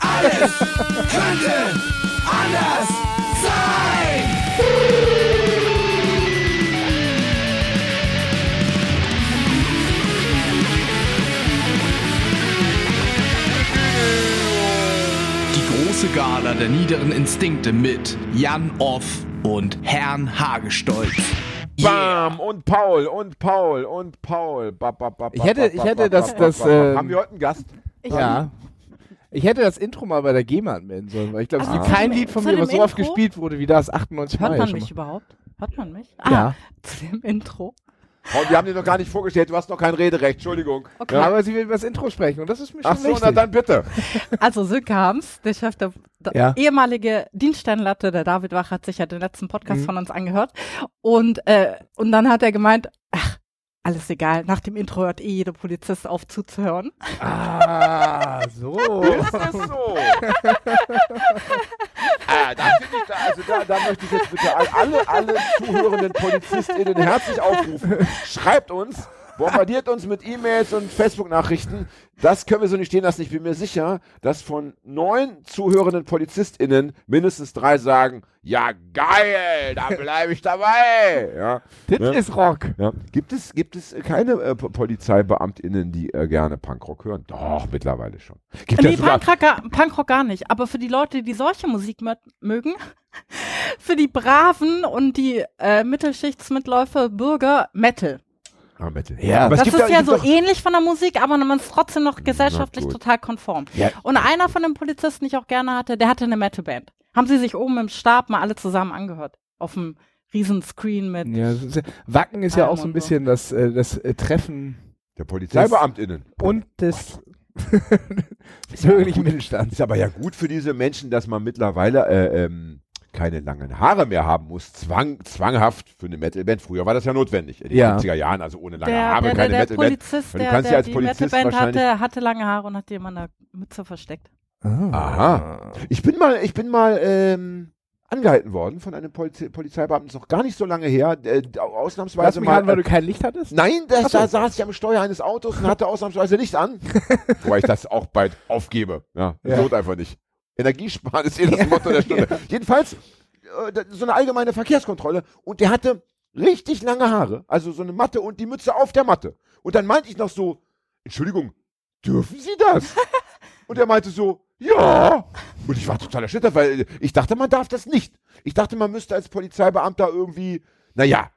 Alles könnte anders sein. Die große Gala der niederen Instinkte mit Jan Off und Herrn Hagestolz. Bam und Paul und Paul und Paul. Ba, ba, ba, Ich hätte- ich hätte ba, das- ba, ba, das, ähm, Haben wir heute einen Gast? Ja. Ich hätte das Intro mal bei der GEMA anmelden sollen, weil ich glaube, es Also gibt zu kein Lied von mir, was so oft gespielt wurde wie das 98 Hört Mal. man mich überhaupt? Hört man mich? Ja. Ah, zu dem Intro. Und wir haben dir noch gar nicht vorgestellt, du hast noch kein Rederecht, Entschuldigung. Okay. Ja, aber sie will über das Intro sprechen und das ist mir schon Ach so, wichtig. na dann bitte. Also Sönke Harms, der Chef der, der Ja. ehemalige Dienststernlatte, der David Wach, hat sich ja den letzten Podcast Mhm. von uns angehört. Und, äh, und dann hat er gemeint, ach, alles egal, nach dem Intro hört eh jeder Polizist auf zuzuhören. Ah, so. Ist es so? ah, da finde ich, da, also da, da möchte ich jetzt bitte alle, alle zuhörenden PolizistInnen herzlich aufrufen. Schreibt uns, bombardiert uns mit E-Mails und Facebook-Nachrichten. Das können wir so nicht stehen lassen. Ich bin mir sicher, dass von neun zuhörenden PolizistInnen mindestens drei sagen, ja geil, da bleibe ich dabei. Ja. Das Ne? ist Rock. Ja. Gibt, es, gibt es keine äh, Po- PolizeibeamtInnen, die äh, gerne Punkrock hören? Doch, mittlerweile schon. Gibt Nee, Punkrock, gar- Punkrock gar nicht. Aber für die Leute, die solche Musik mö- mögen, für die Braven und die äh, Mittelschichtsmitläufer Bürger Metal. Metal. Ja. aber es das gibt ist ja so ähnlich von der Musik, aber man ist trotzdem noch gesellschaftlich total konform. Ja. Und einer von den Polizisten, die ich auch gerne hatte, der hatte eine Metalband. Haben sie sich oben im Stab mal alle zusammen angehört. Auf dem riesen Screen mit. Ja, Wacken ist ja auch so ein und so. bisschen das, äh, das äh, Treffen Der PolizeibeamtInnen. und des Ist ja bürgerlichen. Mittelstands. Ist aber ja gut für diese Menschen, dass man mittlerweile äh, ähm, keine langen Haare mehr haben muss. Zwang, zwanghaft für eine Metalband. Früher war das ja notwendig. In den Ja. 70er Jahren, also ohne lange Der, Haare, der, keine der Metalband. Polizist, Du der, kannst ja der als die Polizist Metalband hatte, hatte lange Haare und hat die immer in der Mütze versteckt. Aha. Ich bin mal, ich bin mal ähm, angehalten worden von einem Polize Polizeibeamten, ist noch gar nicht so lange her, äh, ausnahmsweise mich mal. an, weil du kein Licht hattest? Nein, das, da saß ich am Steuer eines Autos und hatte ausnahmsweise Licht an. Wobei ich das auch bald aufgebe. Ja, Ja. lohnt einfach nicht. Energiesparen ist eh das Motto der Stunde. Jedenfalls äh, so eine allgemeine Verkehrskontrolle und der hatte richtig lange Haare, also so eine Matte und die Mütze auf der Matte. Und dann meinte ich noch so, Entschuldigung, dürfen Sie das? und er meinte so, ja. Und ich war total erschüttert, weil ich dachte, man darf das nicht. Ich dachte, man müsste als Polizeibeamter irgendwie, naja,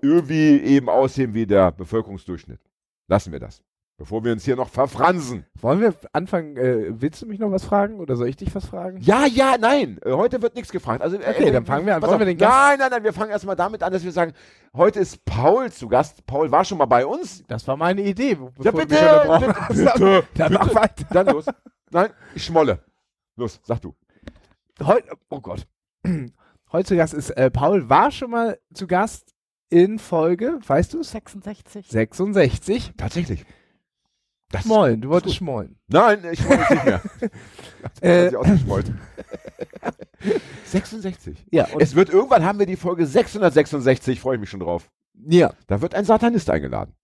irgendwie eben aussehen wie der Bevölkerungsdurchschnitt. Lassen wir das. Bevor wir uns hier noch verfransen. Wollen wir anfangen, äh, willst du mich noch was fragen oder soll ich dich was fragen? Ja, ja, nein. Äh, Heute wird nichts gefragt. Also, äh, Okay, dann fangen wir an. Wollen auf. wir den Gast- Nein, nein, nein. Wir fangen erstmal damit an, dass wir sagen, heute ist Paul zu Gast. Paul war schon mal bei uns. Das war meine Idee. Ja, bitte, bitte, bitte, Dann mach weiter. Dann los. Nein, ich schmolle. Los, sag du. Heu oh Gott. Heute zu Gast ist äh, Paul, war schon mal zu Gast in Folge, weißt du es? 66. 66. Tatsächlich. Das Schmollen, du wolltest schmollen. Nein, ich jetzt nicht mehr. Äh, äh, ausgeschmollt. 66. Ja, und, Es wird irgendwann haben wir die Folge 666, freue ich mich schon drauf. ja. Da wird ein Satanist eingeladen.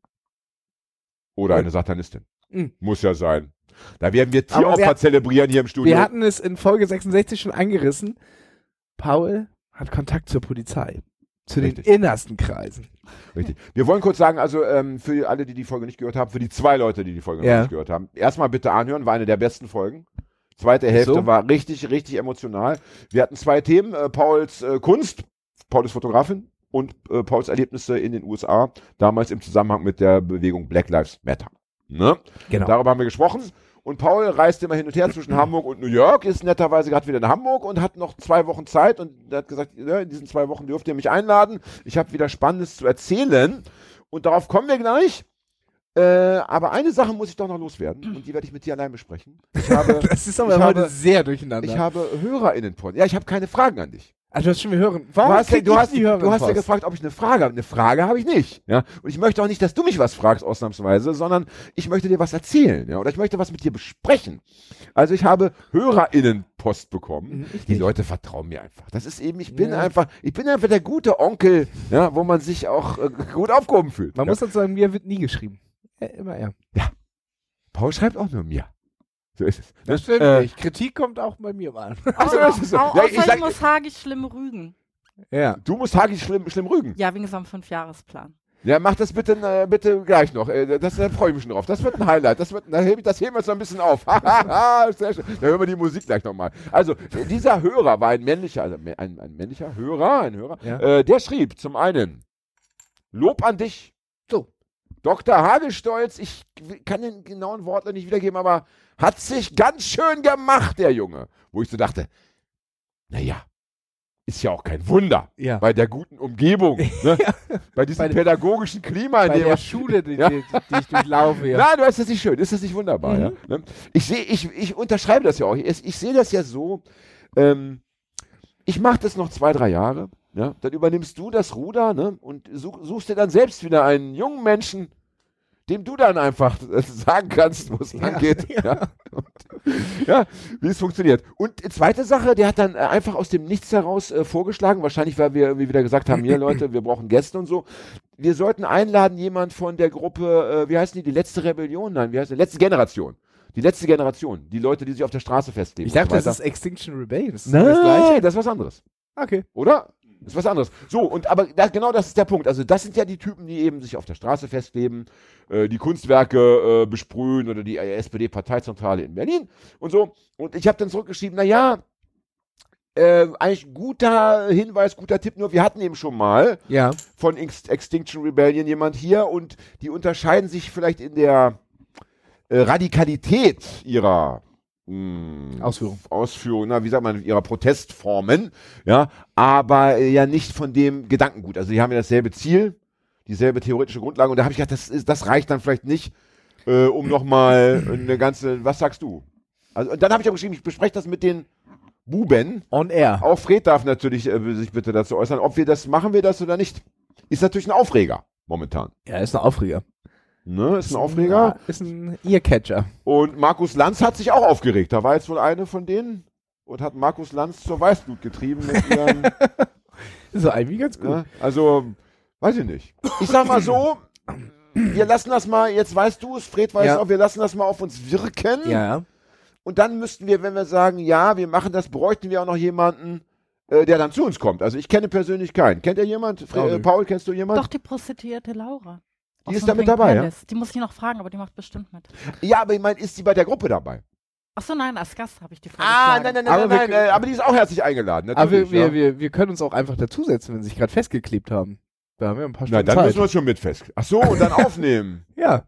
Oder Und- eine Satanistin. Mhm. Muss ja sein. Da werden wir Tieropfer wir- zelebrieren hier im Studio. Wir hatten es in Folge 66 schon angerissen. Paul hat Kontakt zur Polizei. Zu Richtig. den innersten Kreisen. Richtig. Wir wollen kurz sagen, also ähm, für alle, die die Folge nicht gehört haben, für die zwei Leute, die die Folge Ja. noch nicht gehört haben, erstmal bitte anhören, war eine der besten Folgen. Zweite Hälfte So. war richtig, richtig emotional. Wir hatten zwei Themen, äh, Pauls äh, Kunst, Paul ist Fotografin und äh, Pauls Erlebnisse in den USA, damals im Zusammenhang mit der Bewegung Black Lives Matter. Ne? Genau. Darüber haben wir gesprochen. Und Paul reist immer hin und her zwischen Hamburg und New York, ist netterweise gerade wieder in Hamburg und hat noch zwei Wochen Zeit und er hat gesagt, ja, in diesen zwei Wochen dürft ihr mich einladen. Ich habe wieder Spannendes zu erzählen und darauf kommen wir gleich. Äh, aber eine Sache muss ich doch noch loswerden und die werde ich mit dir allein besprechen. Ich habe, Das ist aber heute habe- sehr durcheinander. ich habe HörerInnenpost. Ja, ich habe keine Fragen an dich. Also, du hast schon wir hören. Du Warum hast, ja, du, hast, du hast ja gefragt, ob ich eine Frage habe. Eine Frage habe ich nicht. Ja? Und ich möchte auch nicht, dass du mich was fragst, ausnahmsweise, sondern ich möchte dir was erzählen. Ja? Oder ich möchte was mit dir besprechen. Also ich habe HörerInnenpost bekommen. Mhm, ich Die nicht. Leute vertrauen mir einfach. Das ist eben, ich bin Ja. einfach, ich bin einfach der gute Onkel, ja, wo man sich auch äh, gut aufgehoben fühlt. Man ja. muss dazu sagen, mir wird nie geschrieben. Äh, immer er. Paul schreibt auch nur mir. So ist es. Das stimmt Äh, nicht. Kritik kommt auch bei mir mal an. Ach so, das ist so. Au- Ja, ich Außer sag- ich muss Hagi schlimm rügen. Ja. Du musst Hagi schlimm, schlimm rügen. Ja, wegen so einem Fünfjahresplan. Ja, mach das bitte, äh, bitte gleich noch. Äh, das da freue ich mich schon drauf. Das wird ein Highlight. Das, wird, da heben, das heben wir jetzt noch ein bisschen auf. Sehr schön. Da hören wir die Musik gleich nochmal. Also, dieser Hörer war ein männlicher, also ein, ein männlicher Hörer, ein Hörer, Ja. äh, der schrieb zum einen, Lob an dich. So. Dr. Hagelstolz, ich kann den genauen Wortlaut nicht wiedergeben, aber hat sich ganz schön gemacht, der Junge. Wo ich so dachte, naja, ist ja auch kein Wunder Ja. bei der guten Umgebung, ne? bei diesem Bei pädagogischen Klima, in Bei dem der Schule, die, Ja. die, die ich durchlaufe. Ja. Nein, du ist das nicht schön, ist das nicht wunderbar, Mhm. ja? Ne? Ich sehe, ich, ich unterschreibe das ja auch. Ich, ich sehe das ja so, ähm, ich mache das noch zwei, drei Jahre, ja? Dann übernimmst du das Ruder, ne? Und such, suchst dir dann selbst wieder einen jungen Menschen, dem du dann einfach sagen kannst, wo es lang geht. Ja. Und, ja, wie es funktioniert. Und zweite Sache, der hat dann äh, einfach aus dem Nichts heraus äh, vorgeschlagen, wahrscheinlich, weil wir irgendwie wieder gesagt haben, hier Leute, wir brauchen Gäste und so. Wir sollten einladen, jemand von der Gruppe, äh, wie heißen die, die letzte Rebellion? Nein, wie heißt die? Letzte Generation. Die letzte Generation. Die Leute, die sich auf der Straße festlegen. Ich dachte, so das ist Extinction Rebellion. Das Nein, das das ist was anderes. Okay. Oder? Das ist was anderes. So, und aber da, genau das ist der Punkt. Also, das sind ja die Typen, die eben sich auf der Straße festleben, äh, die Kunstwerke äh, besprühen oder die SPD-Parteizentrale in Berlin und so. Und ich habe dann zurückgeschrieben, naja, äh, eigentlich guter Hinweis, guter Tipp, nur wir hatten eben schon mal Ja. von Ex Extinction Rebellion jemand hier und die unterscheiden sich vielleicht in der äh, Radikalität ihrer Ausführung. Ausführung, na, wie sagt man, ihrer Protestformen, ja, aber äh, ja nicht von dem Gedankengut. Also die haben ja dasselbe Ziel, dieselbe theoretische Grundlage und da habe ich gedacht, das, ist, das reicht dann vielleicht nicht, äh, um nochmal eine ganze, was sagst du? Also, und dann habe ich auch geschrieben, ich bespreche das mit den Buben. On Air. Auch Fred darf natürlich äh, sich bitte dazu äußern, ob wir das, machen wir das oder nicht. Ist natürlich ein Aufreger momentan. Ja, ist ein Aufreger. Ne? Ist ein Aufreger. Ist ein Earcatcher. Und Markus Lanz hat sich auch aufgeregt. Da war jetzt wohl eine von denen und hat Markus Lanz zur Weißblut getrieben mit ihren, Ist eigentlich ganz gut. ne? Also, weiß ich nicht. Ich sag mal so, wir lassen das mal, jetzt weißt du es, Fred weiß Ja. auch, wir lassen das mal auf uns wirken. Ja. Und dann müssten wir, wenn wir sagen, ja, wir machen das, bräuchten wir auch noch jemanden, äh, der dann zu uns kommt. Also ich kenne persönlich keinen. Kennt ihr jemand? Fre Paul. äh, Paul, kennst du jemanden? Doch die Prostituierte Laura. Die Aus ist da mit dabei, ja? Die muss ich noch fragen, aber die macht bestimmt mit. Ja, aber ich meine, ist sie bei der Gruppe dabei? Achso, nein, als Gast habe ich die Ah, vorgeschlagen. nein, nein, nein, Aber nein, nein, äh, aber die ist auch herzlich eingeladen. Aber wir, Natürlich, wir, ja. wir, wir können uns auch einfach dazusetzen, wenn sie sich gerade festgeklebt haben. Da haben wir ein paar Na, Stunden dann Zeit. müssen wir uns schon mit fest. Ach so, und dann aufnehmen. ja.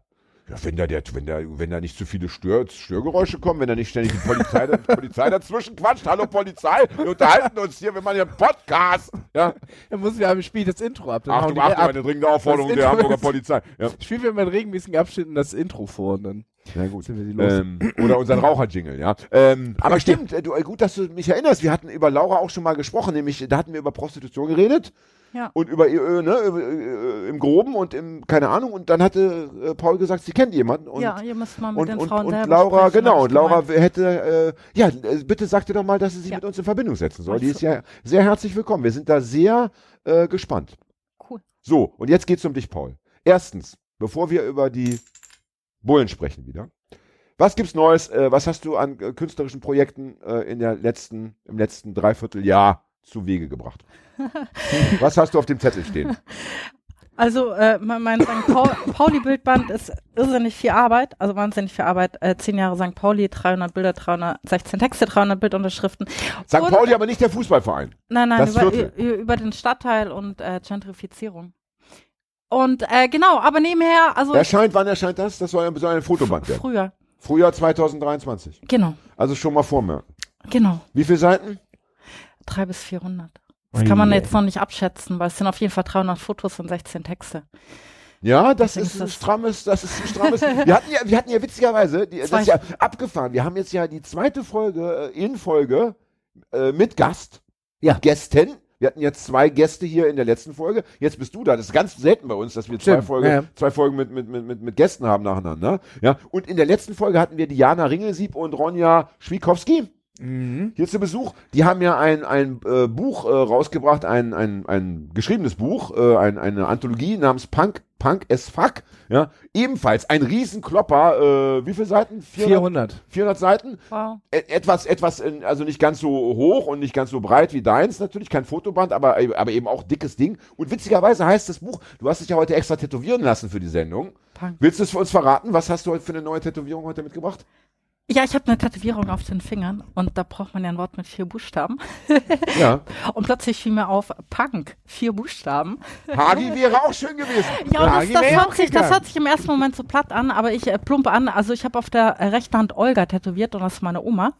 Ja, wenn da, der, wenn da, wenn da nicht zu viele Stör, Störgeräusche kommen, wenn da nicht ständig die Polizei, die Polizei dazwischen quatscht. Hallo Polizei, wir unterhalten uns hier, wir machen hier einen Podcast. Ja. Dann muss wir, spielt das Intro ab. Dann Achtung, Achtung, ab. eine dringende Aufforderung Das der Intro Hamburger Polizei. Ja, Spielen wir mal in regelmäßigen Abschnitten das Intro vor und dann ja gut. sind wir die los. Ähm, oder unseren Raucherjingle, ja. Ähm, aber stimmt, du, äh, gut, dass du mich erinnerst. Wir hatten über Laura auch schon mal gesprochen, nämlich da hatten wir über Prostitution geredet. Ja. Und über, äh, ne, über, äh, im Groben und im, keine Ahnung, und dann hatte äh, Paul gesagt, sie kennt jemanden. Und, ja, ihr müsst mal mit und, den und, Frauen und selber Laura, sprechen, genau, und Laura gemeint. hätte, äh, ja, äh, bitte sagt ihr doch mal, dass sie sich Ja. mit uns in Verbindung setzen soll. Mach Die ist ja sehr herzlich willkommen. Wir sind da sehr äh, gespannt. Cool. So, und jetzt geht's um dich, Paul. Erstens, bevor wir über die Bullen sprechen wieder. Was gibt's Neues? Äh, was hast du an äh, künstlerischen Projekten äh, in der letzten, im letzten Dreivierteljahr zu Wege gebracht? was hast du auf dem Zettel stehen? Also äh, mein, St. Paul, Pauli-Bildband ist irrsinnig viel Arbeit, also wahnsinnig viel Arbeit. Äh, zehn Jahre St. Pauli, 300 Bilder, 316 Texte, 300 Bildunterschriften. St. Und- Pauli, aber nicht der Fußballverein. Nein, nein, über, über den Stadtteil und äh, Gentrifizierung. Und äh, genau, aber nebenher, also Erscheint, wann erscheint das? Das soll ein, soll ein Fotoband werden. früher. Frühjahr 2023. Genau, Also schon mal vormerken. genau. Wie viele Seiten? Drei bis 400. Das kann man jetzt noch nicht abschätzen, weil es sind auf jeden Fall 300 Fotos und 16 Texte. Ja, das Deswegen ist ist ein das- strammes, das ist ein strammes. wir hatten ja, wir hatten ja witzigerweise, die, das ist ja abgefahren. Wir haben jetzt ja die zweite Folge äh, in Folge äh, mit Gast. Ja. Gästen. Wir hatten jetzt zwei Gäste hier in der letzten Folge. Jetzt bist du da. Das ist ganz selten bei uns, dass wir zwei, Stimmt, Folge, ja, zwei Folgen mit, mit, mit, mit, mit Gästen haben nacheinander. Ja. Und in der letzten Folge hatten wir Diana Ringelsieb und Ronja Schwiekowski. Mhm. Hier zu Besuch. Die haben ja ein, ein äh, Buch äh, rausgebracht, ein, ein, ein geschriebenes Buch, äh, ein, eine Anthologie namens Punk, Punk as Fuck. Ja, ebenfalls ein Riesenklopper. Äh, wie viele Seiten? 400. 400 Seiten. Wow. E- etwas, etwas, in, also nicht ganz so hoch und nicht ganz so breit wie deins, natürlich, kein Fotoband, aber, aber eben auch dickes Ding. Und witzigerweise heißt das Buch, du hast dich ja heute extra tätowieren lassen für die Sendung. Punk. Willst du es für uns verraten? Was hast du heute für eine neue Tätowierung heute mitgebracht? Ja, ich habe eine Tätowierung auf den Fingern und da braucht man ja ein Wort mit vier Buchstaben. Ja. Und plötzlich fiel mir auf Punk, vier Buchstaben. Hagi wäre auch schön gewesen. Ja, und das, das, hört sich, das hört sich im ersten Moment so platt an, aber ich äh, plumpe an. Also ich habe auf der äh, rechten Hand Olga tätowiert und das ist meine Oma.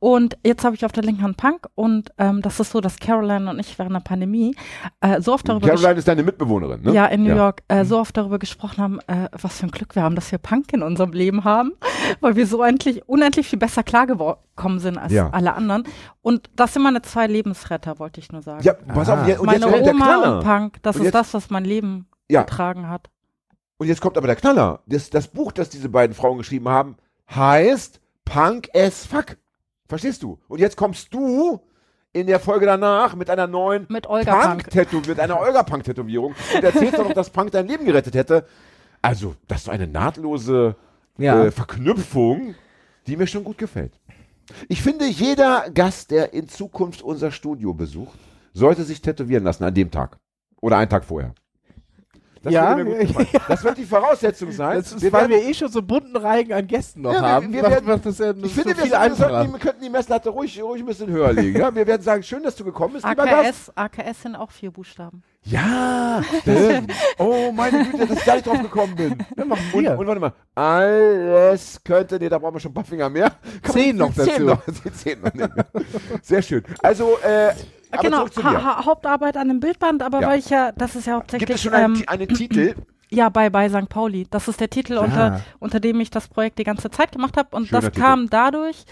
Und jetzt habe ich auf der linken Hand Punk und ähm, das ist so, dass Caroline und ich während der Pandemie äh, so oft darüber Caroline ist deine Mitbewohnerin, ne? ja, in New York äh, so oft darüber gesprochen haben, äh, was für ein Glück wir haben, dass wir Punk in unserem Leben haben, weil wir so endlich, unendlich viel besser klargekommen sind als Ja. alle anderen. Und das sind meine zwei Lebensretter, wollte ich nur sagen. Ja, pass auf, Ah. je- und meine jetzt kommt der Oma Knaller. und Punk, das Und ist jetzt- das, was mein Leben Ja. getragen hat. Und jetzt kommt aber der Knaller. Das, das Buch, das diese beiden Frauen geschrieben haben, heißt Punk as Fuck. Verstehst du? Und jetzt kommst du in der Folge danach mit einer neuen Mit Olga Punk. Punk-Tätowierung, mit einer Olga-Punk-Tätowierung und erzählst doch noch, dass Punk dein Leben gerettet hätte. Also, das ist so eine nahtlose Ja. äh, Verknüpfung, die mir schon gut gefällt. Ich finde, jeder Gast, der in Zukunft unser Studio besucht, sollte sich tätowieren lassen an dem Tag. Oder einen Tag vorher. Das Ja, würde mir gut gefallen. Das wird die Voraussetzung sein. Das ist, Wir weil werden- wir eh schon so bunten Reigen an Gästen noch Ja, wir- haben. wir werden- macht das ja ich so finde, wir, viel wir, sollten, wir könnten die Messlatte ruhig, ruhig ein bisschen höher legen. Ja? Wir werden sagen, schön, dass du gekommen bist. AKS, AKS sind auch vier Buchstaben. Ja, stimmt. oh meine Güte, dass ich da nicht drauf gekommen bin. Ja, Und, und warte mal, alles könnte, nee, da brauchen wir schon ein paar Finger mehr. Kann Zehn noch dazu. Zehn noch, zehn noch. Sehr schön. Also, äh, genau, ha ha Hauptarbeit an dem Bildband, aber Ja. weil ich ja, das ist ja hauptsächlich Gibt es schon einen, ähm, einen Titel? Ja, bei, bei St. Pauli. Das ist der Titel, unter, unter dem ich das Projekt die ganze Zeit gemacht habe. Und Schöner das Titel. kam dadurch,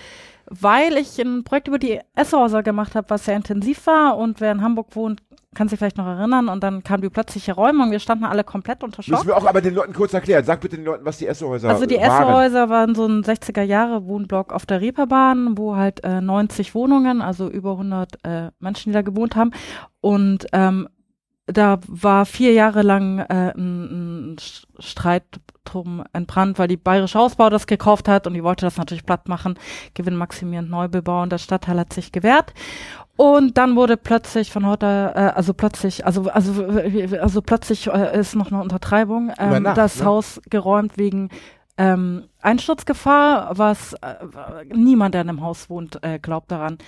weil ich ein Projekt über die Esshäuser gemacht habe, was sehr intensiv war. Und wer in Hamburg wohnt, kann sich vielleicht noch erinnern. Und dann kam die plötzliche Räumung. Wir standen alle komplett unter Schock. Müssen wir auch aber den Leuten kurz erklären. Sag bitte den Leuten, was die Essohäuser Also die waren. Esshäuser waren so ein 60er Jahre Wohnblock auf der Reeperbahn, wo halt äh, 90 Wohnungen, also über 100 äh, Menschen, die da gewohnt haben. Und ähm, da war vier Jahre lang äh, ein, ein Streit drum entbrannt, weil die Bayerische Hausbau das gekauft hat und die wollte das natürlich platt machen, gewinnmaximierend Neubebau und der Stadtteil hat sich gewehrt. Und dann wurde plötzlich von heute, äh, also plötzlich, also also also plötzlich äh, ist noch eine Untertreibung, ähm, Nacht, das ne? Haus geräumt wegen ähm, Einsturzgefahr, was äh, niemand, der in einem Haus wohnt, äh, glaubt daran.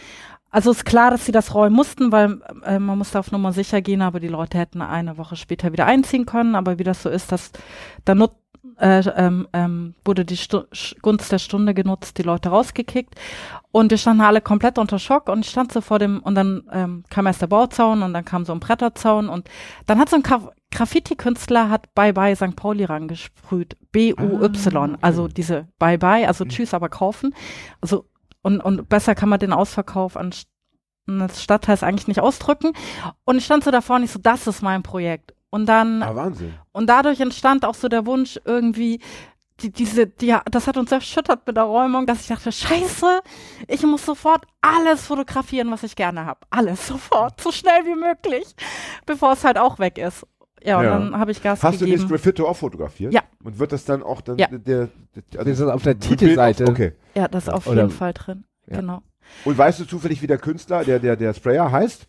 Also ist klar, dass sie das räumen mussten, weil äh, man musste auf Nummer sicher gehen, aber die Leute hätten eine Woche später wieder einziehen können. Aber wie das so ist, dass da nut äh, ähm, ähm, wurde die Stu Gunst der Stunde genutzt, die Leute rausgekickt. Und wir standen alle komplett unter Schock und ich stand so vor dem und dann ähm, kam erst der Bauzaun und dann kam so ein Bretterzaun und dann hat so ein Graf Graffiti-Künstler hat Bye Bye St. Pauli rangesprüht, B-U-Y, also diese Bye Bye, also Tschüss, aber kaufen, also und, und besser kann man den Ausverkauf an St- des Stadtteils eigentlich nicht ausdrücken. Und ich stand so davor und ich so, das ist mein Projekt und dann Ah, Wahnsinn. und dadurch entstand auch so der Wunsch irgendwie, die, diese, die, das hat uns erschüttert mit der Räumung, dass ich dachte, scheiße, ich muss sofort alles fotografieren, was ich gerne habe. Alles sofort, so schnell wie möglich, bevor es halt auch weg ist. Ja, und Ja. dann habe ich Gas Hast du gegeben. das Graffito auch fotografiert? Ja. Und wird das dann auch dann Ja. der, der, der Wir sind auf der Titelseite. Okay. ja, das ist auf Oder- jeden Fall drin. Ja. Genau. Und weißt du zufällig, wie der Künstler, der, der, der Sprayer heißt?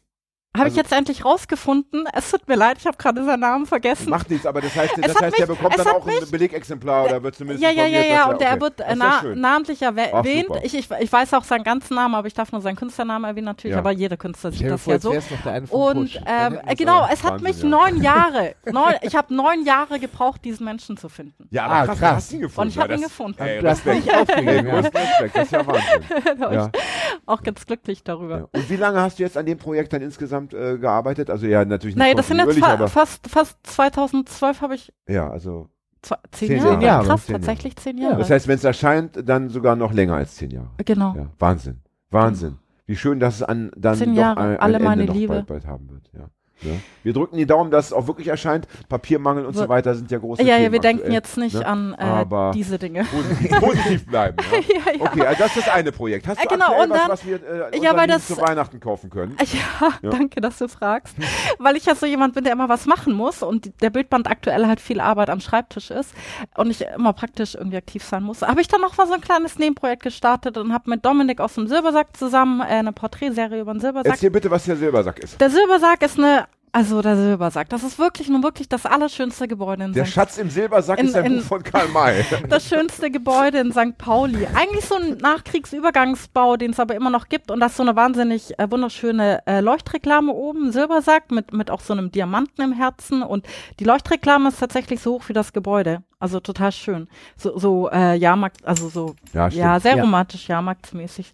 Habe ich Also- jetzt endlich rausgefunden. Es tut mir leid, ich habe gerade seinen Namen vergessen. Macht nichts, aber das heißt, das heißt der mich- bekommt es dann auch ein mich- Belegexemplar oder wird zumindest Ja, ja, ja, ja, und er okay. wird Das äh, na, namentlich Ach, erwähnt. super. Ich, ich, ich weiß auch seinen ganzen Namen, aber ich darf nur seinen Künstlernamen erwähnen natürlich, Ja. aber jeder Künstler Ich sieht das vor, ja so. der Und ähm, äh, genau, es hat mich neun Jahre, neun, ich habe neun Jahre gebraucht, diesen Menschen zu finden. Ja, Ah, aber krass, krass. du hast ihn gefunden. Und ich hab ja, ihn das- gefunden. Ey, Du hast Respekt. nicht aufgegeben, Ey, ja. größten Respekt, das ist ja Wahnsinn. ich auch ganz glücklich darüber. Und wie lange hast du jetzt an dem Projekt dann insgesamt äh, gearbeitet? Also ja, natürlich nicht Naja, das sind jetzt fa fast, fast 2012 habe ich ja, also zwei, zehn, Zehn Jahre. Jahre. Krass, Zehn Jahre. tatsächlich zehn Jahre. das heißt, wenn es erscheint, dann sogar noch länger als zehn Jahre. genau. Ja, Wahnsinn, Wahnsinn. Wie schön, dass es an dann Zehn doch Jahre, ein, ein alle Ende meine noch Liebe. Bald, bald haben wird. Ja. Ja. Wir drücken die Daumen, dass es auch wirklich erscheint. Papiermangel und so So- weiter sind ja große Ja, Themen ja, wir denken aktuell, jetzt nicht ne? an äh, diese Dinge. Positiv, positiv bleiben. Ja? ja. Okay, also das ist das eine Projekt. Hast du Äh, genau, aktuell und was, dann- was wir äh, Ja, weil das- zu Weihnachten kaufen können? Ja, danke, dass du fragst. Weil ich ja so jemand bin, der immer was machen muss und der Bildband aktuell halt viel Arbeit am Schreibtisch ist und ich immer praktisch irgendwie aktiv sein muss. Habe ich dann noch mal so ein kleines Nebenprojekt gestartet und habe mit Dominik aus dem Silbersack zusammen äh, eine Porträtserie über den Silbersack. Erzähl bitte, was der Silbersack ist. Der Silbersack ist eine, also der Silbersack, das ist wirklich nun wirklich das allerschönste Gebäude in Der St. Schatz im Silbersack In- ist ein in- Buch von Karl May. das schönste Gebäude in St. Pauli. Eigentlich so ein Nachkriegsübergangsbau, den es aber immer noch gibt. Und das ist so eine wahnsinnig äh, wunderschöne äh, Leuchtreklame oben, Silbersack, mit, mit auch so einem Diamanten im Herzen. Und die Leuchtreklame ist tatsächlich so hoch wie das Gebäude. Also total schön. So, so äh, Jahrmarkt, also so, Ja, ja, sehr Ja. romantisch, Jahrmarktsmäßig.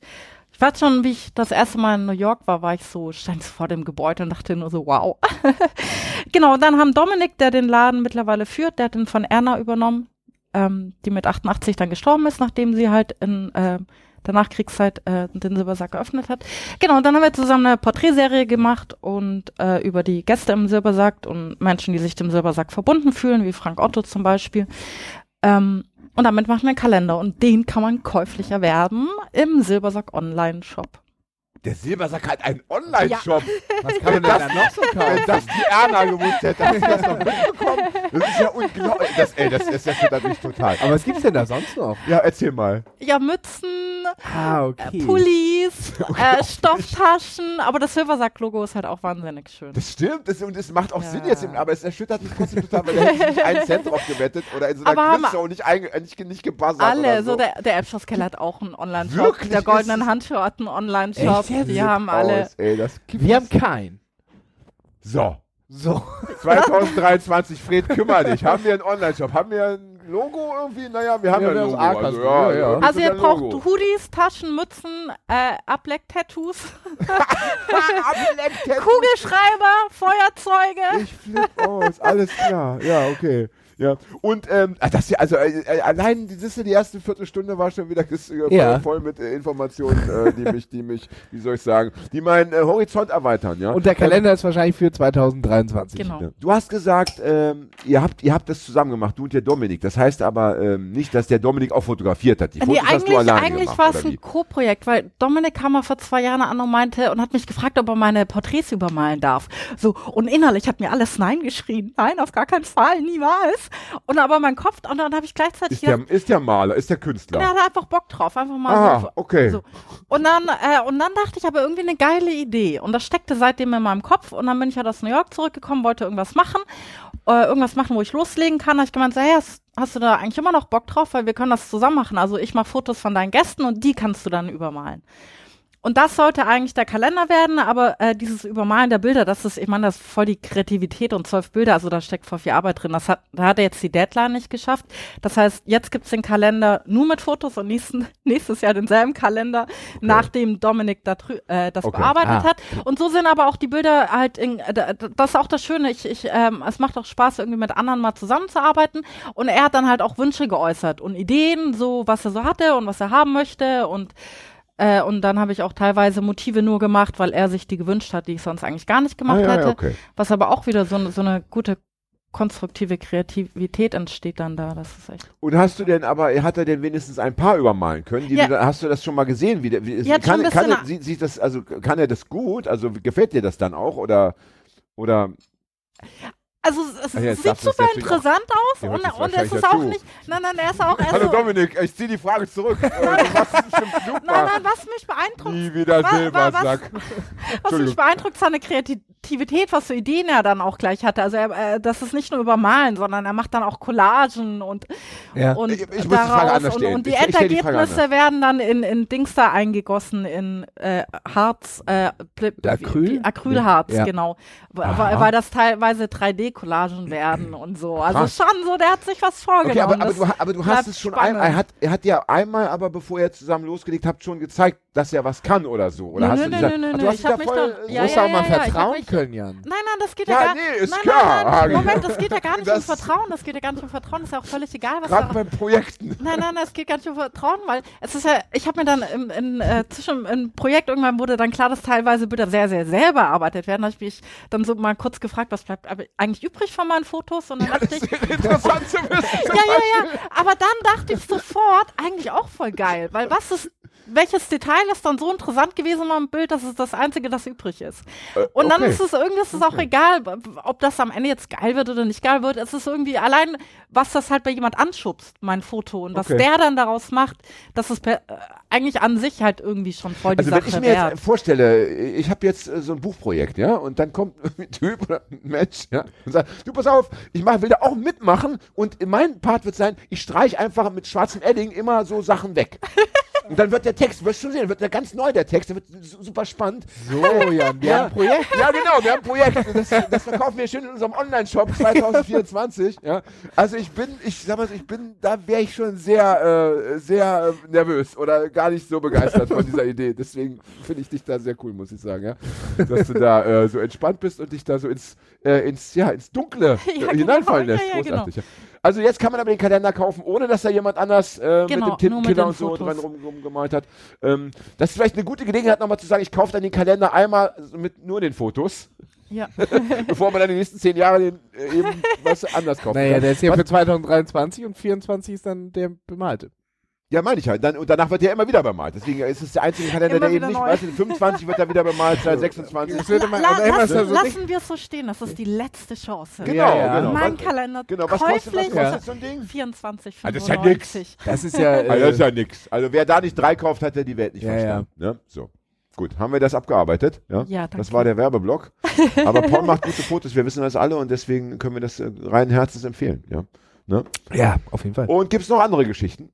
Ich weiß schon, wie ich das erste Mal in New York war, war ich so, stand vor dem Gebäude und dachte nur so, wow. genau, dann haben Dominik, der den Laden mittlerweile führt, der hat den von Erna übernommen, ähm, die mit 88 dann gestorben ist, nachdem sie halt in äh, der Nachkriegszeit äh, den Silbersack geöffnet hat. Genau, und dann haben wir zusammen eine Porträtserie gemacht und äh, über die Gäste im Silbersack und Menschen, die sich dem Silbersack verbunden fühlen, wie Frank Otto zum Beispiel. Ähm, und damit machen wir einen Kalender und den kann man käuflich erwerben im Silbersack Online-Shop. Der Silbersack hat einen Online-Shop. Was kann man denn da noch so Wenn kaufen? das die Erna gewusst hätte, hätte ich das noch mitbekommen. Das ist ja unglaublich. Das, ey, das, das erschüttert mich total. Aber was gibt's denn da sonst noch? Ja, erzähl mal. Ja, Mützen, Ah, okay. Pullis, äh, Stofftaschen, aber das Silbersack-Logo ist halt auch wahnsinnig schön. Das stimmt, das, und es macht auch Ja. Sinn jetzt, aber es erschüttert mich trotzdem total, weil da hätte ich nicht einen Cent drauf gewettet oder in so einer Quizshow nicht, äh, nicht, nicht gebuzzert Alle, oder so, so. der, der Elbschlosskeller hat auch einen Online-Shop. Wirklich? Der Ist goldenen Handschuh hat einen Online-Shop. Jetzt? Die haben alle. Aus, ey, das gibt Wir haben keinen. So, So. 2023, Fred, kümmer dich. Haben wir einen Online-Shop? Haben wir ein Logo irgendwie? Naja, wir haben Ja, ja, wir ein Logo. das Also, ja, ja, Also ihr braucht Logo. Hoodies, Taschen, Mützen, äh, Ableck-Tattoos, Ableck-Tattoo. Kugelschreiber, Feuerzeuge. Ich flipp aus, alles klar. Ja, okay. Ja, und ähm, ah, das hier, also äh, äh, allein die, siehst du, die erste Viertelstunde war schon wieder ges- äh, Ja. voll mit äh, Informationen, äh, die mich, die mich, wie soll ich sagen, die meinen äh, Horizont erweitern, ja. Und der Kalender ist wahrscheinlich für 2023. Genau. Ja. Du hast gesagt, ähm, ihr habt, ihr habt das zusammen gemacht, du und der Dominik. Das heißt aber ähm, nicht, dass der Dominik auch fotografiert hat. Die Fotos Nee, hast du eigentlich, alleine eigentlich gemacht, war es ein? Co-Projekt, weil Dominik kam mal vor zwei Jahren an und meinte und hat mich gefragt, ob er meine Porträts übermalen darf. So, und innerlich hat mir alles Nein geschrien. Nein, auf gar keinen Fall, niemals. Und aber mein Kopf, und dann habe ich gleichzeitig Ist der, gedacht, ist der Maler, ist der Künstler. der hat einfach Bock drauf, einfach mal Ah, so. okay. So. Und dann, äh, und dann dachte ich aber irgendwie eine geile Idee. Und das steckte seitdem in meinem Kopf. Und dann bin ich halt aus New York zurückgekommen, wollte irgendwas machen, äh, irgendwas machen, wo ich loslegen kann. Da hab ich gemeint, so, hey, hast, hast du da eigentlich immer noch Bock drauf? Weil wir können das zusammen machen. Also ich mache Fotos von deinen Gästen und die kannst du dann übermalen. Und das sollte eigentlich der Kalender werden, aber äh, dieses Übermalen der Bilder, das ist, ich meine, das ist voll die Kreativität und zwölf Bilder, also da steckt voll viel Arbeit drin. Das hat, da hat er jetzt die Deadline nicht geschafft. Das heißt, jetzt gibt's den Kalender nur mit Fotos und nächsten, nächstes Jahr denselben Kalender, nachdem Dominik da drü- äh, das Okay. bearbeitet Ah. hat. Und so sind aber auch die Bilder halt, in, äh, da- das ist auch das Schöne, ich, ich, ähm, es macht auch Spaß, irgendwie mit anderen mal zusammenzuarbeiten. Und er hat dann halt auch Wünsche geäußert und Ideen, so was er so hatte und was er haben möchte und äh, und dann habe ich auch teilweise Motive nur gemacht, weil er sich die gewünscht hat, die ich sonst eigentlich gar nicht gemacht ah, ja, hätte. ja, okay. Was aber auch wieder so, eine- so eine gute konstruktive Kreativität entsteht dann da. Das ist echt. Und hast du denn aber, hat er denn wenigstens ein paar übermalen können? Ja. du, hast du das schon mal gesehen? Wie, wie, Ja, kann, kann er, sieht, sieht das, also kann er das gut? Also gefällt dir das dann auch? Oder, oder Also es, jetzt sieht super interessant aus und, und es ist auch nicht. Nein, nein, er ist auch erst Hallo so, Dominik, ich ziehe die Frage zurück. Super. Nein, nein, was mich beeindruckt, Nie wieder wa- wa- Silbersack. was mich Entschuldigung. beeindruckt, seine Kreativität, was für Ideen er dann auch gleich hatte. Also er, äh, das ist nicht nur übermalen, sondern er macht dann auch Collagen und Ja. und Ich- ich daraus und, und die Ich- stell die Endergebnisse werden dann in, in Dings da eingegossen, in äh, Harz, äh, Acryl? Acrylharz, Ja. genau. Weil, weil das teilweise 3D-Collagen werden und so. Also Krass. schon so, der hat sich was vorgenommen. Okay, aber, aber, Das du, aber du hast es schon einmal, er hat, er hat ja einmal, aber bevor ihr zusammen losgelegt habt, schon gezeigt, dass er was kann oder so. Oder Nö, hast nö, du nö, gesagt, nö, nö, du hast ich hab mich voll, Du Ja, musst ja, auch mal ja, ich hab vertrauen mich- können, Jan. Nein, nein, das geht Ja, ja, gar nee, ist nein, klar, Nein, nein. Moment, das geht ja gar nicht Das- um Vertrauen, das geht ja gar nicht um Vertrauen, das ist ja auch völlig egal, was gerade da bei Projekten. Nein, nein, nein, es geht gar nicht um Vertrauen, weil es ist ja, ich habe mir dann im, in, äh, zwischen im Projekt irgendwann wurde dann klar, dass teilweise Bilder sehr, sehr sehr bearbeitet werden. Da habe ich mich dann so mal kurz gefragt, was bleibt eigentlich übrig von meinen Fotos? Und dann dachte ich, Interessant zu wissen. ja, ja, ja. Aber dann dachte ich sofort, eigentlich auch voll geil, weil was ist, welches Detail ist dann so interessant gewesen am Bild, dass es das Einzige, das übrig ist. Und dann okay. ist es irgendwie, ist es auch egal, ob das am Ende jetzt geil wird oder nicht geil wird. Es ist irgendwie allein, was das halt bei jemand anschubst, mein Foto. Und was Okay. der dann daraus macht, das ist per, äh, eigentlich an sich halt irgendwie schon voll die Also wenn Sache ich mir wert. jetzt vorstelle, ich habe jetzt äh, so ein Buchprojekt, ja, und dann kommt ein Typ oder ein Mensch, ja, und sagt, du pass auf, ich mach, will da auch mitmachen und mein Part wird sein, ich streiche einfach mit schwarzem Edding immer so Sachen weg. Und dann wird der Text, wirst du schon sehen, wird der ganz neu, der Text, der wird su- super spannend. So, Jan, wir haben ein Projekt. Ja, genau, wir haben ein Projekt. Das, das verkaufen wir schön in unserem Online-Shop 2024. Ja. Also ich bin, ich sag mal, so, ich bin, da wäre ich schon sehr, äh, sehr nervös oder gar nicht so begeistert von dieser Idee. Deswegen finde ich dich da sehr cool, muss ich sagen, ja. Dass du da äh, so entspannt bist und dich da so ins, äh, ins, ja, ins Dunkle Ja, äh, genau. hineinfallen lässt. Ja, ja, genau. Also jetzt kann man aber den Kalender kaufen, ohne dass da jemand anders äh, Genau, mit dem Tintenkiller und so dran rum, rumgemalt hat. Ähm, das ist vielleicht eine gute Gelegenheit, nochmal zu sagen, ich kaufe dann den Kalender einmal mit nur den Fotos, Ja. bevor man dann die nächsten zehn Jahre den, äh, eben was anders kaufen Naja, kann. der ist ja Was- für 2023 und 24 ist dann der bemalte. Ja, meine ich halt. Dann, und danach wird der immer wieder bemalt. Deswegen ist es der einzige Kalender, der eben nicht, neu. weißt du, 25 wird er wieder bemalt, seit 26. Das würde man- La, also immer lassen, ist ja so lassen wir es so stehen, das ist die letzte Chance. Genau, Ja, ja. genau. Mein Kalender Genau, was kostet, was käuflich kostet so ein Ding? 24, Ah, das ist ja nix. 95. Das ist ja. Äh, Also, das ist ja nix. Also wer da nicht drei kauft, hat ja die Welt nicht Ja, verstanden. Ne? So. Gut, haben wir das abgearbeitet? Ja, Ja, danke. Das war der Werbeblock. Aber Paul macht gute Fotos, wir wissen das alle und deswegen können wir das äh, rein Herzens empfehlen. Ja. Ne? ja, auf jeden Fall. Und gibt es noch andere Geschichten?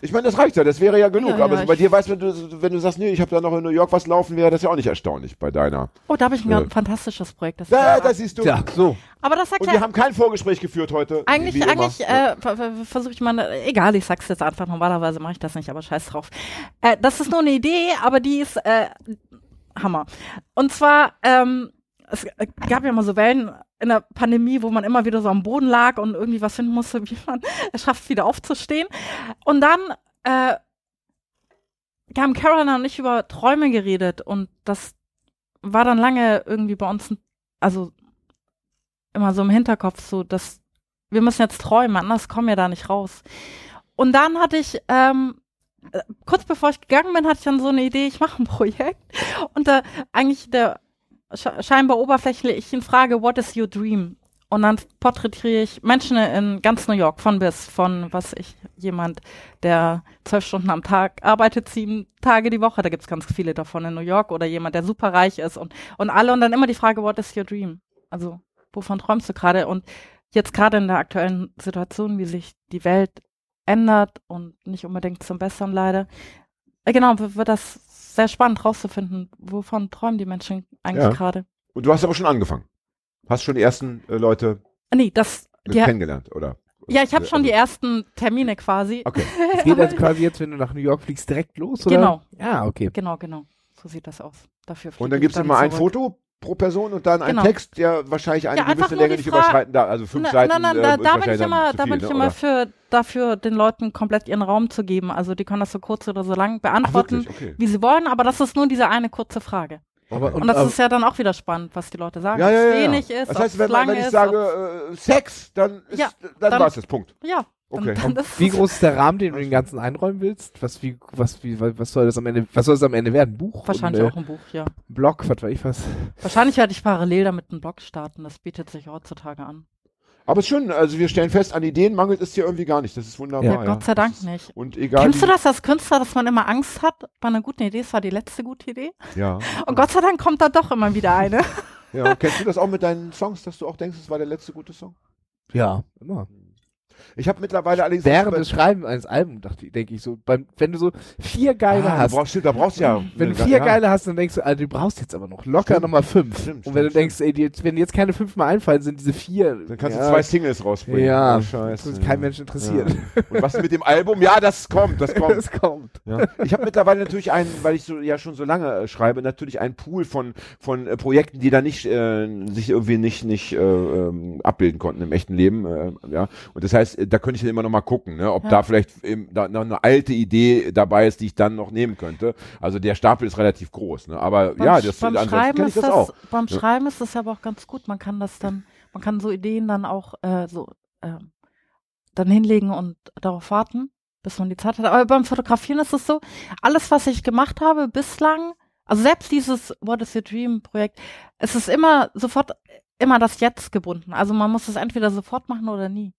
Ich meine, das reicht ja, das wäre ja genug. Ja, ja, aber bei dir weißt du, wenn du, wenn du sagst, nee, ich habe da noch in New York was laufen, wäre das ja auch nicht erstaunlich bei deiner. Oh, da habe ich ein Ja. ganz fantastisches Projekt. Das Ja, ist- das siehst du. Ja, so. aber das Und wir haben kein Vorgespräch geführt heute. eigentlich, eigentlich äh, versuche ich mal, äh, egal, ich sag's jetzt einfach, normalerweise mache ich das nicht, aber scheiß drauf. Äh, das ist nur eine Idee, aber die ist äh, Hammer. Und zwar, ähm, es äh, gab ja mal so Wellen in der Pandemie, wo man immer wieder so am Boden lag und irgendwie was finden musste, wie man es schafft, wieder aufzustehen. Und dann äh, haben Caroline und ich über Träume geredet und das war dann lange irgendwie bei uns, also immer so im Hinterkopf, so dass wir müssen jetzt träumen, anders kommen wir da nicht raus. Und dann hatte ich, ähm, äh, kurz bevor ich gegangen bin, hatte ich dann so eine Idee, ich mache ein Projekt und da eigentlich der sche- scheinbar oberflächlichen Frage, what is your dream? Und dann porträtiere ich Menschen in ganz New York, von bis, von was ich, jemand, der zwölf Stunden am Tag arbeitet, sieben Tage die Woche, da gibt's ganz viele davon in New York, oder jemand, der super reich ist und, und alle und dann immer die Frage, what is your dream? Also, wovon träumst du gerade? Und jetzt gerade in der aktuellen Situation, wie sich die Welt ändert und nicht unbedingt zum Besseren leider, äh, genau, wird das sehr spannend rauszufinden, wovon träumen die Menschen eigentlich Ja. gerade. Und du hast aber schon angefangen. Hast schon die ersten äh, Leute Äh, Nee, das, kennengelernt, oder? ja, ich habe schon die Also- ersten Termine quasi. Okay. Es geht jetzt quasi jetzt, wenn du nach New York fliegst, direkt los, oder? Genau. Ja, okay. Genau, genau. So sieht das aus. Dafür Und dann gibt es immer ein. Foto pro Person und dann ein Genau. Text, der wahrscheinlich eine Ja, einfach gewisse Länge nicht überschreiten darf. Also fünf Na- Seiten. Nein, nein, äh, da, bin ich immer, da viel, bin ich ne, immer für, dafür, den Leuten komplett ihren Raum zu geben. Also die können das so kurz oder so lang Ach, beantworten, wirklich? Okay. wie sie wollen, aber das ist nur diese eine kurze Frage. Aber, Und, das ist ja dann auch wieder spannend, was die Leute sagen. Ja, ja, ja, wenig ist, Das heißt, wenn, lang wenn ich ist. sage äh, Sex, dann, ist, Ja, dann, dann- war es das. Punkt. ja, Okay. dann ist wie groß ist der Rahmen, den du den ganzen einräumen willst? Was, wie, was, wie, was soll das am Ende, was soll das am Ende werden? Ein Buch? Wahrscheinlich ein, auch ein Buch, ja. Blog, was weiß ich was. Wahrscheinlich werde ich parallel damit einen Blog starten. Das bietet sich heutzutage an. Aber es ist schön, also wir stellen fest, an Ideen mangelt es hier irgendwie gar nicht. Das ist wunderbar. Ja, Ja, Gott sei Dank nicht. Und egal. Kennst du das als Künstler, dass man immer Angst hat bei einer guten Idee? Es war die letzte gute Idee. Ja. Und Gott sei Dank kommt da doch immer wieder eine. ja. Kennst du das auch mit deinen Songs, dass du auch denkst, es war der letzte gute Song? Ja, immer. Ich habe mittlerweile allerdings Während des Schreiben eines Albums, denke ich so, beim, wenn du so vier geile ah, hast, Da brauchst, du- da brauchst du ja. wenn du vier ja. geile hast, dann denkst du, Alter, du brauchst jetzt aber noch locker nochmal fünf. Stimmt, Und wenn du denkst, ey, die, jetzt- wenn jetzt keine fünf mehr einfallen, sind diese vier. Dann kannst ja, du zwei Singles rausbringen. Ja, Oh, das scheiße. ist kein Mensch interessiert. Ja. Und was mit dem Album? Ja, das kommt, das kommt. Es kommt. Ich habe mittlerweile natürlich einen, weil ich so ja schon so lange äh, schreibe, natürlich einen Pool von von äh, Projekten, die da nicht äh, sich irgendwie nicht nicht äh, ähm, abbilden konnten im echten Leben. Äh, ja. Und das heißt, äh, da könnte ich dann immer noch mal gucken, ne, ob Ja. da vielleicht eben, da noch eine alte Idee dabei ist, die ich dann noch nehmen könnte. Also der Stapel ist relativ groß. Ne? Aber Beim, ja, das beim Schreiben ist das das, auch. beim Ja. Schreiben ist das aber auch ganz gut. Man kann das dann, man kann so Ideen dann auch äh, so ähm, dann hinlegen und darauf warten, bis man die Zeit hat. Aber beim Fotografieren ist es so, alles, was ich gemacht habe bislang, also selbst dieses What is your Dream Projekt, es ist immer sofort immer das Jetzt gebunden. Also man muss es entweder sofort machen oder nie.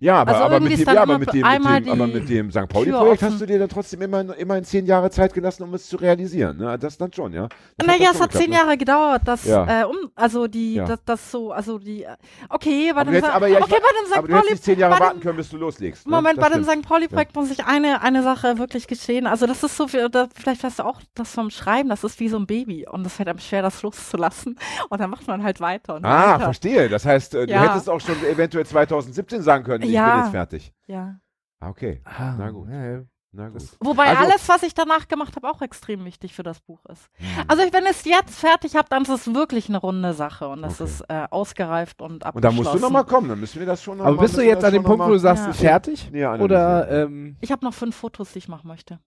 Ja, aber, Also aber, mit dem, ja, aber, mit dem, mit dem, aber mit dem St. Pauli-Projekt hast du dir dann trotzdem immer, immerhin zehn Jahre Zeit gelassen, um es zu realisieren. Ne? Das dann schon, ja. Das Naja, es hat zehn ne? Jahre gedauert, das, Ja. äh, um, also die, Ja. das, das so, also die, äh, okay, bei Aber dem, Sa- aber, ja, okay, bei dem St. aber du hättest zehn Jahre dem- warten können, bis du loslegst. Ne? Moment, Das bei dem stimmt. St. Pauli-Projekt muss ich eine, eine Sache wirklich geschehen. Also das ist so viel, da, vielleicht weißt du auch das vom Schreiben, das ist wie so ein Baby und es fällt einem schwer, das loszulassen. Und dann macht man halt weiter Ah, weiter. verstehe. Das heißt, äh, du hättest auch schon eventuell 2017 sagen können, ich Ja. bin jetzt fertig. Ja. Ah, okay. Ah, Na gut. Ja, ja. Na gut. Wobei Also- alles, was ich danach gemacht habe, auch extrem wichtig für das Buch ist. Hm. Also ich, wenn ich es jetzt fertig habe, dann ist es wirklich eine runde Sache und das Okay. ist äh, ausgereift und Und abgeschlossen. da musst du nochmal kommen, dann müssen wir das schon noch Aber mal- bist du jetzt an dem Punkt, wo du sagst, Ja. fertig? näher Oder, ähm, Ich habe noch fünf Fotos, die ich machen möchte.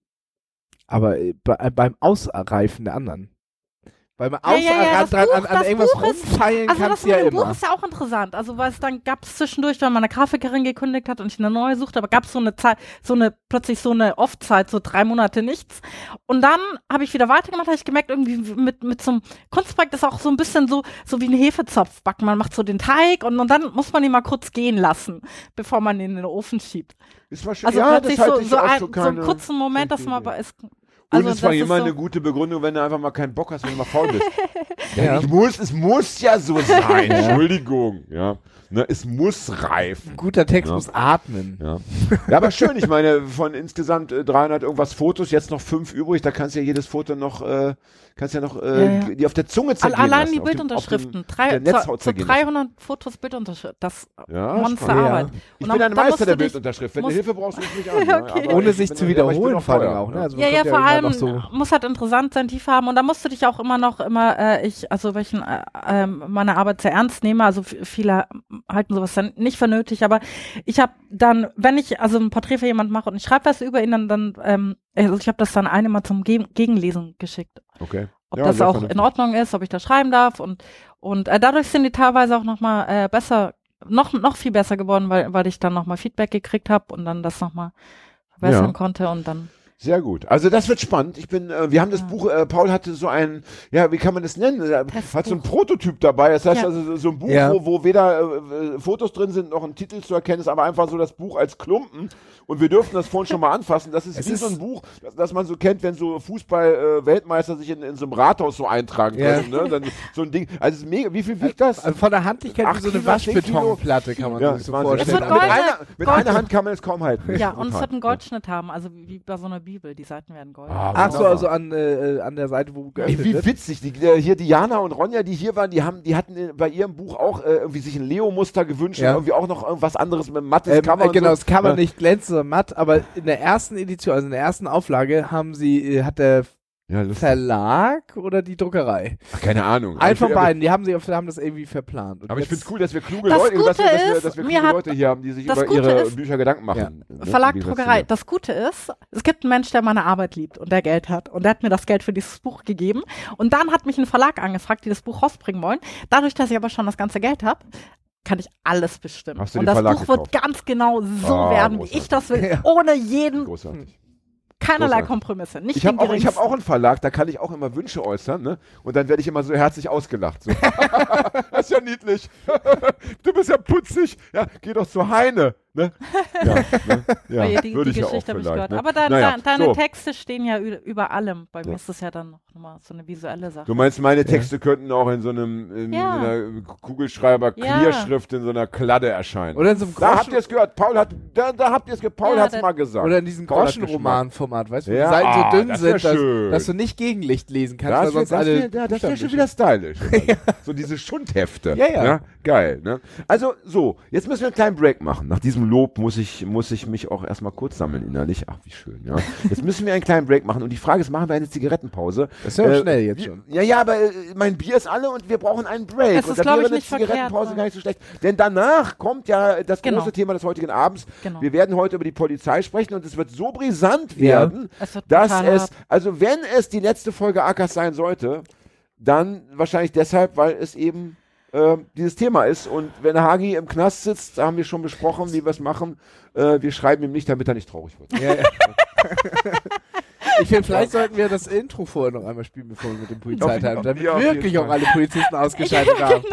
aber äh, bei, beim Ausreifen der anderen. Weil man Ja, ja, ja, das dran, Buch- an, an das irgendwas Buch rumfeilen Also das kannst du mit ja dem Buch ist ja auch interessant. Also weil es dann gab es zwischendurch, weil meine Grafikerin gekündigt hat und ich eine neue suchte, aber gab es so eine Zeit, so eine plötzlich so eine Off-Zeit, so drei Monate nichts. Und dann habe ich wieder weitergemacht, habe ich gemerkt, irgendwie mit mit so einem Kunstprojekt ist auch so ein bisschen so so wie ein Hefezopf backen. Man macht so den Teig und, und dann muss man ihn mal kurz gehen lassen, bevor man ihn in den Ofen schiebt. Ist schön. Also ja, plötzlich das so, so, auch ein, so einen kurzen Moment, dass man aber ist. Und Also es war das ist immer so- eine gute Begründung, wenn du einfach mal keinen Bock hast, wenn du mal faul bist. ja. Ja. Ich muss, es muss ja so sein. Entschuldigung. Ja. Ne, es muss reifen. Ein guter Text Ja. muss atmen. Ja. ja, aber schön. Ich meine, von insgesamt äh, 300 irgendwas Fotos, jetzt noch fünf übrig. Da kannst du ja jedes Foto noch, äh, kannst ja noch äh, Ja, ja. die auf der Zunge zergehen allein lassen, die dem- Bildunterschriften. Auf Drei, zu, zu zergehen lassen. 300 Fotos Bildunterschriften. Das Ja, Monsterarbeit. Ich Und bin dann- ein Meister musst der du dich- Bildunterschrift. Wenn du Hilfe brauchst, ruf mich an. ja. Okay. Ohne ich sich zu wiederholen auch vor allem auch. Ne? Also Ja, ja, vor allem so. muss halt interessant sein, Tiefe haben. Und da musst du dich auch immer noch immer, äh, ich, also welchen, äh, ähm, meine Arbeit sehr ernst nehme. Also viele halten sowas dann nicht für nötig, aber ich habe dann, wenn ich also ein Porträt für jemanden mache und ich schreibe was über ihn, dann, dann ähm, also ich habe das dann einem mal zum Ge Gegenlesen geschickt. Okay. Ob Ja, das auch vernünftig. in Ordnung ist, ob ich da schreiben darf und und äh, dadurch sind die teilweise auch noch mal äh, besser, noch noch viel besser geworden, weil weil ich dann noch mal Feedback gekriegt habe und dann das noch mal verbessern Ja. konnte und dann Sehr gut. Also das wird spannend. Ich bin, äh, wir haben das Ja. Buch, äh, Paul hatte so ein, ja, wie kann man das nennen? Er Testbuch. hat so ein Prototyp dabei. Das heißt Ja. also so ein Buch, Ja. wo, wo weder äh, äh, Fotos drin sind, noch ein Titel zu erkennen ist, aber einfach so das Buch als Klumpen. Und wir dürften das vorhin schon mal anfassen. Das ist Es wie ist- so ein Buch, das, das man so kennt, wenn so Fußball-Weltmeister sich in, in so einem Rathaus so eintragen Ja. können. Ne? Dann so ein Ding. Also es ist mega. Wie viel wiegt das? Also von der Handlichkeit wie so eine. Waschbetonplatte kann man ja, sich so vorstellen. wird mit einer, mit einer Hand kann man es kaum halten. ja und es wird einen Goldschnitt haben, also wie, wie bei so einer Bibel, die Seiten werden gold. Ah, Ach so, also an, äh, an der Seite, wo Ey, geöffnet wie wird. witzig. Die, äh, hier Diana und Ronja, die hier waren, die haben, die hatten äh, bei ihrem Buch auch äh, irgendwie sich ein Leo-Muster gewünscht Ja. und irgendwie auch noch irgendwas anderes mit mattes Ähm, Cover. äh, genau, so. das Cover Ja. nicht glänzend, sondern matt, aber in der ersten Edition, also in der ersten Auflage, haben sie, äh, hat der Ja. Verlag oder die Druckerei? Ach, keine Ahnung. Ein Aber von beiden, die haben, sie, haben das irgendwie verplant. Und Aber ich finde es cool, dass wir kluge Das Leute, dass wir, Gute dass wir, ist, dass wir kluge hat- Leute hier haben, die sich über Gute ihre ist- Bücher Gedanken machen. Ne? Verlag, Druckerei. ja. Das Gute ist, es gibt einen Mensch, der meine Arbeit liebt und der Geld hat. Und der hat mir das Geld für dieses Buch gegeben. Und dann hat mich ein Verlag angefragt, die das Buch rausbringen wollen. Dadurch, dass ich aber schon das ganze Geld habe, kann ich alles bestimmen. Hast du und das Verlag Buch wird gekauft? ganz genau so Ah, werden, wie ich das will. Ja. Ohne jeden, Großartig. Keinerlei großartig. Kompromisse. Nicht Ich habe auch, ich hab auch einen Verlag, da kann ich auch immer Wünsche äußern, ne? Und dann werde ich immer so herzlich ausgelacht. So. das ist ja niedlich. du bist ja putzig. Ja, geh doch zu Heine. Ne? Ja, ne? ja. Weil die, würde die ich ja auch Geschichte habe ich vielleicht. gehört. Ne? Aber dein, Naja, dein, deine so. Texte stehen ja über allem. Bei mir Ja. ist das ja dann noch mal so eine visuelle Sache. Du meinst, meine Texte könnten auch in so einem in Ja. so einer Kugelschreiber Ja. Clearschrift in so einer Kladde erscheinen. Oder in so einem da habt Groschen, ihr es gehört. Paul hat, da, da habt ihr es gehört. Paul Ja, hat's da- mal gesagt. oder in diesem hat Groschenroman-Format, weißt du, wo Ja, die Seiten ah, so dünn das sind, dass, dass du nicht Gegenlicht lesen kannst, Das sonst das alle wär, ja, das wär Buchstaben schon wieder stylisch. So diese Schundhefte. Ja, ja. Geil, ne? Also, so, jetzt müssen wir einen kleinen Break machen. Nach diesem Lob muss ich, muss ich mich auch erstmal kurz sammeln innerlich. Ach, wie schön, ja. Jetzt müssen wir einen kleinen Break machen und die Frage ist, machen wir eine Zigarettenpause? Das ist ja Äh, schnell jetzt schon. Ja, ja, aber äh, mein Bier ist alle und wir brauchen einen Break. Es und ist, da glaub wäre ich, eine nicht verkehrt, Zigarettenpause ne? gar nicht so schlecht. Denn danach kommt ja das Genau. große Thema des heutigen Abends. Genau. Wir werden heute über die Polizei sprechen und es wird so brisant Ja. werden, Es wird dass es, hart. also wenn es die letzte Folge Ackers sein sollte, dann wahrscheinlich deshalb, weil es eben äh, dieses Thema ist. Und wenn Hagi im Knast sitzt, da haben wir schon besprochen, wie wir es machen. Äh, wir schreiben ihm nicht, damit er nicht traurig wird. Ja, ja. ich finde, vielleicht sollten wir das Intro vorher noch einmal spielen, bevor wir mit dem Polizeiteil, damit Ja, wirklich auch alle Polizisten ausgeschaltet haben.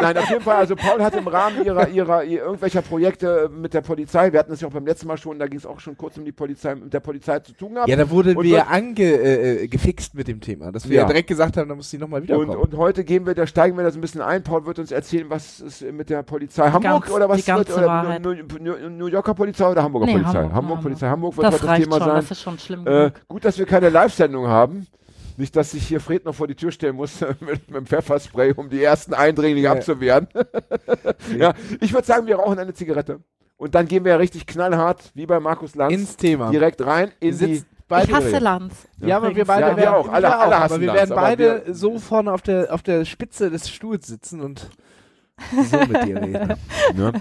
Nein, auf jeden Fall, also Paul hat im Rahmen ihrer, ihrer, ihr- irgendwelcher Projekte mit der Polizei, wir hatten das ja auch beim letzten Mal schon, da ging es auch schon kurz um die Polizei, mit der Polizei zu tun gehabt. Ja, da wurden Und wir wird- ange, äh, äh, mit dem Thema, dass wir Ja. direkt gesagt haben, da muss sie nochmal Und, wiederkommen. und heute gehen wir, da steigen wir das ein bisschen ein. Paul wird uns erzählen, was ist mit der Polizei Hamburg ganz- oder was wird, oder. New, New, New Yorker Polizei oder Hamburger Nee, Polizei? Hamburg, Hamburg, Hamburg. Polizei Hamburg wird Das heute das reicht Thema schon, sein. das ist schon schlimm Äh, gut, dass wir keine Live-Sendung haben. Nicht, dass sich hier Fred noch vor die Tür stellen muss mit, mit dem Pfefferspray, um die ersten Eindringlinge Ja. abzuwehren. ja, ich würde sagen, wir rauchen eine Zigarette. Und dann gehen wir richtig knallhart, wie bei Markus Lanz, Ins Thema. direkt rein in die. Ich hasse. Lanz. Ja, aber wir beide Ja, wir werden, auch. Alle- wir alle hassen aber wir Lanz, werden aber beide wir- so vorne auf der, auf der Spitze des Stuhls sitzen und so mit dir reden. Ne?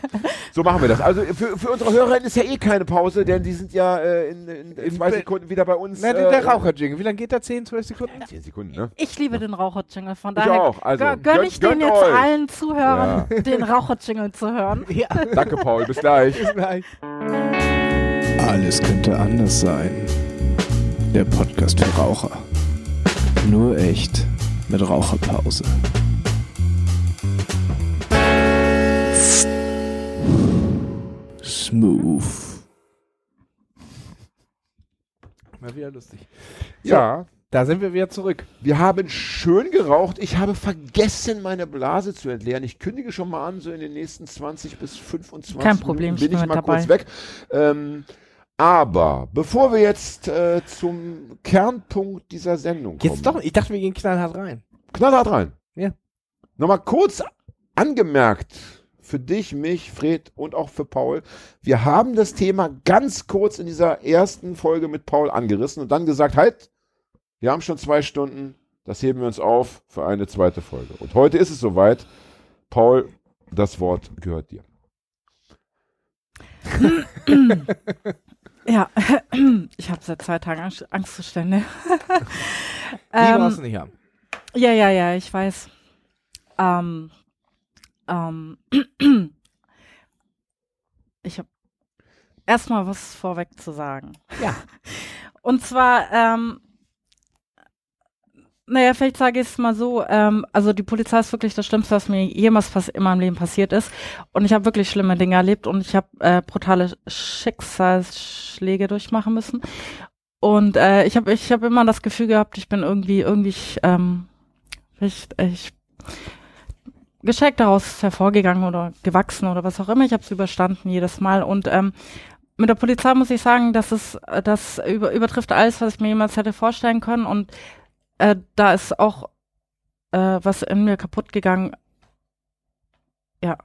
So machen wir das. Also für, für unsere Hörerinnen ist ja eh keine Pause, denn die sind ja äh, in, in, in zwei In- Sekunden wieder bei uns. Na, der, der äh, Raucherjingle, wie lange geht der? 10, 12 Sekunden? 10 Sekunden, ne? Ich liebe den Raucher-Jingle, von Ich daher auch, also, gö- gönn gönnt- ich den gönnt jetzt euch. allen Zuhörern, den Raucher-Jingle zu hören. Ja, Danke, Paul. Bis gleich. bis gleich. Alles könnte anders sein. Der Podcast für Raucher. Nur echt mit Raucherpause. Smooth. Mal wieder lustig. Ja, Da sind wir wieder zurück. wir haben schön geraucht. Ich habe vergessen, meine Blase zu entleeren. Ich kündige schon mal an, so in den nächsten 20 bis 25 Kein Problem, Minuten ich bin ich mal mit kurz dabei. weg. Ähm, aber bevor wir jetzt äh, zum Kernpunkt dieser Sendung kommen. Jetzt doch, ich dachte, wir gehen knallhart rein. Knallhart rein. Ja. Nochmal kurz angemerkt für dich, mich, Fred und auch für Paul. Wir haben das Thema ganz kurz in dieser ersten Folge mit Paul angerissen und dann gesagt, halt, wir haben schon zwei Stunden, das heben wir uns auf für eine zweite Folge. Und heute ist es soweit. Paul, das Wort gehört dir. Ja, ich habe seit zwei Tagen Angst, Angstzustände. Die ähm, brauchst du nicht haben. ja, ja, ja, ich weiß. Ähm, ähm, ich habe erstmal was vorweg zu sagen. Ja. Und zwar, ähm, naja, vielleicht sage ich es mal so, ähm, also die Polizei ist wirklich das Schlimmste, was mir jemals in meinem Leben passiert ist. Und ich habe wirklich schlimme Dinge erlebt und ich habe äh, brutale Schicksalsschläge durchmachen müssen. Und äh, ich habe ich hab immer das Gefühl gehabt, ich bin irgendwie, irgendwie, ähm, ich, ich geschickt daraus hervorgegangen oder gewachsen oder was auch immer. Ich habe es überstanden jedes Mal. Und ähm, mit der Polizei muss ich sagen, dass es, das über, übertrifft alles, was ich mir jemals hätte vorstellen können. Und äh, da ist auch äh, was in mir kaputt gegangen. Ja,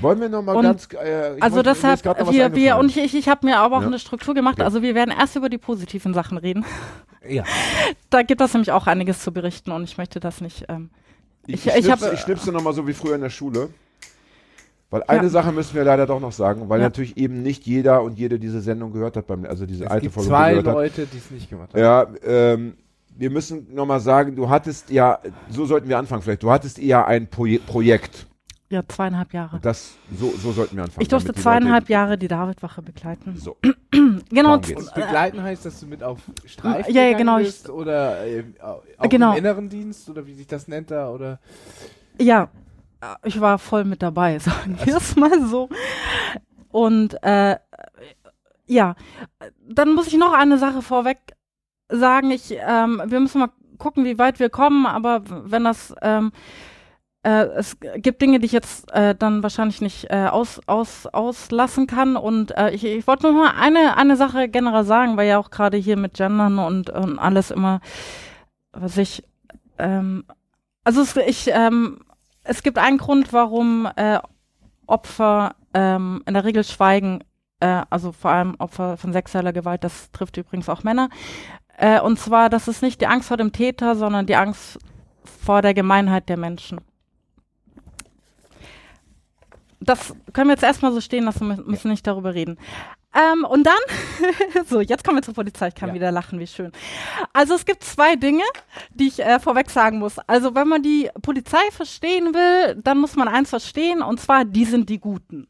Wollen wir nochmal ganz. Äh, also wollte- deshalb, wir, wir, und ich, ich, ich habe mir aber auch Ja. eine Struktur gemacht. Ja. Also wir werden erst über die positiven Sachen reden. Ja. Da gibt es nämlich auch einiges zu berichten und ich möchte das nicht. Ähm, Ich, Ich- ich, ich schnipse, hab- ich schnipse nochmal so wie früher in der Schule. Weil eine Sache müssen wir leider doch noch sagen, weil Ja. natürlich eben nicht jeder und jede diese Sendung gehört hat, beim, also diese Es alte gibt Folge zwei gehört hat. Leute, die es nicht gemacht haben. Ja, ähm, wir müssen nochmal sagen, du hattest ja, so sollten wir anfangen vielleicht, du hattest eher ein Proje Projekt. Ja, zweieinhalb Jahre. Das, so, so sollten wir anfangen. Ich durfte die zweieinhalb Leute, Jahre die Davidwache begleiten. So, Genau, geht's. Begleiten heißt, dass du mit auf Streifen Ja, ja, genau, ich- bist oder äh, auch Genau. im inneren Dienst oder wie sich das nennt da oder Ja, ich war voll mit dabei, sagen wir es mal so. Und äh, ja, dann muss ich noch eine Sache vorweg sagen. Ich, ähm, wir müssen mal gucken, wie weit wir kommen, aber wenn das ähm, äh, es gibt Dinge, die ich jetzt äh, dann wahrscheinlich nicht äh, aus, aus, auslassen kann. Und äh, ich, ich wollte nur mal eine, eine Sache generell sagen, weil ja auch gerade hier mit Gendern und, und alles immer, was ich, ähm, also es, ich, ähm, es gibt einen Grund, warum äh, Opfer ähm, in der Regel schweigen, äh, also vor allem Opfer von sexueller Gewalt, das trifft übrigens auch Männer. Äh, und zwar, das ist nicht die Angst vor dem Täter, sondern die Angst vor der Gemeinheit der Menschen. Das können wir jetzt erstmal so stehen lassen, wir müssen nicht darüber reden. Ähm, und dann, so, jetzt kommen wir zur Polizei. Ich kann Ja. wieder lachen, wie schön. Also es gibt zwei Dinge, die ich äh, vorweg sagen muss. Also wenn man die Polizei verstehen will, dann muss man eins verstehen, und zwar, die sind die Guten.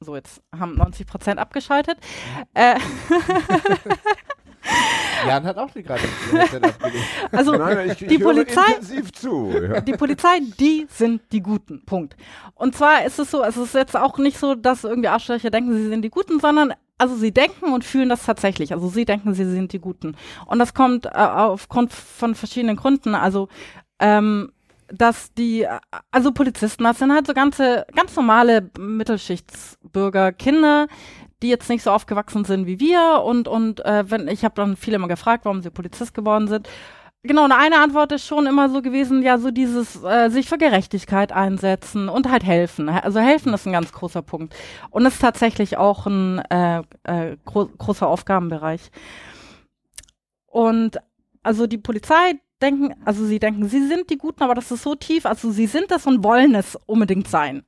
So, jetzt haben 90 Prozent abgeschaltet. Äh, Jan hat auch gerade die also Nein, nein, ich, die ich höre Polizei- zu. Ja. die Polizei, die sind die Guten. Punkt. Und zwar ist es so, es ist jetzt auch nicht so, dass irgendwie Arschlöcher denken, sie sind die Guten, sondern also sie denken und fühlen das tatsächlich. Also sie denken, sie sind die Guten. Und das kommt äh, aufgrund von verschiedenen Gründen. Also ähm, dass die, also Polizisten, das sind halt so ganze, ganz normale Mittelschichtsbürger, Kinder, die jetzt nicht so aufgewachsen sind wie wir und und äh, wenn ich habe dann viele immer gefragt, warum sie Polizist geworden sind. Genau, und eine Antwort ist schon immer so gewesen, ja, so dieses äh, sich für Gerechtigkeit einsetzen und halt helfen. Also helfen ist ein ganz großer Punkt. Und ist tatsächlich auch ein äh, äh, gro großer Aufgabenbereich. Und also die Polizei denken, also sie denken, sie sind die Guten, aber das ist so tief, also sie sind das und wollen es unbedingt sein.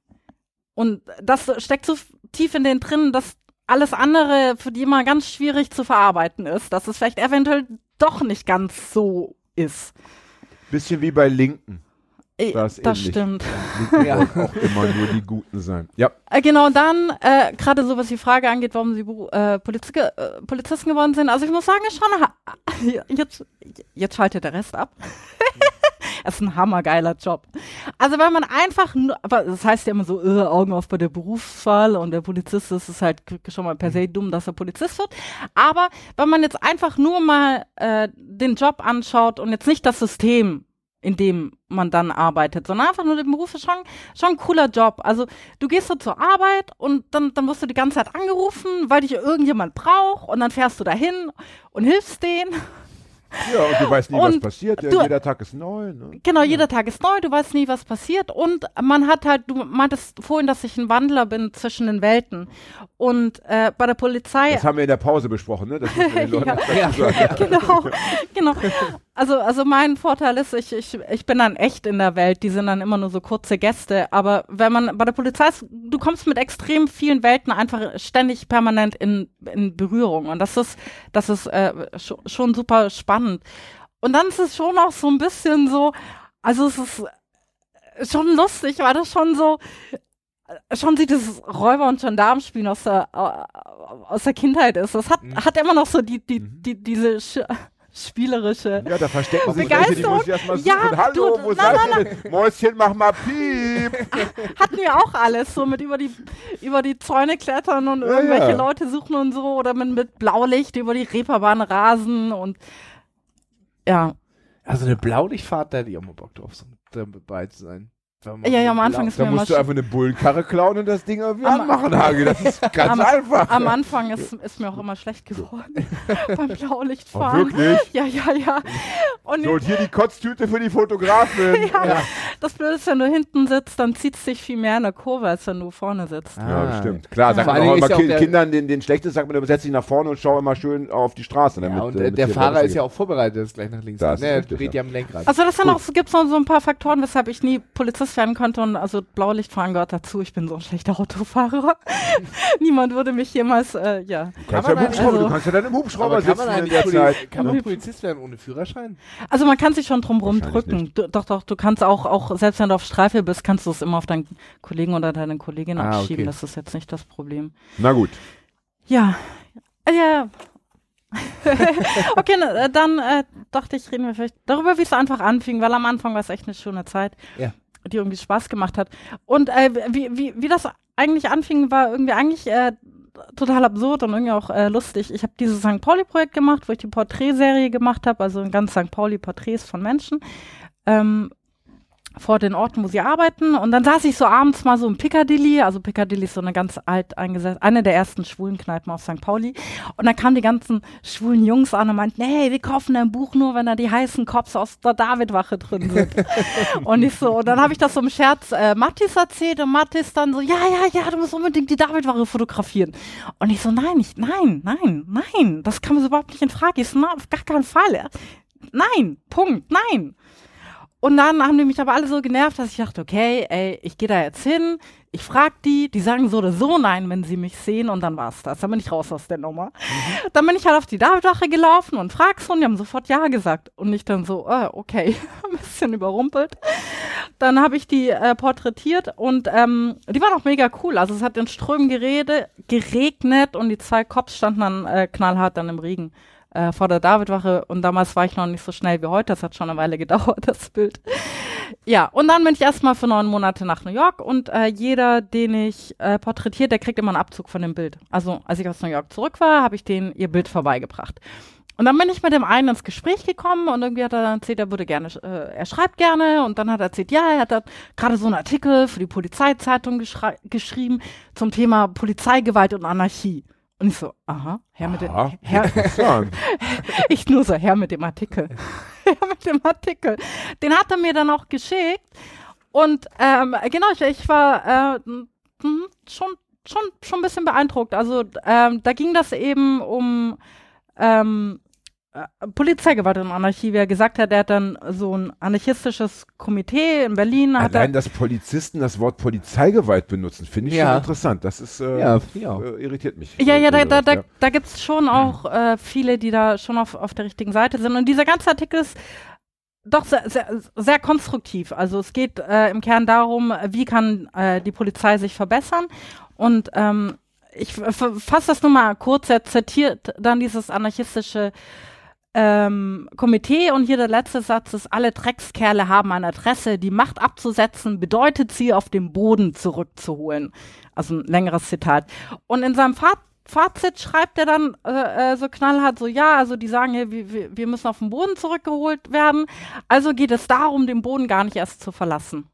Und das steckt so tief in denen drin, dass alles andere für die immer ganz schwierig zu verarbeiten ist, dass es vielleicht eventuell doch nicht ganz so ist. Bisschen wie bei Linken. Äh, Das Das, ist ähnlich. stimmt. Linken Ja. auch immer nur die Guten sein. Ja. Äh, genau, dann, äh, gerade so was die Frage angeht, warum sie äh, Poliz äh, Polizisten geworden sind. Also ich muss sagen, ist schon, jetzt, jetzt schaltet der Rest ab. Es ist ein hammergeiler Job. Also wenn man einfach nur, aber das heißt ja immer so, äh, Augen auf bei der Berufswahl und der Polizist ist halt k- schon mal per se dumm, dass er Polizist wird. Aber wenn man jetzt einfach nur mal äh, den Job anschaut und jetzt nicht das System, in dem man dann arbeitet, sondern einfach nur den Beruf ist schon, schon ein cooler Job. Also du gehst so zur Arbeit und dann, dann wirst du die ganze Zeit angerufen, weil dich irgendjemand braucht und dann fährst du dahin und hilfst denen. Ja, und du weißt nie, was Und passiert. Ja, du- jeder Tag ist neu. Ne? Genau, jeder Tag ist neu, du weißt nie, was passiert. Und man hat halt, du meintest vorhin, dass ich ein Wandler bin zwischen den Welten. Und äh, bei der Polizei. Das haben wir in der Pause besprochen, ne? Das Ja. sagen. genau, genau. Also, also mein Vorteil ist, ich, ich, ich bin dann echt in der Welt. Die sind dann immer nur so kurze Gäste. Aber wenn man bei der Polizei ist, du kommst mit extrem vielen Welten einfach ständig permanent in, in Berührung. Und das ist, das ist äh, schon, schon super spannend. Und dann ist es schon auch so ein bisschen so, also es ist schon lustig, weil das schon so, schon sie dieses Räuber- und Gendarmenspielen aus der, äh, aus der Kindheit ist. Das hat, Mhm. hat immer noch so die, die, Mhm. die, diese sch spielerische. Ja, da verstecken sich welche, die muss ich erstmal suchen. Ja, Hallo, du- wo ihr denn? Mäuschen, mach mal Piep. Hatten wir auch alles, so mit über die, über die Zäune klettern und irgendwelche ja. Leute suchen und so oder mit, mit Blaulicht über die Reeperbahn rasen und ja. Also eine Blaulichtfahrt, da hätte ich auch mal Bock drauf, so dabei zu sein. Ja, ja, am Anfang ist Da mir musst du einfach eine Bullenkarre klauen und das Ding irgendwie Am- anmachen, Hagi. Das ist ganz am, einfach. am Anfang ist, ist mir auch immer schlecht geworden beim Oh, Blaulichtfahren. wirklich? Ja, ja, ja. Und So, und hier die Kotztüte für die Fotografin. ja, das Blöde ist, wenn du hinten sitzt, dann zieht es dich viel mehr in der Kurve, als wenn du vorne sitzt. Ah. Ja, stimmt. Klar, sagt Vor man auch immer ist ja Ki- auch der- Kindern, den, den Schlechtes sagt man, setz dich nach vorne und schau immer schön auf die Straße. Ja, Damit, und äh, der Fahrer ist ja auch vorbereitet, das gleich nach links Das gehen. richtig, Der dreht ja. ja am Lenkrad. Also das sind auch, gibt so, so ein paar Faktoren, weshalb ich nie Polizist werden konnte und also Blaulichtfahren gehört dazu. Ich bin so ein schlechter Autofahrer. Niemand würde mich jemals, äh, ja. Du kannst Kann ja Hubschrauber, also- du kannst ja dann im Hubschrauber sitzen man in der Zeit. kann man. Polizist werden ohne Führerschein? Also man kann sich schon drum rumdrücken. doch, doch, du kannst auch, auch, selbst wenn du auf Streife bist, kannst du es immer auf deinen Kollegen oder deine Kollegin Ah, abschieben. okay. Das ist jetzt nicht das Problem. Na gut. Ja. Äh, Ja. okay, äh, dann äh, dachte ich, reden wir vielleicht darüber, wie es einfach anfing, weil am Anfang war es echt eine schöne Zeit. Ja. Die irgendwie Spaß gemacht hat. Und äh, wie, wie, wie das eigentlich anfing, war irgendwie eigentlich äh, total absurd und irgendwie auch äh, lustig. Ich habe dieses St. Pauli-Projekt gemacht, wo ich die Porträtserie gemacht habe, also ganz St. Pauli-Porträts von Menschen. Ähm, vor den Orten, wo sie arbeiten. Und dann saß ich so abends mal so im Piccadilly. Also Piccadilly ist so eine ganz alt eingesetzt, eine der ersten schwulen Kneipen aus St. Pauli. Und dann kamen die ganzen schwulen Jungs an und meinten, hey, wir kaufen ein Buch nur, wenn da die heißen Cops aus der Davidwache drin sind. und ich so, und dann habe ich das so im Scherz äh, Mattis erzählt und Mattis dann so, ja, ja, ja, du musst unbedingt die Davidwache fotografieren. Und ich so, nein, ich, nein, nein, nein, das kann man so überhaupt nicht in Frage. Ich so, na, auf gar keinen Fall. Nein, Punkt, nein. Und dann haben die mich aber alle so genervt, dass ich dachte, okay, ey, ich gehe da jetzt hin, ich frag die, die sagen so oder so nein, wenn sie mich sehen und dann war's das. Dann bin ich raus aus der Nummer. Mhm. Dann bin ich halt auf die Davidwache gelaufen und frag so und die haben sofort ja gesagt. Und ich dann so, äh, okay, ein bisschen überrumpelt. Dann habe ich die äh, porträtiert und ähm, die war noch mega cool. Also es hat in Strömen gerede, geregnet und die zwei Cops standen dann äh, knallhart dann im Regen äh, vor der Davidwache und damals war ich noch nicht so schnell wie heute, das hat schon eine Weile gedauert, das Bild. Ja, und dann bin ich erstmal für neun Monate nach New York und äh, jeder, den ich äh, porträtiert, der kriegt immer einen Abzug von dem Bild. Also als ich aus New York zurück war, habe ich denen ihr Bild vorbeigebracht. Und dann bin ich mit dem einen ins Gespräch gekommen und irgendwie hat er erzählt, er würde gerne, äh, er schreibt gerne und dann hat er erzählt, ja, er hat gerade so einen Artikel für die Polizeizeitung geschrieben zum Thema Polizeigewalt und Anarchie. Und ich so, aha, Herr mit dem, Herr, ich nur so, Herr mit dem Artikel. Herr mit dem Artikel. Den hat er mir dann auch geschickt. Und ähm, genau, ich, ich war äh, schon, schon, schon ein bisschen beeindruckt. Also ähm, da ging das eben um ähm, äh, Polizeigewalt und Anarchie, wie er gesagt hat, er hat dann so ein anarchistisches Komitee in Berlin. Allein, dass Polizisten das Wort Polizeigewalt benutzen, finde ich ja. schon interessant. Das ist, äh, ja, ja. Äh, irritiert mich. Ja, ja, da, da, da, da gibt es schon auch äh, viele, die da schon auf, auf der richtigen Seite sind. Und dieser ganze Artikel ist doch sehr, sehr, sehr konstruktiv. Also es geht äh, im Kern darum, wie kann äh, die Polizei sich verbessern. Und ähm, ich fasse das nur mal kurz, er zitiert dann dieses anarchistische ähm, Komitee und hier der letzte Satz ist, alle Dreckskerle haben eine Adresse, die Macht abzusetzen bedeutet sie auf den Boden zurückzuholen. Also ein längeres Zitat. Und in seinem Fazit Fazit schreibt er dann äh, äh, so knallhart so, ja, also die sagen, ja, wir, wir müssen auf den Boden zurückgeholt werden. Also geht es darum, den Boden gar nicht erst zu verlassen.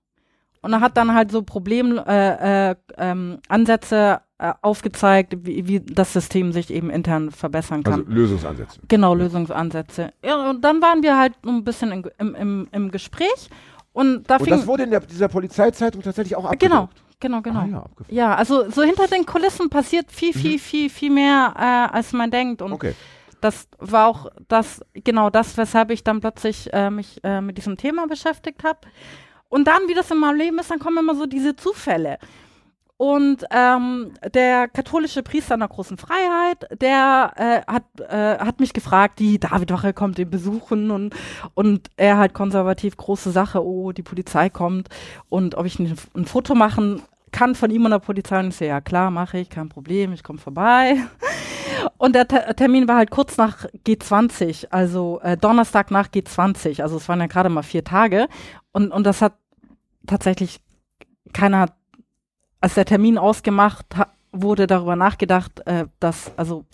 Und er hat dann halt so Problemansätze äh, äh, ähm, Ansätze äh, aufgezeigt, wie, wie das System sich eben intern verbessern kann. Also Lösungsansätze. Genau, Lösungsansätze. Ja, und dann waren wir halt ein bisschen in, im, im, im Gespräch. Und, da und das wurde in der, dieser Polizeizeitung tatsächlich auch abgedruckt? Genau, genau, genau. Ah, ja, ja, also so hinter den Kulissen passiert viel, viel, mhm. viel, viel mehr, äh, als man denkt. Und okay. das war auch das, genau das, weshalb ich dann plötzlich äh, mich äh, mit diesem Thema beschäftigt habe. Und dann, wie das in meinem Leben ist, dann kommen immer so diese Zufälle. Und ähm, der katholische Priester in der großen Freiheit, der äh, hat, äh, hat mich gefragt, die Davidwache kommt ihn besuchen und, und er halt konservativ große Sache, oh, die Polizei kommt und ob ich ein, ein Foto machen kann von ihm und der Polizei. Und ich so, ja klar, mache ich, kein Problem, ich komme vorbei. Und der Ter Termin war halt kurz nach G20, also äh, Donnerstag nach G20, also es waren ja gerade mal vier Tage. Und, und das hat tatsächlich keiner als der Termin ausgemacht wurde, darüber nachgedacht, äh, dass, also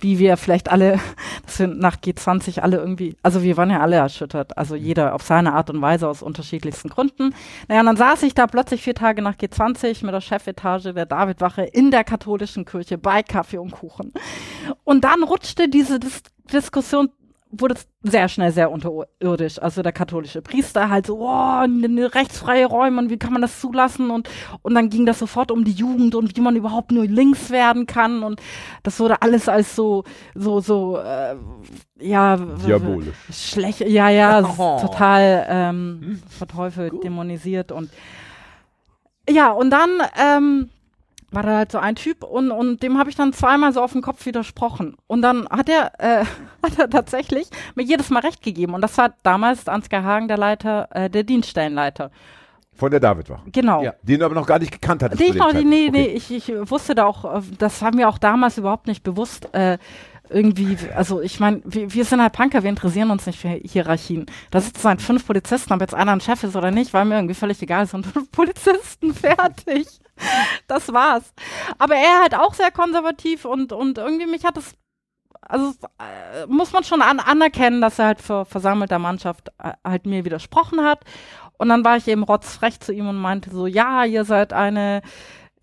wie wir vielleicht alle, dass wir nach G20 alle irgendwie, also wir waren ja alle erschüttert, also jeder auf seine Art und Weise aus unterschiedlichsten Gründen. Naja, und dann saß ich da plötzlich vier Tage nach G20 mit der Chefetage der Davidwache in der katholischen Kirche bei Kaffee und Kuchen. Und dann rutschte diese Dis Diskussion wurde es sehr schnell sehr unterirdisch. Also der katholische Priester halt so, oh, rechtsfreie Räume und wie kann man das zulassen? Und, und dann ging das sofort um die Jugend und wie man überhaupt nur links werden kann. Und das wurde alles als so, so, so, äh, ja. Diabolisch. Schlecht, ja, ja, oh. total ähm, hm. verteufelt, Gut. dämonisiert und ja, und dann, ähm, war da halt so ein Typ und, und dem habe ich dann zweimal so auf den Kopf widersprochen. Und dann hat er, äh, hat er tatsächlich mir jedes Mal recht gegeben. Und das war damals Ansgar Hagen, der Leiter, äh, der Dienststellenleiter. Von der Davidwache. Genau. Ja, den du aber noch gar nicht gekannt hattest. Den ich noch, nee, okay. nee, ich, ich wusste da auch, äh, das haben wir auch damals überhaupt nicht bewusst, äh, irgendwie, also ich meine, wir, wir sind halt Punker, wir interessieren uns nicht für Hierarchien. Da sitzen halt fünf Polizisten, ob jetzt einer ein Chef ist oder nicht, war mir irgendwie völlig egal, es sind fünf Polizisten, fertig. Das war's. Aber er halt auch sehr konservativ und, und irgendwie mich hat es also äh, muss man schon an, anerkennen, dass er halt vor versammelter Mannschaft äh, halt mir widersprochen hat. Und dann war ich eben rotzfrech zu ihm und meinte so, ja, ihr seid eine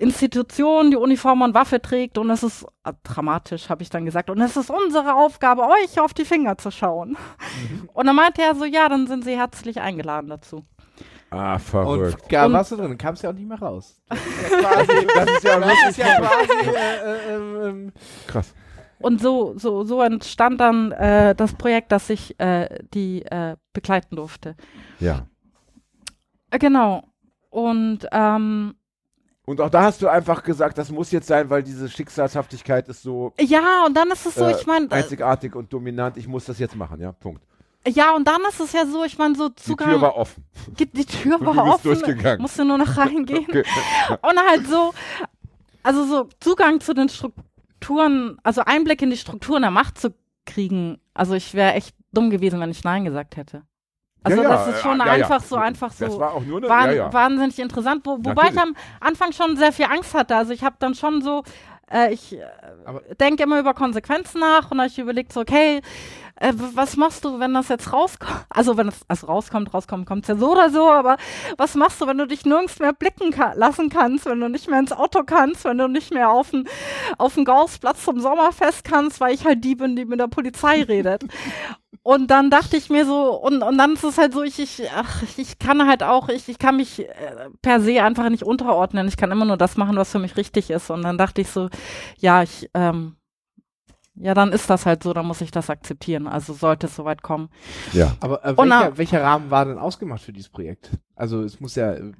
Institution, die Uniform und Waffe trägt und es ist äh, dramatisch, habe ich dann gesagt, und es ist unsere Aufgabe, euch auf die Finger zu schauen. Mhm. Und dann meinte er so, ja, dann sind Sie herzlich eingeladen dazu. Ah, verrückt. Und gar warst du drin, kam es ja auch nicht mehr raus. Das ist ja quasi, das ist ja, das ist ja quasi äh, äh, äh, krass. Und so, so, so entstand dann äh, das Projekt, das ich äh, die äh, begleiten durfte. Ja. Äh, genau. Und ähm, und auch da hast du einfach gesagt, das muss jetzt sein, weil diese Schicksalshaftigkeit ist so. Ja, und dann ist es so, äh, ich meine. Einzigartig und dominant, ich muss das jetzt machen, ja, Punkt. Ja, und dann ist es ja so, ich meine, so Zugang. Die Tür war offen. Die Tür war offen. Durchgegangen. Musste nur noch reingehen. okay. Und halt so, also so Zugang zu den Strukturen, also Einblick in die Strukturen der Macht zu kriegen, also ich wäre echt dumm gewesen, wenn ich Nein gesagt hätte. Also ja, das ist schon ja, einfach so, einfach so das war auch nur eine, wahn, wahnsinnig interessant, wo, wobei Natürlich. ich am Anfang schon sehr viel Angst hatte. Also ich habe dann schon so, äh, ich äh, denke immer über Konsequenzen nach und ich überlegt so, okay, äh, was machst du, wenn das jetzt rauskommt? Also wenn es also rauskommt, rauskommt, kommt es ja so oder so, aber was machst du, wenn du dich nirgends mehr blicken ka lassen kannst, wenn du nicht mehr ins Auto kannst, wenn du nicht mehr auf den auf den Gaußplatz zum Sommerfest kannst, weil ich halt die bin, die mit der Polizei redet. Und dann dachte ich mir so, und, und dann ist es halt so, ich, ich, ach, ich kann halt auch, ich, ich kann mich äh, per se einfach nicht unterordnen. Ich kann immer nur das machen, was für mich richtig ist. Und dann dachte ich so, ja, ich, ähm, ja, dann ist das halt so, dann muss ich das akzeptieren. Also sollte es soweit kommen. Ja. Aber äh, welcher, na, welcher, Rahmen war denn ausgemacht für dieses Projekt? Also es muss ja äh,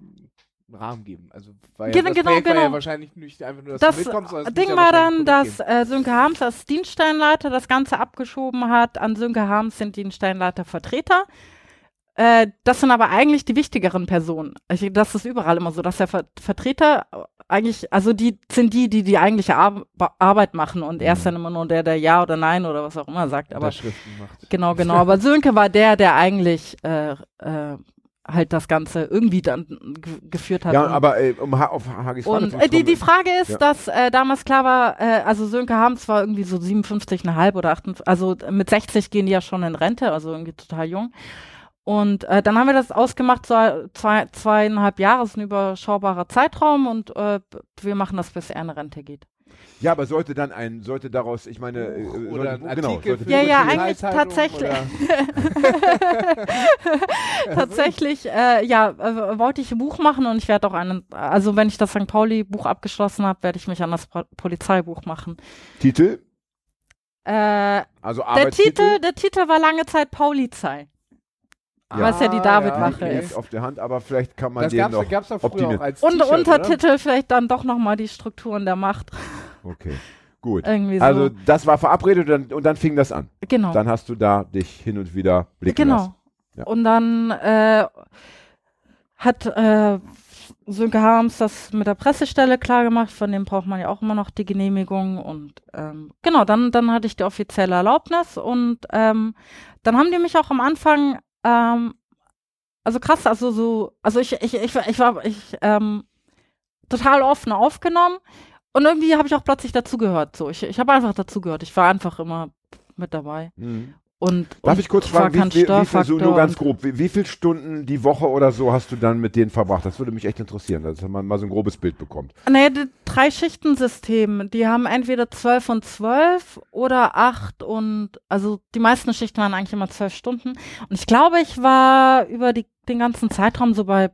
Rahmen geben. Also ja, genau, das genau, Projekt genau. war ja wahrscheinlich nicht einfach nur, dass das du mitkommst, sondern Ding war dann, dass äh, Sönke Harms als Dienststellenleiter das Ganze abgeschoben hat. An Sönke Harms sind Dienststellenleiter Vertreter. Äh, das sind aber eigentlich die wichtigeren Personen. Ich, das ist überall immer so, dass der Ver Vertreter eigentlich, also die sind die, die die eigentliche Ar Arbeit machen und er ist dann immer nur der, der Ja oder Nein oder was auch immer sagt. Aber macht. genau, genau. Aber Sönke war der, der eigentlich äh, äh, halt das Ganze irgendwie dann geführt hat. Ja, aber äh, um ha auf Hagis Und äh, die, die Frage ist, ja. dass äh, damals klar war, äh, also Sönke Harms war irgendwie so 57,5 oder 58, also mit 60 gehen die ja schon in Rente, also irgendwie total jung. Und äh, dann haben wir das ausgemacht, so zwei, zweieinhalb Jahre ist ein überschaubarer Zeitraum und äh, wir machen das, bis er in Rente geht. Ja, aber sollte dann ein, sollte daraus, ich meine, äh, oder sollte, ein genau, Artikel sollte ja, ja, eigentlich tatsächlich. tatsächlich, äh, ja, äh, wollte ich ein Buch machen und ich werde auch einen, also wenn ich das St. Pauli Buch abgeschlossen habe, werde ich mich an das po Polizeibuch machen. Titel? Äh, also der Titel, der Titel war lange Zeit Paulizei. Ja, was ja die David-Wache ja, ist. auf der Hand, aber vielleicht kann man das den gab's, noch gab's doch optimieren. Auch als Und Untertitel oder? vielleicht dann doch nochmal die Strukturen der Macht. Okay, gut. Irgendwie so. Also das war verabredet und dann, und dann, fing das an. Genau. Dann hast du da dich hin und wieder blicken genau. lassen. Genau. Und dann äh, hat äh, Sönke Harms das mit der Pressestelle klargemacht, von dem braucht man ja auch immer noch die Genehmigung und ähm, genau, dann, dann hatte ich die offizielle Erlaubnis und ähm, dann haben die mich auch am Anfang ähm, also krass, also so, also ich, ich, ich, ich war ich, ähm, total offen aufgenommen und irgendwie habe ich auch plötzlich dazugehört. So, ich, ich habe einfach dazugehört. Ich war einfach immer mit dabei. Mhm. Und, Darf und ich kurz fragen, wie, wie, wie viel, so nur ganz grob, wie, wie viele Stunden die Woche oder so hast du dann mit denen verbracht? Das würde mich echt interessieren, dass man mal so ein grobes Bild bekommt. Naja, die drei Schichtensystem, die haben entweder zwölf und zwölf oder acht und, also die meisten Schichten waren eigentlich immer zwölf Stunden. Und ich glaube, ich war über die, den ganzen Zeitraum so bei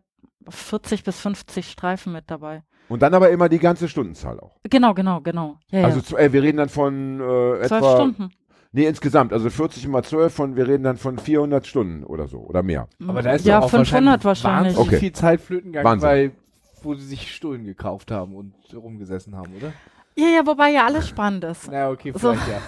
40 bis 50 Streifen mit dabei. Und dann aber immer die ganze Stundenzahl auch. Genau, genau, genau. Ja, also ja. Äh, wir reden dann von äh, etwa... Zwölf Stunden. Nee, insgesamt, also 40 mal 12 von, wir reden dann von 400 Stunden oder so, oder mehr. Aber da ist ja, auch 500 wahrscheinlich. wahrscheinlich Okay. viel Zeit flöten gegangen, Wahnsinn. weil wo sie sich Stullen gekauft haben und rumgesessen haben, oder? Ja, ja, wobei ja alles spannend ist. Na, okay, So. vielleicht ja.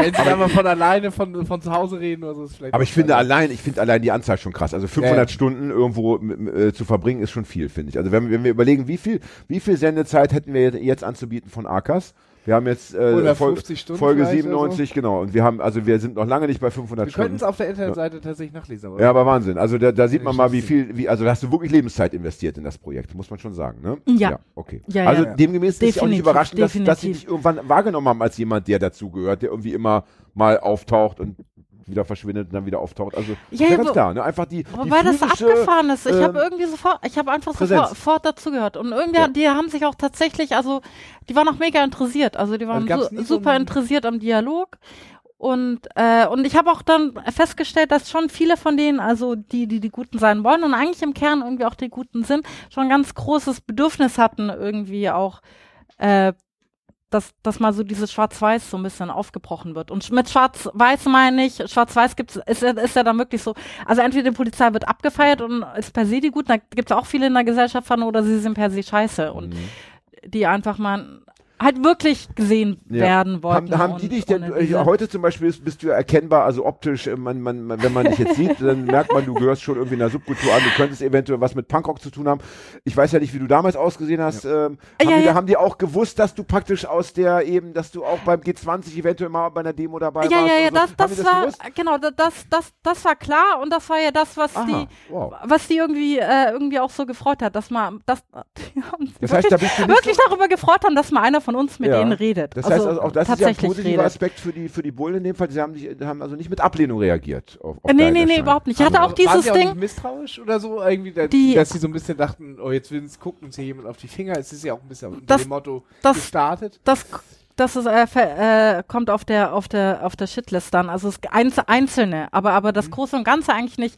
Wenn sie aber von alleine von, von zu Hause reden oder so, ist vielleicht Aber ich finde anders. allein, ich finde allein die Anzahl schon krass. Also 500 Ja, ja. Stunden irgendwo äh, zu verbringen ist schon viel, finde ich. Also wenn, wenn wir überlegen, wie viel, wie viel Sendezeit hätten wir jetzt anzubieten von Akas, Wir haben jetzt äh, 150 Stunden Folge oder 97, genau. Und wir haben, also wir sind noch lange nicht bei 500 Wir könnten Stunden. es auf der Internetseite tatsächlich nachlesen. Aber Ja, aber Wahnsinn. Also da, da sieht man mal, wie viel, wie, also da hast du wirklich Lebenszeit investiert in das Projekt, muss man schon sagen, ne? Ja. okay. Ja, ja. also Ja. demgemäß ist es ja auch nicht Definitiv, überraschend, dass, dass sie dich irgendwann wahrgenommen haben als jemand, der dazugehört, der irgendwie immer mal auftaucht und wieder verschwindet und dann wieder auftaucht. Also Ja, ja ganz klar, ne? Einfach die, die Wobei das abgefahren ist. Ich habe ähm, irgendwie sofort, ich habe einfach Präsenz. sofort, dazugehört. Und irgendwie, Ja. die haben sich auch tatsächlich, also die waren auch mega interessiert. Also die waren gab's su so super ein- interessiert am Dialog. Und, äh, und ich habe auch dann festgestellt, dass schon viele von denen, also die, die die Guten sein wollen und eigentlich im Kern irgendwie auch die Guten sind, schon ein ganz großes Bedürfnis hatten, irgendwie auch, äh, dass, dass mal so dieses Schwarz-Weiß so ein bisschen aufgebrochen wird. Und mit Schwarz-Weiß meine ich, Schwarz-Weiß gibt's, ist, ja- ist ja dann wirklich so, also entweder die Polizei wird abgefeiert und ist per se die gut, da gibt's auch viele in der Gesellschaft von, oder sie sind per se scheiße und Mhm. die einfach mal halt wirklich gesehen Ja. werden wollten. Haben, haben die und dich denn, äh, heute zum Beispiel bist, bist du ja erkennbar, also optisch, äh, man, man, man, wenn man dich jetzt sieht, dann merkt man, du gehörst schon irgendwie einer Subkultur an, du könntest eventuell was mit Punkrock zu tun haben. Ich weiß ja nicht, wie du damals ausgesehen hast. Ähm, haben, Ja, die, ja. haben die auch gewusst, dass du praktisch aus der eben, dass du auch beim G20 eventuell mal bei einer Demo dabei ja, warst? ja, ja, oder so? das, das die war, gewusst? genau, da- das, das, das war klar und das war ja das, was Aha, die, wow. was die irgendwie, äh, irgendwie auch so gefreut hat, dass man, dass, die haben sich Das heißt, da wirklich, bist du wirklich darüber gefreut haben, dass mal einer von uns mit Ja. denen redet. Das heißt also auch, das ist ja ein positiver redet. Aspekt für die, für die Bullen in dem Fall. Sie haben, nicht, haben also nicht mit Ablehnung reagiert. Auf, auf Äh, nee, nee, nee, überhaupt nicht. Ich hatte Aber auch dieses Ding. Misstrauisch oder so irgendwie, da, Die- dass sie so ein bisschen dachten, oh jetzt will es gucken uns hier jemand auf die Finger. Es ist ja auch ein bisschen unter Das- dem Motto das- gestartet. das das ist, äh, äh, kommt auf der auf der auf der Shitlist dann. Also es einz einzelne, aber aber Mhm. das Große und Ganze eigentlich nicht.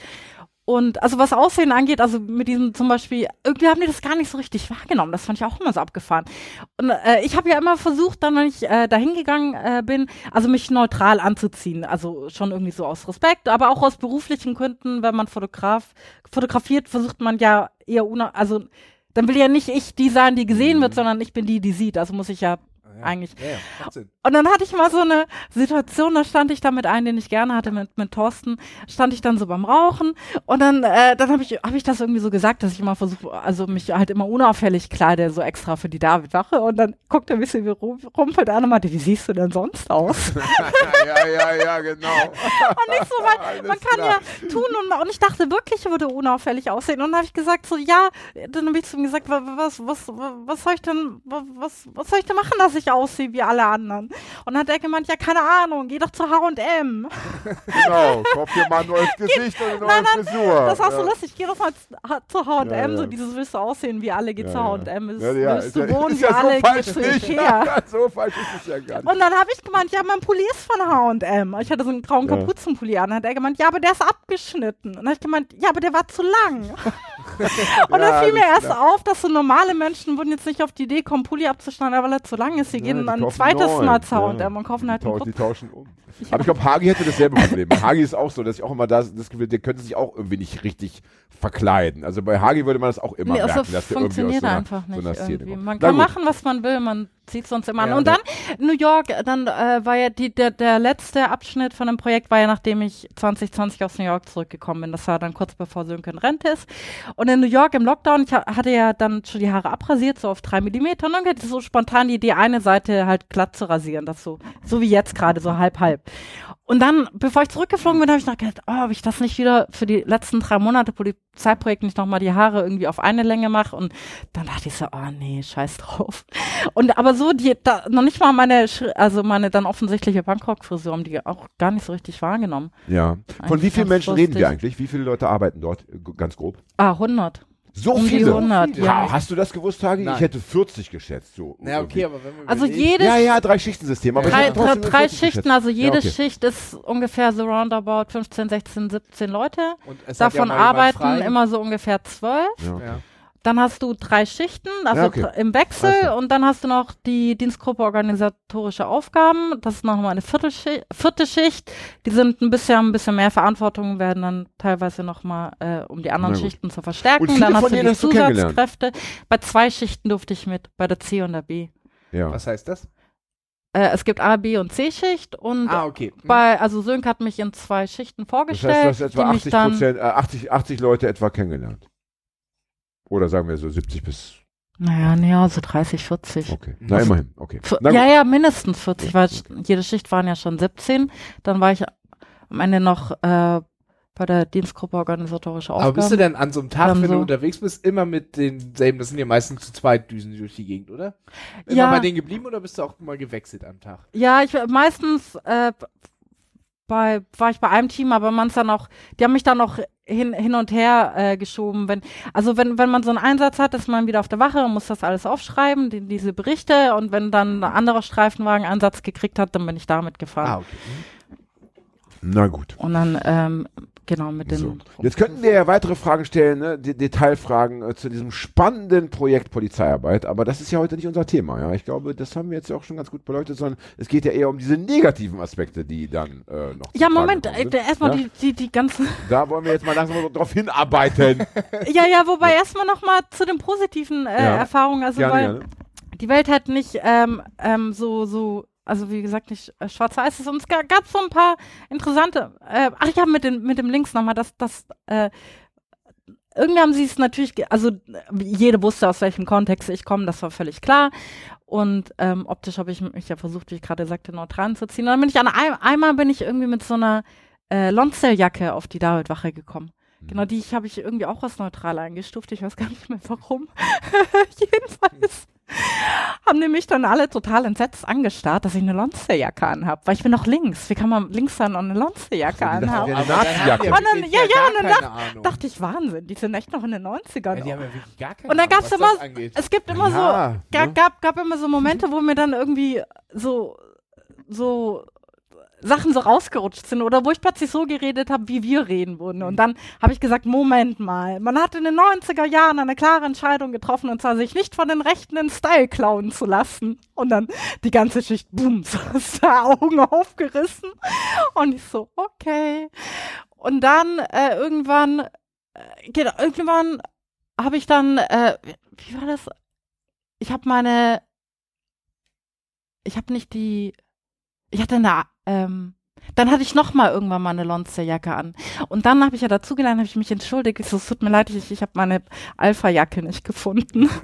Und also was Aussehen angeht, also mit diesem zum Beispiel, irgendwie haben die das gar nicht so richtig wahrgenommen. Das fand ich auch immer so abgefahren. Und äh, ich habe ja immer versucht, dann, wenn ich äh, dahin gegangen äh, bin, also mich neutral anzuziehen. Also schon irgendwie so aus Respekt, aber auch aus beruflichen Gründen, wenn man Fotograf fotografiert, versucht man ja eher una also dann will ja nicht ich die sein, die gesehen Mhm. wird, sondern ich bin die, die sieht. Also muss ich ja eigentlich. Ja, ja, macht Sinn. Und dann hatte ich mal so eine Situation, da stand ich da mit einem, den ich gerne hatte, mit, mit Thorsten, stand ich dann so beim Rauchen und dann, äh, dann habe ich, hab ich das irgendwie so gesagt, dass ich immer versuche, also mich halt immer unauffällig kleide, so extra für die David-Wache und dann guckt er ein bisschen wie rum- rumpelt an und meinte, wie siehst du denn sonst aus? ja, ja, ja, genau. Und nicht so, weil man kann klar. ja tun und, und ich dachte wirklich, ich würde unauffällig aussehen. Und dann habe ich gesagt, so ja, dann habe ich zu ihm gesagt, wa- was, was, was soll ich denn, wa- was, was soll ich denn machen, dass ich aussehe wie alle anderen? Und dann hat er gemeint, ja, keine Ahnung, geh doch zu H&M. Genau, kauf dir mal ein neues Gesicht und eine neue Nein, nein, Frisur. Das war so ja. lustig, geh doch mal zu- H&M, Ja, ja. so dieses willst du aussehen wie alle, geh zu. H&M, willst, Ja, ja, willst du ja- wohnen ist wie ja so alle, geh falsch zu. Ikea. so falsch ist es ja gar nicht. Und dann habe ich gemeint, ja, mein Pulli ist von H&M. Ich hatte so einen grauen. Kapuzenpulli an. Dann hat er gemeint, ja, aber der ist abgeschnitten. Und dann habe ich gemeint, ja, aber der war zu lang. Und Ja, dann fiel mir erst klar. auf, dass so normale Menschen würden jetzt nicht auf die Idee kommen, Pulli abzuschneiden, weil er zu lang ist. Sie gehen dann ein zweites. Mal zu Ja. H&M und kaufen halt die, die tauschen um. Aber ich glaube, Hagi hätte dasselbe Problem. Hagi ist auch so, dass ich auch immer das, das Gefühl, der könnte sich auch irgendwie nicht richtig verkleiden. Also bei Hagi würde man das auch immer Nee, merken, also dass der irgendwie aus funktioniert so einer, einfach so nicht einer Szene kommt. Man kann machen, was man will, man zieht sonst immer an. Ja, und dann New York, dann äh, war ja die, der, der letzte Abschnitt von dem Projekt war ja, nachdem ich 2020 aus New York zurückgekommen bin. Das war dann kurz bevor Sönke in Rente ist. Und in New York im Lockdown, ich ha- hatte ja dann schon die Haare abrasiert, so auf drei Millimeter. Und dann hatte ich so spontan die Idee, eine Seite halt glatt zu rasieren. Das so, so wie jetzt gerade, so halb halb. Und dann, bevor ich zurückgeflogen bin, habe ich noch gedacht, oh, ob ich das nicht wieder für die letzten drei Monate Polizeiprojekt nicht nochmal die Haare irgendwie auf eine Länge mache. Und dann dachte ich so, oh nee, scheiß drauf. Und aber so, die, da, noch nicht mal meine, also meine dann offensichtliche Punkrock-Frisur haben die auch gar nicht so richtig wahrgenommen. Ja. Von Eigentlich wie vielen Menschen reden wir lustig. eigentlich? Wie viele Leute arbeiten dort? Ganz grob. Ah, 100. So Um die viele? 100, viele. ja. Ha, Hast du das gewusst, Hagi? Nein. Ich hätte 40 geschätzt. So Na, okay, aber wenn wir Also überlegen- jede Ja, ja, drei Schichtensystem. Aber ich Drei, drei, drei 40 Schichten, geschätzt. also jede okay. Schicht ist ungefähr so roundabout 15, 16, 17 Leute. Und es hat ja Davon jemand arbeiten frei. immer so ungefähr zwölf. Ja. Dann hast du drei Schichten, also Ja, okay. im Wechsel klar. und dann hast du noch die Dienstgruppe organisatorische Aufgaben. Das ist nochmal eine vierte Schicht. Die sind ein bisschen, ein bisschen mehr Verantwortung, werden dann teilweise nochmal, äh, um die anderen. Schichten zu verstärken. Und dann hast du die hast du? Zusatzkräfte. Bei zwei Schichten durfte ich mit, bei der C und der B. Ja. Was heißt das? Äh, es gibt A, B und C-Schicht und Ah, okay. Hm. bei, also Sönke hat mich in zwei Schichten Das vorgestellt, heißt, du hast etwa die mich 80 dann Prozent, äh, 80, 80 Leute etwa kennengelernt. Oder sagen wir so 70 bis Naja, nee, also 30, 40. Okay. Na, immerhin. Okay. Na ja, ja, mindestens 40, weil jede Schicht waren ja schon 17. Dann war ich am Ende noch äh, bei der Dienstgruppe organisatorische Aber bist du Aufgaben. denn an so einem Tag, Dann wenn du so. unterwegs bist, immer mit denselben, das sind ja meistens zu zweit Düsen durch die Gegend, oder? Immer Ja. bei denen geblieben oder bist du auch mal gewechselt am Tag? Ja, ich meistens äh, bei war ich bei einem Team, aber man dann auch, die haben mich dann noch hin, hin und her äh, geschoben. Wenn, also wenn, wenn man so einen Einsatz hat, ist man wieder auf der Wache und muss das alles aufschreiben, die, diese Berichte und wenn dann ein anderer Streifenwagen Einsatz gekriegt hat, dann bin ich damit gefahren. Ah, okay. Na gut. Und dann, ähm, genau, mit den. So. Jetzt könnten wir ja weitere Fragen stellen, ne? De Detailfragen äh, zu diesem spannenden Projekt Polizeiarbeit, aber das ist ja heute nicht unser Thema. Ja, ich glaube, das haben wir jetzt ja auch schon ganz gut beleuchtet, sondern es geht ja eher um diese negativen Aspekte, die dann äh, noch. Ja, Moment, äh, erstmal ja? die, die, die ganzen. Da wollen wir jetzt mal langsam drauf hinarbeiten. ja, ja, wobei erstmal nochmal zu den positiven äh, Ja. Erfahrungen. Also, gerne, weil gerne. die Welt halt nicht ähm, ähm, so, so, also wie gesagt, nicht äh, schwarz-weiß ist. Und es ga, gab so ein paar interessante, äh, ach ja, mit, den, mit dem Links nochmal, dass das, äh, irgendwie haben sie es natürlich, also jede wusste, aus welchem Kontext ich komme, das war völlig klar. Und ähm, optisch habe ich mich ja versucht, wie ich gerade sagte, neutral zu ziehen. Und dann bin ich an einem, einmal bin ich irgendwie mit so einer äh, Lonsdale-Jacke auf die Davidwache gekommen. Genau, die habe ich irgendwie auch als neutral eingestuft. Ich weiß gar nicht mehr warum. Jedenfalls haben die mich dann alle total entsetzt angestarrt, dass ich eine Lonsterjacke anhabe. Weil ich bin doch links. Wie kann man links dann noch eine Lonsterjacke die dachten, anhaben? ja, ja, gar und dann Ahnung. Dachte ich, Wahnsinn, die sind echt noch in den 90ern. ja, die haben ja wirklich gar keine Und dann gab's was immer- es gibt immer Ja, so, ne? gab, gab immer so Momente, wo mir dann irgendwie so, so Sachen so rausgerutscht sind oder wo ich plötzlich so geredet habe, wie wir reden würden. Und dann habe ich gesagt, Moment mal, man hat in den 90er Jahren eine klare Entscheidung getroffen und zwar sich nicht von den Rechten in Style klauen zu lassen. Und dann die ganze Schicht, boom, so aus der Augen aufgerissen. Und ich so, okay. Und dann äh, irgendwann, äh, genau, irgendwann habe ich dann, äh, wie war das? Ich habe meine, ich habe nicht die, ich hatte eine, ähm, dann hatte ich noch mal irgendwann mal eine Lonsterjacke an. Und dann habe ich ja dazugelernt, habe ich mich entschuldigt. Ich so, es tut mir leid, ich, ich habe meine Alpha-Jacke nicht gefunden.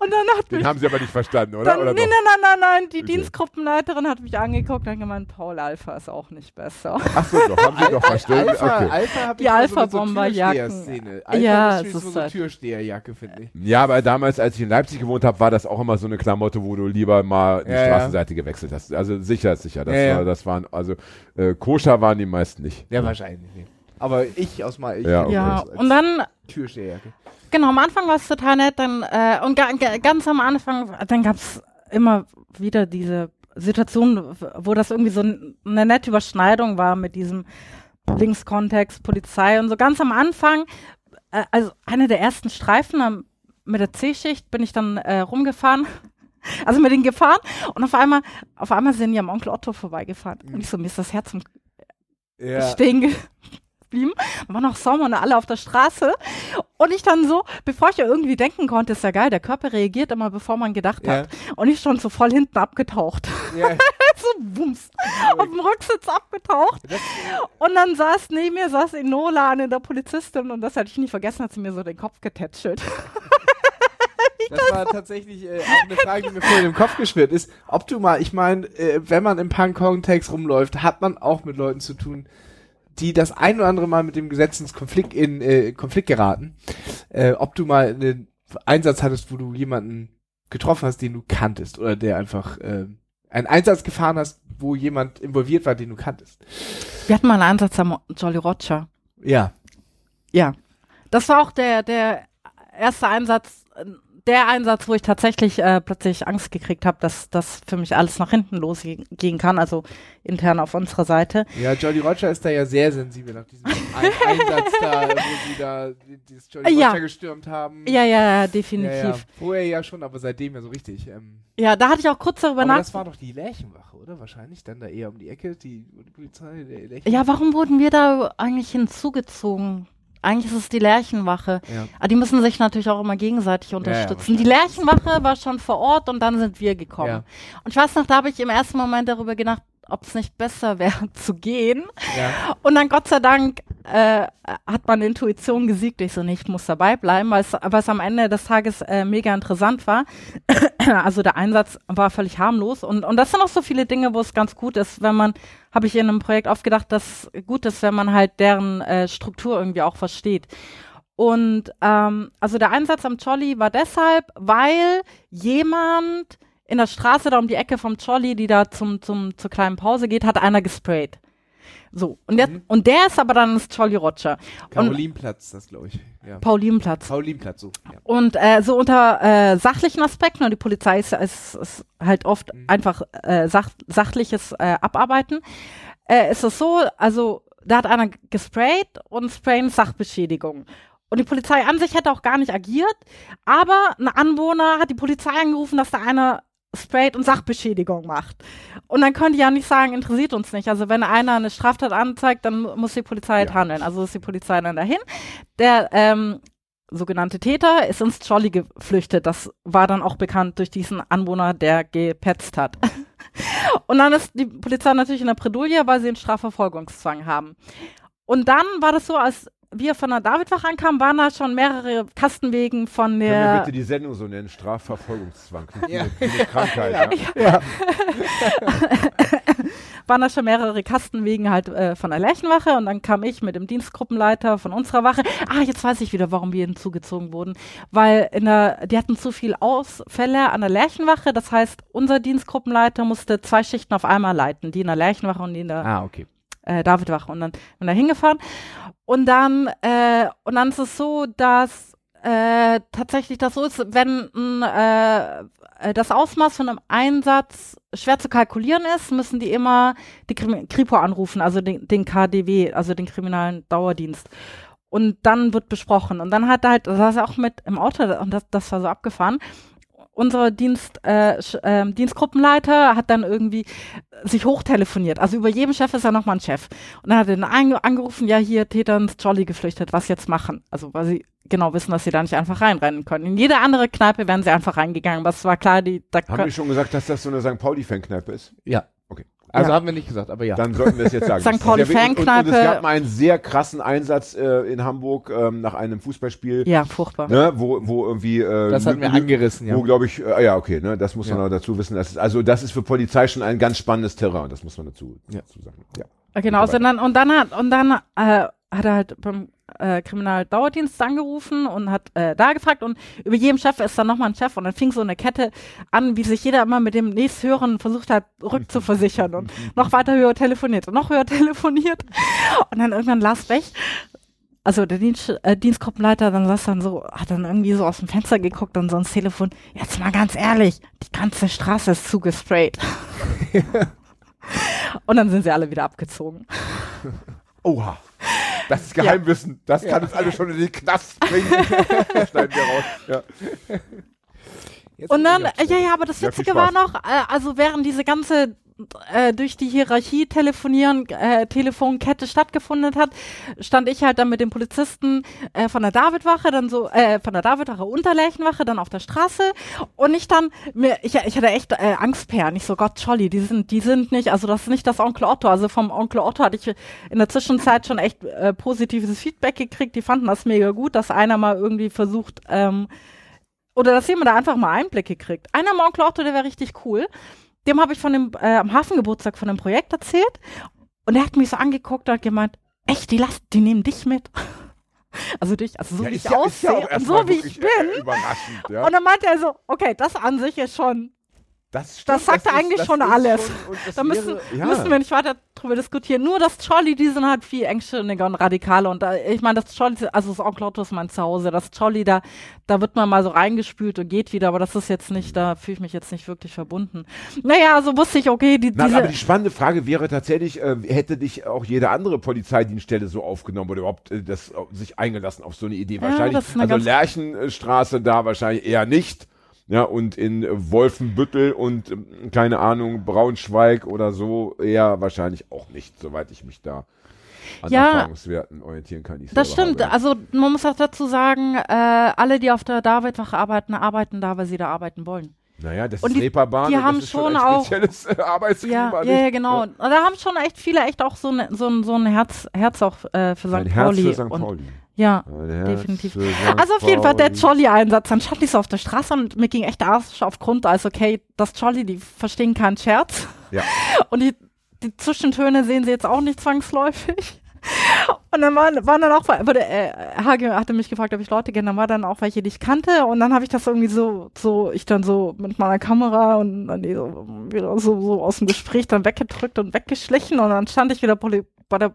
Und dann hat Den mich haben sie aber nicht verstanden, oder? dann, oder nee, nein, nein, nein, nein. Die Okay. Dienstgruppenleiterin hat mich angeguckt und hat gemeint, Paul Alpha ist auch nicht besser. Ach so, doch, haben sie doch verstanden. Alpha, Okay. Alpha hab Die ich mal so. Alpha Ja, ist es so ist eine halt- Türsteherjacke, finde ich. Ja, aber damals, als ich in Leipzig gewohnt habe, war das auch immer so eine Klamotte, wo du lieber mal die Ja, ja. Straßenseite gewechselt hast. Also sicher, ist sicher. Das, Ja, ja. das waren, also äh, koscher waren die meisten nicht. Ja, wahrscheinlich. nicht. Aber ich aus mal, ich Ja, okay. Ja, und dann Türsteherjacke. Genau, am Anfang war es total nett, dann äh, und ga, ga, ganz am Anfang, dann gab's immer wieder diese Situation, wo das irgendwie so eine nette Überschneidung war mit diesem Linkskontext, Polizei und so. Ganz am Anfang, äh, also eine der ersten Streifen am, mit der C-Schicht bin ich dann äh, rumgefahren. Also mit denen gefahren und auf einmal, auf einmal sind die am Onkel Otto vorbeigefahren. Und ich so, mir ist das Herz im Ja. stehen geblieben. Waren noch Sommer und alle auf der Straße. Und ich dann so, bevor ich ja irgendwie denken konnte, ist ja geil, der Körper reagiert immer, bevor man gedacht Ja. hat. Und ich schon so voll hinten abgetaucht. ja. so bums, auf dem Rücksitz abgetaucht. Und dann saß neben mir, saß Enola, eine der Polizistin, und das hatte ich nie vergessen, hat sie mir so den Kopf getätschelt. das war tatsächlich äh, eine Frage, die mir vorhin im Kopf geschwirrt ist. Ob du mal, ich meine, äh, wenn man im Punk-Kontext rumläuft, hat man auch mit Leuten zu tun, die das ein oder andere Mal mit dem Gesetzeskonflikt in äh, Konflikt geraten. Äh, ob du mal einen Einsatz hattest, wo du jemanden getroffen hast, den du kanntest, oder der einfach äh, einen Einsatz gefahren hast, wo jemand involviert war, den du kanntest. Wir hatten mal einen Einsatz am Jolly Roger. Ja. Ja. Das war auch der, der erste Einsatz, äh, der Einsatz, wo ich tatsächlich äh, plötzlich Angst gekriegt habe, dass das für mich alles nach hinten losgehen kann, also intern auf unserer Seite. Ja, Jolly Roger ist da ja sehr sensibel nach diesem ein Einsatz da, wo sie da die- dieses Jolly Ja. Roger gestürmt haben. Ja, ja, ja, ja, definitiv. ja. Vorher ja schon, aber seitdem ja so richtig. Ähm, Ja, da hatte ich auch kurz darüber aber nach. das war doch die Lärchenwache, oder? Wahrscheinlich dann da eher um die Ecke, die, die Polizei, der Lärchen. Ja, warum wurden wir da eigentlich hinzugezogen? Eigentlich ist es die Lärchenwache. Ja. Aber die müssen sich natürlich auch immer gegenseitig unterstützen. die Lärchenwache war schon vor Ort und dann sind wir gekommen. Ja. Und ich weiß noch, da habe ich im ersten Moment darüber gedacht, ob es nicht besser wäre zu gehen. Ja. Und dann Gott sei Dank äh, hat meine Intuition gesiegt. Ich so, nee, ich muss dabei bleiben, weil es am Ende des Tages äh, mega interessant war. also der Einsatz war völlig harmlos und, und das sind auch so viele Dinge, wo es ganz gut ist, wenn man, habe ich in einem Projekt oft gedacht, dass gut ist, wenn man halt deren äh, Struktur irgendwie auch versteht. Und ähm, also der Einsatz am Jolly war deshalb, weil jemand in der Straße da um die Ecke vom Jolly, die da zum, zum, zur kleinen Pause geht, hat einer gesprayt. So, und, der, mhm. und der ist aber dann ins Jolly Roger. Karolinplatz, das glaube ich. Ja. Paulinplatz. Paulinplatz, so. Ja. Und äh, so unter äh, sachlichen Aspekten, und die Polizei ist, ist, ist halt oft mhm. einfach äh, sach, sachliches äh, Abarbeiten, äh, ist es so, also da hat einer gesprayt und sprayen Sachbeschädigung. Und die Polizei an sich hätte auch gar nicht agiert, aber ein Anwohner hat die Polizei angerufen, dass da einer sprayt und Sachbeschädigung macht. Und dann können die ja nicht sagen, interessiert uns nicht. Also wenn einer eine Straftat anzeigt, dann muss die Polizei halt ja. handeln. Also ist die Polizei dann dahin. Der ähm, sogenannte Täter ist ins Jolly geflüchtet. Das war dann auch bekannt durch diesen Anwohner, der gepetzt hat. und dann ist die Polizei natürlich in der Bredouille, weil sie einen Strafverfolgungszwang haben. Und dann war das so, als wir von der Davidwache ankamen, waren da schon mehrere Kastenwegen von der. Können wir bitte die Sendung so nennen? Strafverfolgungszwang. Ja. Eine, eine Krankheit. ja. ja. waren da schon mehrere Kastenwegen halt äh, von der Lerchenwache und dann kam ich mit dem Dienstgruppenleiter von unserer Wache. Ah, jetzt weiß ich wieder, warum wir hinzugezogen wurden. Weil in der, die hatten zu viel Ausfälle an der Lerchenwache. Das heißt, unser Dienstgruppenleiter musste zwei Schichten auf einmal leiten. Die in der Lerchenwache und die in der ah, okay. äh, Davidwache. Und dann bin da hingefahren und dann, äh, und dann ist es so, dass äh, tatsächlich das so ist, wenn äh, äh, das Ausmaß von einem Einsatz schwer zu kalkulieren ist, müssen die immer die Kripo anrufen, also den, den KDW, also den kriminalen Dauerdienst. Und dann wird besprochen. Und dann hat er halt, das saß er auch mit im Auto und das, das war so abgefahren unser Dienst, äh, äh, Dienstgruppenleiter hat dann irgendwie sich hochtelefoniert. Also über jedem Chef ist ja nochmal ein Chef. Und dann hat er dann angerufen, ja, hier Täter ins Jolly geflüchtet, was jetzt machen? Also weil sie genau wissen, dass sie da nicht einfach reinrennen können. In jede andere Kneipe wären sie einfach reingegangen, es war klar, die da Haben wir schon gesagt, dass das so eine St. Pauli-Fankneipe ist? Ja. Also ja. haben wir nicht gesagt, aber ja. Dann sollten wir es jetzt sagen. St. Pauli Fankneipe. Und, und, es gab mal einen sehr krassen Einsatz äh, in Hamburg ähm, nach einem Fußballspiel. Ja, furchtbar. Ne, wo, wo irgendwie. Äh, das hat mir angerissen, ja. Wo glaube ich, äh, ja, okay, ne, das muss ja. man auch dazu wissen. Das ist, also das ist für Polizei schon ein ganz spannendes Terrain, das muss man dazu, ja. dazu sagen. Ja. Genau, und dann, und dann hat, und dann äh, hat er halt beim äh, Kriminaldauerdienst angerufen und hat äh, da gefragt und über jedem Chef ist dann nochmal ein Chef und dann fing so eine Kette an, wie sich jeder immer mit dem nächsthöheren versucht hat, rückzuversichern und noch weiter höher telefoniert und noch höher telefoniert und dann irgendwann Lars Bech also der Dienst, äh, Dienstgruppenleiter dann saß dann so, hat dann irgendwie so aus dem Fenster geguckt und so ins Telefon, jetzt mal ganz ehrlich, die ganze Straße ist zugesprayt. und dann sind sie alle wieder abgezogen. Oha. Das ist Geheimwissen. Ja. Das kann uns alle schon in den Knast bringen. schneiden wir raus. Ja. und dann, ja, ja, aber das Witzige war noch, äh, also während diese ganze äh, durch die Hierarchie telefonieren, äh, Telefonkette stattgefunden hat, stand ich halt dann mit dem Polizisten äh, von der Davidwache, dann so, äh, von der Davidwache Unterlärchenwache, dann auf der Straße und ich dann, mir, ich, ich hatte echt äh, Angstperlen. Ich so, Gott, Scholli, die sind, die sind nicht, also das ist nicht das Onkel Otto. Also vom Onkel Otto hatte ich in der Zwischenzeit schon echt äh, positives Feedback gekriegt. Die fanden das mega gut, dass einer mal irgendwie versucht, ähm, oder dass jemand da einfach mal Einblicke kriegt. Einer am Onkel Otto, der wäre richtig cool dem habe ich von dem äh, am Hafengeburtstag von dem Projekt erzählt und er hat mich so angeguckt und hat gemeint, echt, die lassen, die nehmen dich mit. Also dich, also so ja, wie ich ja, aussehe ja und so wie ich bin. Äh, und dann meinte er so, okay, das an sich ist schon das, stimmt, das sagt das eigentlich ist, schon alles. Schon, da müssen, wäre, ja. müssen wir nicht weiter drüber diskutieren. Nur das Jolly, die sind halt viel engstirniger und radikaler. Und da, ich meine, das Jolly, also das Onkel Otto ist mein Zuhause. Das Jolly, da, da wird man mal so reingespült und geht wieder. Aber das ist jetzt nicht, da fühle ich mich jetzt nicht wirklich verbunden. Naja, also wusste ich, okay, die, Na, Aber die spannende Frage wäre tatsächlich, äh, hätte dich auch jede andere Polizeidienststelle so aufgenommen oder überhaupt äh, das, äh, sich eingelassen auf so eine Idee? Wahrscheinlich, ja, also Lerchenstraße da wahrscheinlich eher nicht. Ja, und in Wolfenbüttel und ähm, keine Ahnung, Braunschweig oder so eher wahrscheinlich auch nicht, soweit ich mich da an ja, Erfahrungswerten orientieren kann. das stimmt. Habe. Also man muss auch dazu sagen, äh, alle, die auf der Davidwache arbeiten, arbeiten da, weil sie da arbeiten wollen. Naja, das Und ist die- Reeperbahn die und haben das ist schon schon ein auch- spezielles Arbeitsklima. Ja, ja, ja, genau. Und Da haben schon echt viele echt auch so, ne, so, ein- so ein Herz, Herz auch äh, für St. Ein Herz Pauli. für St. Und, Pauli. Ja, definitiv. Also auf jeden Fall der. Jolly-Einsatz. Dann stand ich so auf der Straße und mir ging echt der Arsch auf Grund. Also okay, das Jolly, die verstehen keinen Scherz. Ja. Und die, die Zwischentöne sehen sie jetzt auch nicht zwangsläufig. Und dann waren, waren dann auch, wurde, äh, Hage hatte mich gefragt, ob ich Leute kenne, dann war dann auch welche, die ich kannte und dann habe ich das irgendwie so, so, ich dann so mit meiner Kamera und dann die so, wieder so, so aus dem Gespräch dann weggedrückt und weggeschlichen und dann stand ich wieder bei der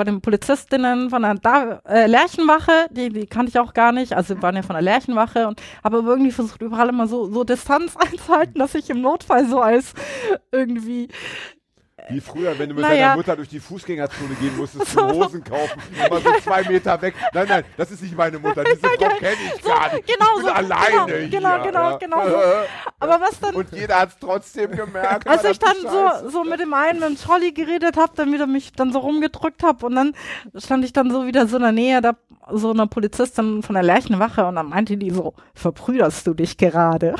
bei den Polizistinnen von der da äh, Lerchenwache, die, die kannte ich auch gar nicht, also waren ja von der Lerchenwache und habe irgendwie versucht, überall immer so, so Distanz einzuhalten, dass ich im Notfall so als irgendwie Wie früher, wenn du mit Naja. deiner Mutter durch die Fußgängerzone gehen musstest zum Hosen kaufen, immer so zwei Meter weg. Nein, nein, das ist nicht meine Mutter. Diese Frau kenne ich gar nicht. genau ich bin so, alleine genau, hier. genau, genau, ja. genau so. Aber was dann, Und jeder hat es trotzdem gemerkt. als ich dann so, so mit dem einen, mit dem Trolley geredet habe, dann wieder mich dann so rumgedrückt habe und dann stand ich dann so wieder so in der Nähe da so einer Polizistin von der Lerchenwache und dann meinte die so, verbrüderst du dich gerade?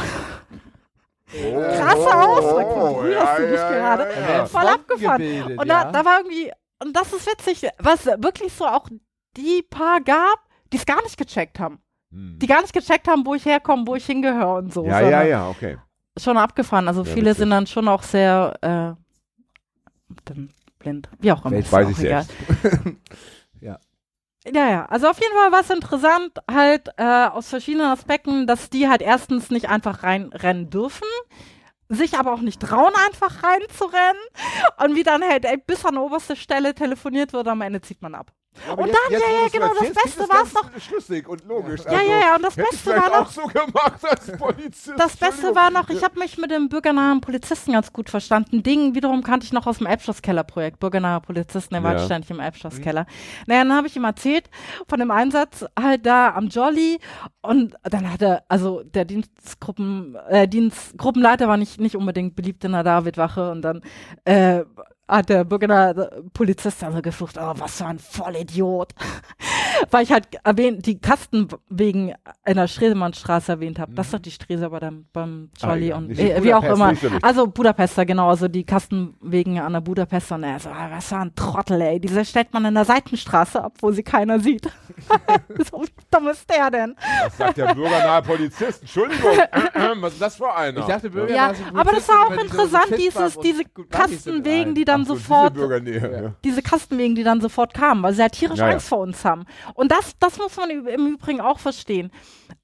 Scheiße. Krasser Ausdruck, Oh, verbrüderst du dich gerade? Ja, ja. Voll abgefahren. Und ja. da, da war irgendwie, und das ist witzig, was wirklich so auch die paar gab, die es gar nicht gecheckt haben. Hm. Die gar nicht gecheckt haben, wo ich herkomme, wo ich hingehöre und so. Ja, ja, ja, okay. Schon abgefahren. Also Ja, viele witzig. sind dann schon auch sehr äh, dann blind. Wie auch immer. Welt auch sich egal. selbst. Ja. Ja. Also auf jeden Fall war es interessant, halt äh, aus verschiedenen Aspekten, dass die halt erstens nicht einfach reinrennen dürfen, sich aber auch nicht trauen, einfach reinzurennen. Und wie dann halt ey, bis an oberste Stelle telefoniert wird, am Ende zieht man ab. Aber Und jetzt- dann, jetzt, ja, ja, genau, das Beste klingt war's ganz Schlüssig und logisch. Ja, ja, ja, und das Beste war auch noch, so gemacht als Polizist. das Beste war noch, ich habe mich mit dem bürgernahen Polizisten ganz gut verstanden. Ding wiederum kannte ich noch aus dem Elbschlosskeller-Projekt. Bürgernaher Polizisten, der war Ja. ständig im Elbschlosskeller. Naja, dann habe ich ihm erzählt von dem Einsatz halt da am Jolly und dann hat er, also der Dienstgruppen, äh, Dienstgruppenleiter war nicht, nicht unbedingt beliebt in der Davidwache und dann äh, hat der bürgernahe Polizist also geflucht, oh, was für ein Vollidiot. Weil ich halt erwähnt, die Kasten wegen in der Stresemannstraße erwähnt habe. Das ist doch die Strese bei dem, beim Jolly Ah, ja. und äh, wie auch immer. Also Budapester, genau, also die Kasten wegen an der Budapester und er so, ah, was für ein Trottel, ey. Diese stellt man in der Seitenstraße ab, wo sie keiner sieht. so, wie dumm ist der denn? Das sagt der bürgernahe Polizist. Entschuldigung. was ist das für einer? Ich dachte, Bürger Ja, aber das war auch interessant, dieses, diese Kastenwegen, die dann Ach so, diese sofort Bürgernähe. Ja. diese Kastenwegen, die dann sofort kamen, weil sie halt tierisch Ja, ja. Angst vor uns haben. Und das, das muss man im Übrigen auch verstehen.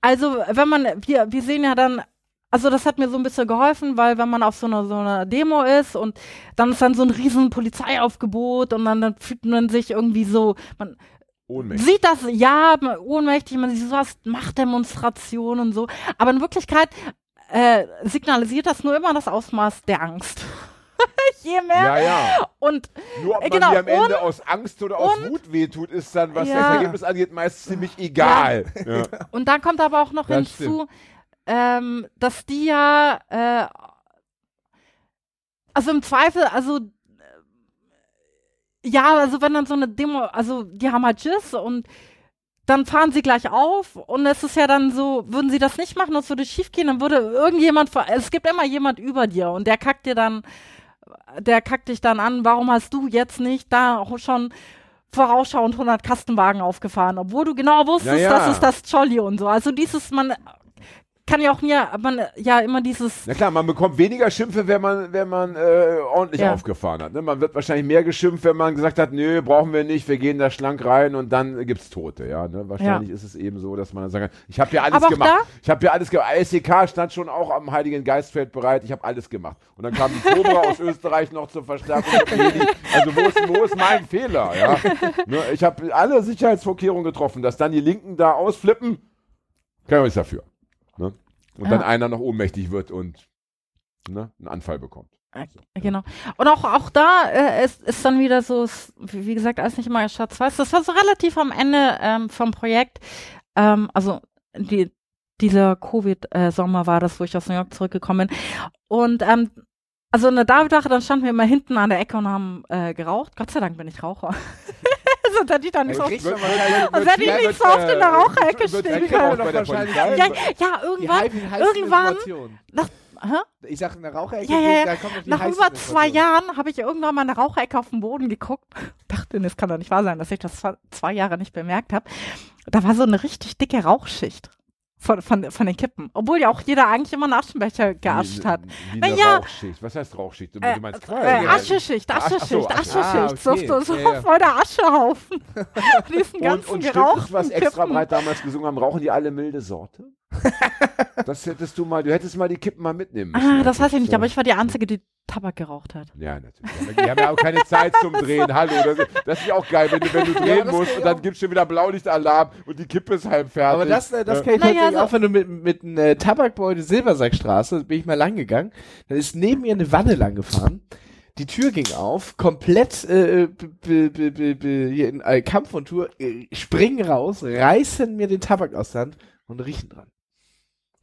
Also, wenn man, wir, wir sehen ja dann, also das hat mir so ein bisschen geholfen, weil wenn man auf so einer, so einer Demo ist und dann ist dann so ein riesen Polizeiaufgebot und dann, dann fühlt man sich irgendwie so, man Ohnmächtig. sieht das, ja, ohnmächtig, man sieht sowas, Machtdemonstrationen und so, aber in Wirklichkeit äh, signalisiert das nur immer das Ausmaß der Angst. Je mehr Ja, ja. und Nur ob Äh, man genau, am Ende und- aus Angst oder aus und- Wut wehtut, ist dann, was Ja. das Ergebnis angeht, meist ziemlich egal. Ja. Und dann kommt aber auch noch Das hinzu, ähm, dass die ja, äh, also im Zweifel, also, äh, ja, also wenn dann so eine Demo, also die haben halt Schiss und dann fahren sie gleich auf und es ist ja dann so, würden sie das nicht machen, das würde schief gehen, dann würde irgendjemand, es gibt immer jemand über dir und der kackt dir dann, der kackt dich dann an, warum hast du jetzt nicht da auch schon vorausschauend 100 Kastenwagen aufgefahren, obwohl du genau wusstest, Ja, ja. das ist das Jolly und so. Also dieses, man kann ja auch mir, man ja immer dieses, Na klar, man bekommt weniger Schimpfe, wenn man, wenn man äh, ordentlich Ja. aufgefahren hat. Ne? Man wird wahrscheinlich mehr geschimpft, wenn man gesagt hat, nö, brauchen wir nicht, wir gehen da schlank rein und dann gibt's Tote. Ja, ne? Wahrscheinlich ist es eben so, dass man dann sagen kann, ich habe ja alles gemacht. Ich habe ja alles gemacht. ASCK stand schon auch am Heiligen Geistfeld bereit, ich habe alles gemacht. Und dann kam die Cobra aus Österreich noch zur Verstärkung. Also wo ist, wo ist mein Fehler? Ja? Ne? Ich habe alle Sicherheitsvorkehrungen getroffen, dass dann die Linken da ausflippen, kann man nichts dafür. Ne? Und dann Ja. einer noch ohnmächtig wird und ne, einen Anfall bekommt. genau. Und auch, auch da äh, ist, ist dann wieder so, wie gesagt, alles nicht immer schwarz-weiß. Das war so relativ am Ende ähm, vom Projekt, ähm, also die, dieser Covid-Sommer war das, wo ich aus New York zurückgekommen bin. Und ähm, also in der Davidwache, dann standen wir immer hinten an der Ecke und haben äh, geraucht. Gott sei Dank bin ich Raucher. sonst hätte ich da nicht so, wahrscheinlich- hätte ich nicht so oft in der Raucherecke wird stehen können. Ja, ja, irgendwann, Die heißen- heißen irgendwann, nach, hä? Ich sag in der Raucherecke, Ja, ja, ja. da kommt noch die Nach über zwei. Jahren habe ich irgendwann mal eine Raucherecke auf dem Boden geguckt. Dachte, das kann doch nicht wahr sein, dass ich das zwei Jahre nicht bemerkt habe. Da war so eine richtig dicke Rauchschicht von, von, von den Kippen. Obwohl ja auch jeder eigentlich immer einen Aschenbecher geascht hat. Wie Na eine ja. Rauchschicht. Was heißt Rauchschicht? Du, Äh, meinst äh, Qualm? Ascheschicht, Ach, ach so, Ascheschicht, Ascheschicht. ah, okay. so, so Ja, ja. voll der Aschehaufen. Diesen Und, ganzen und stimmt es, gerauchten was extra breit damals gesungen haben, rauchen die alle milde Sorte? Das hättest du mal, du hättest mal die Kippen mal mitnehmen müssen. Ah, das weiß ich nicht, So. aber ich war die Einzige, die Tabak geraucht hat. Ja, natürlich. Die haben ja auch keine Zeit zum Drehen. Hallo, das, ist- das ist ja auch geil, wenn du, wenn du drehen das musst und dann auch. gibst du wieder Blaulichtalarm und die Kippe ist halb fertig. Aber das, äh, das Ja. kann ich Naja, tatsächlich so- auch, wenn du mit, mit einem äh, Tabakbeutel Silbersackstraße, bin ich mal lang gegangen, dann ist neben mir eine Wanne lang gefahren. Die Tür ging auf, komplett äh, b- b- b- b- b- hier in äh, Kampf und Tour, äh, springen raus, reißen mir den Tabak aus der Hand und riechen dran.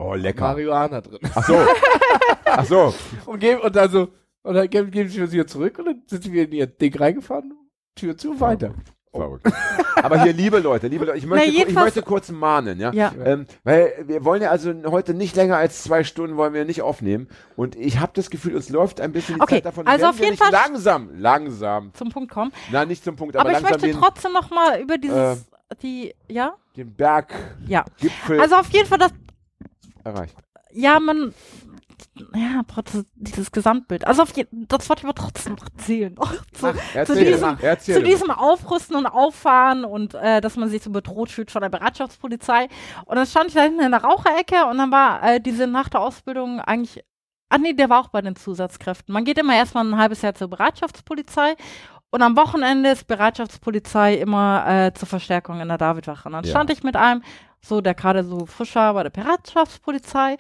Oh, lecker. Marihuana drin. Ach so. Ach so. Und, geben, und dann so, und dann geben, geben sie uns wieder zurück und dann sind wir in ihr Ding reingefahren, Tür zu, weiter. Verrückt. Aber hier, liebe Leute, liebe Leute, ich möchte, Na, ich möchte kurz mahnen, ja. Ja. Ähm, weil wir wollen ja also heute nicht länger als zwei Stunden wollen wir nicht aufnehmen. Und ich habe das Gefühl, uns läuft ein bisschen die Okay, Zeit davon. also wenn auf wir jeden nicht Fall- langsam, langsam, Zum Punkt kommen. na nicht zum Punkt, aber, Aber ich langsam möchte den, trotzdem noch mal über dieses, die, ja? den Berg, Ja. Gipfel Also auf jeden Fall, das, erreicht. ja, man, ja, dieses Gesamtbild. Also auf jeden, das wollte ich aber trotzdem noch erzählen. zu, zu Erzähl, diesem, zu diesem Aufrüsten und Auffahren und äh, dass man sich so bedroht fühlt von der Bereitschaftspolizei. Und dann stand ich da hinten in der Raucherecke und dann war äh, diese nach der Ausbildung eigentlich, ach nee, der war auch bei den Zusatzkräften. Man geht immer erstmal ein halbes Jahr zur Bereitschaftspolizei und am Wochenende ist Bereitschaftspolizei immer äh, zur Verstärkung in der Davidwache. Und dann Ja. stand ich mit einem, so der gerade so frisch war bei der Bereitschaftspolizei.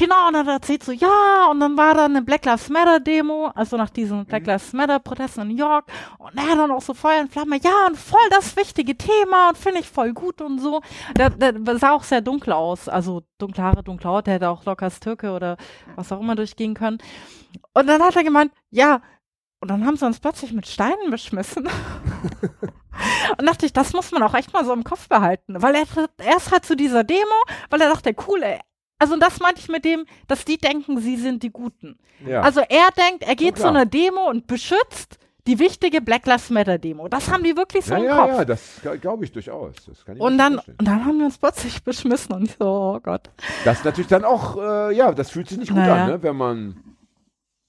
Genau, und dann hat er erzählt so, ja, und dann war da eine Black Lives Matter Demo, also nach diesen Black Lives Matter Protesten in New York. Und er dann auch so Feuer und Flamme, ja, und voll das wichtige Thema und finde ich voll gut und so. Der, der sah auch sehr dunkel aus, also dunkle Haare, dunkle Haut, der hätte auch locker als Türke oder was auch immer durchgehen können. Und dann hat er gemeint, ja, und dann haben sie uns plötzlich mit Steinen beschmissen. und dachte ich, das muss man auch echt mal so im Kopf behalten. Weil er, er ist halt zu dieser Demo, weil er dachte, cool, ey. Also das meinte ich mit dem, dass die denken, sie sind die Guten. Ja. Also er denkt, er geht zu einer Demo und beschützt die wichtige Black Lives Matter Demo. Das haben die wirklich so ja, im ja, Kopf. ja, das glaube ich durchaus. Das kann ich und dann, vorstellen. und dann haben wir uns plötzlich beschmissen und ich so, oh Gott. Das ist natürlich dann auch, äh, ja, das fühlt sich nicht gut Naja. an, ne, wenn man.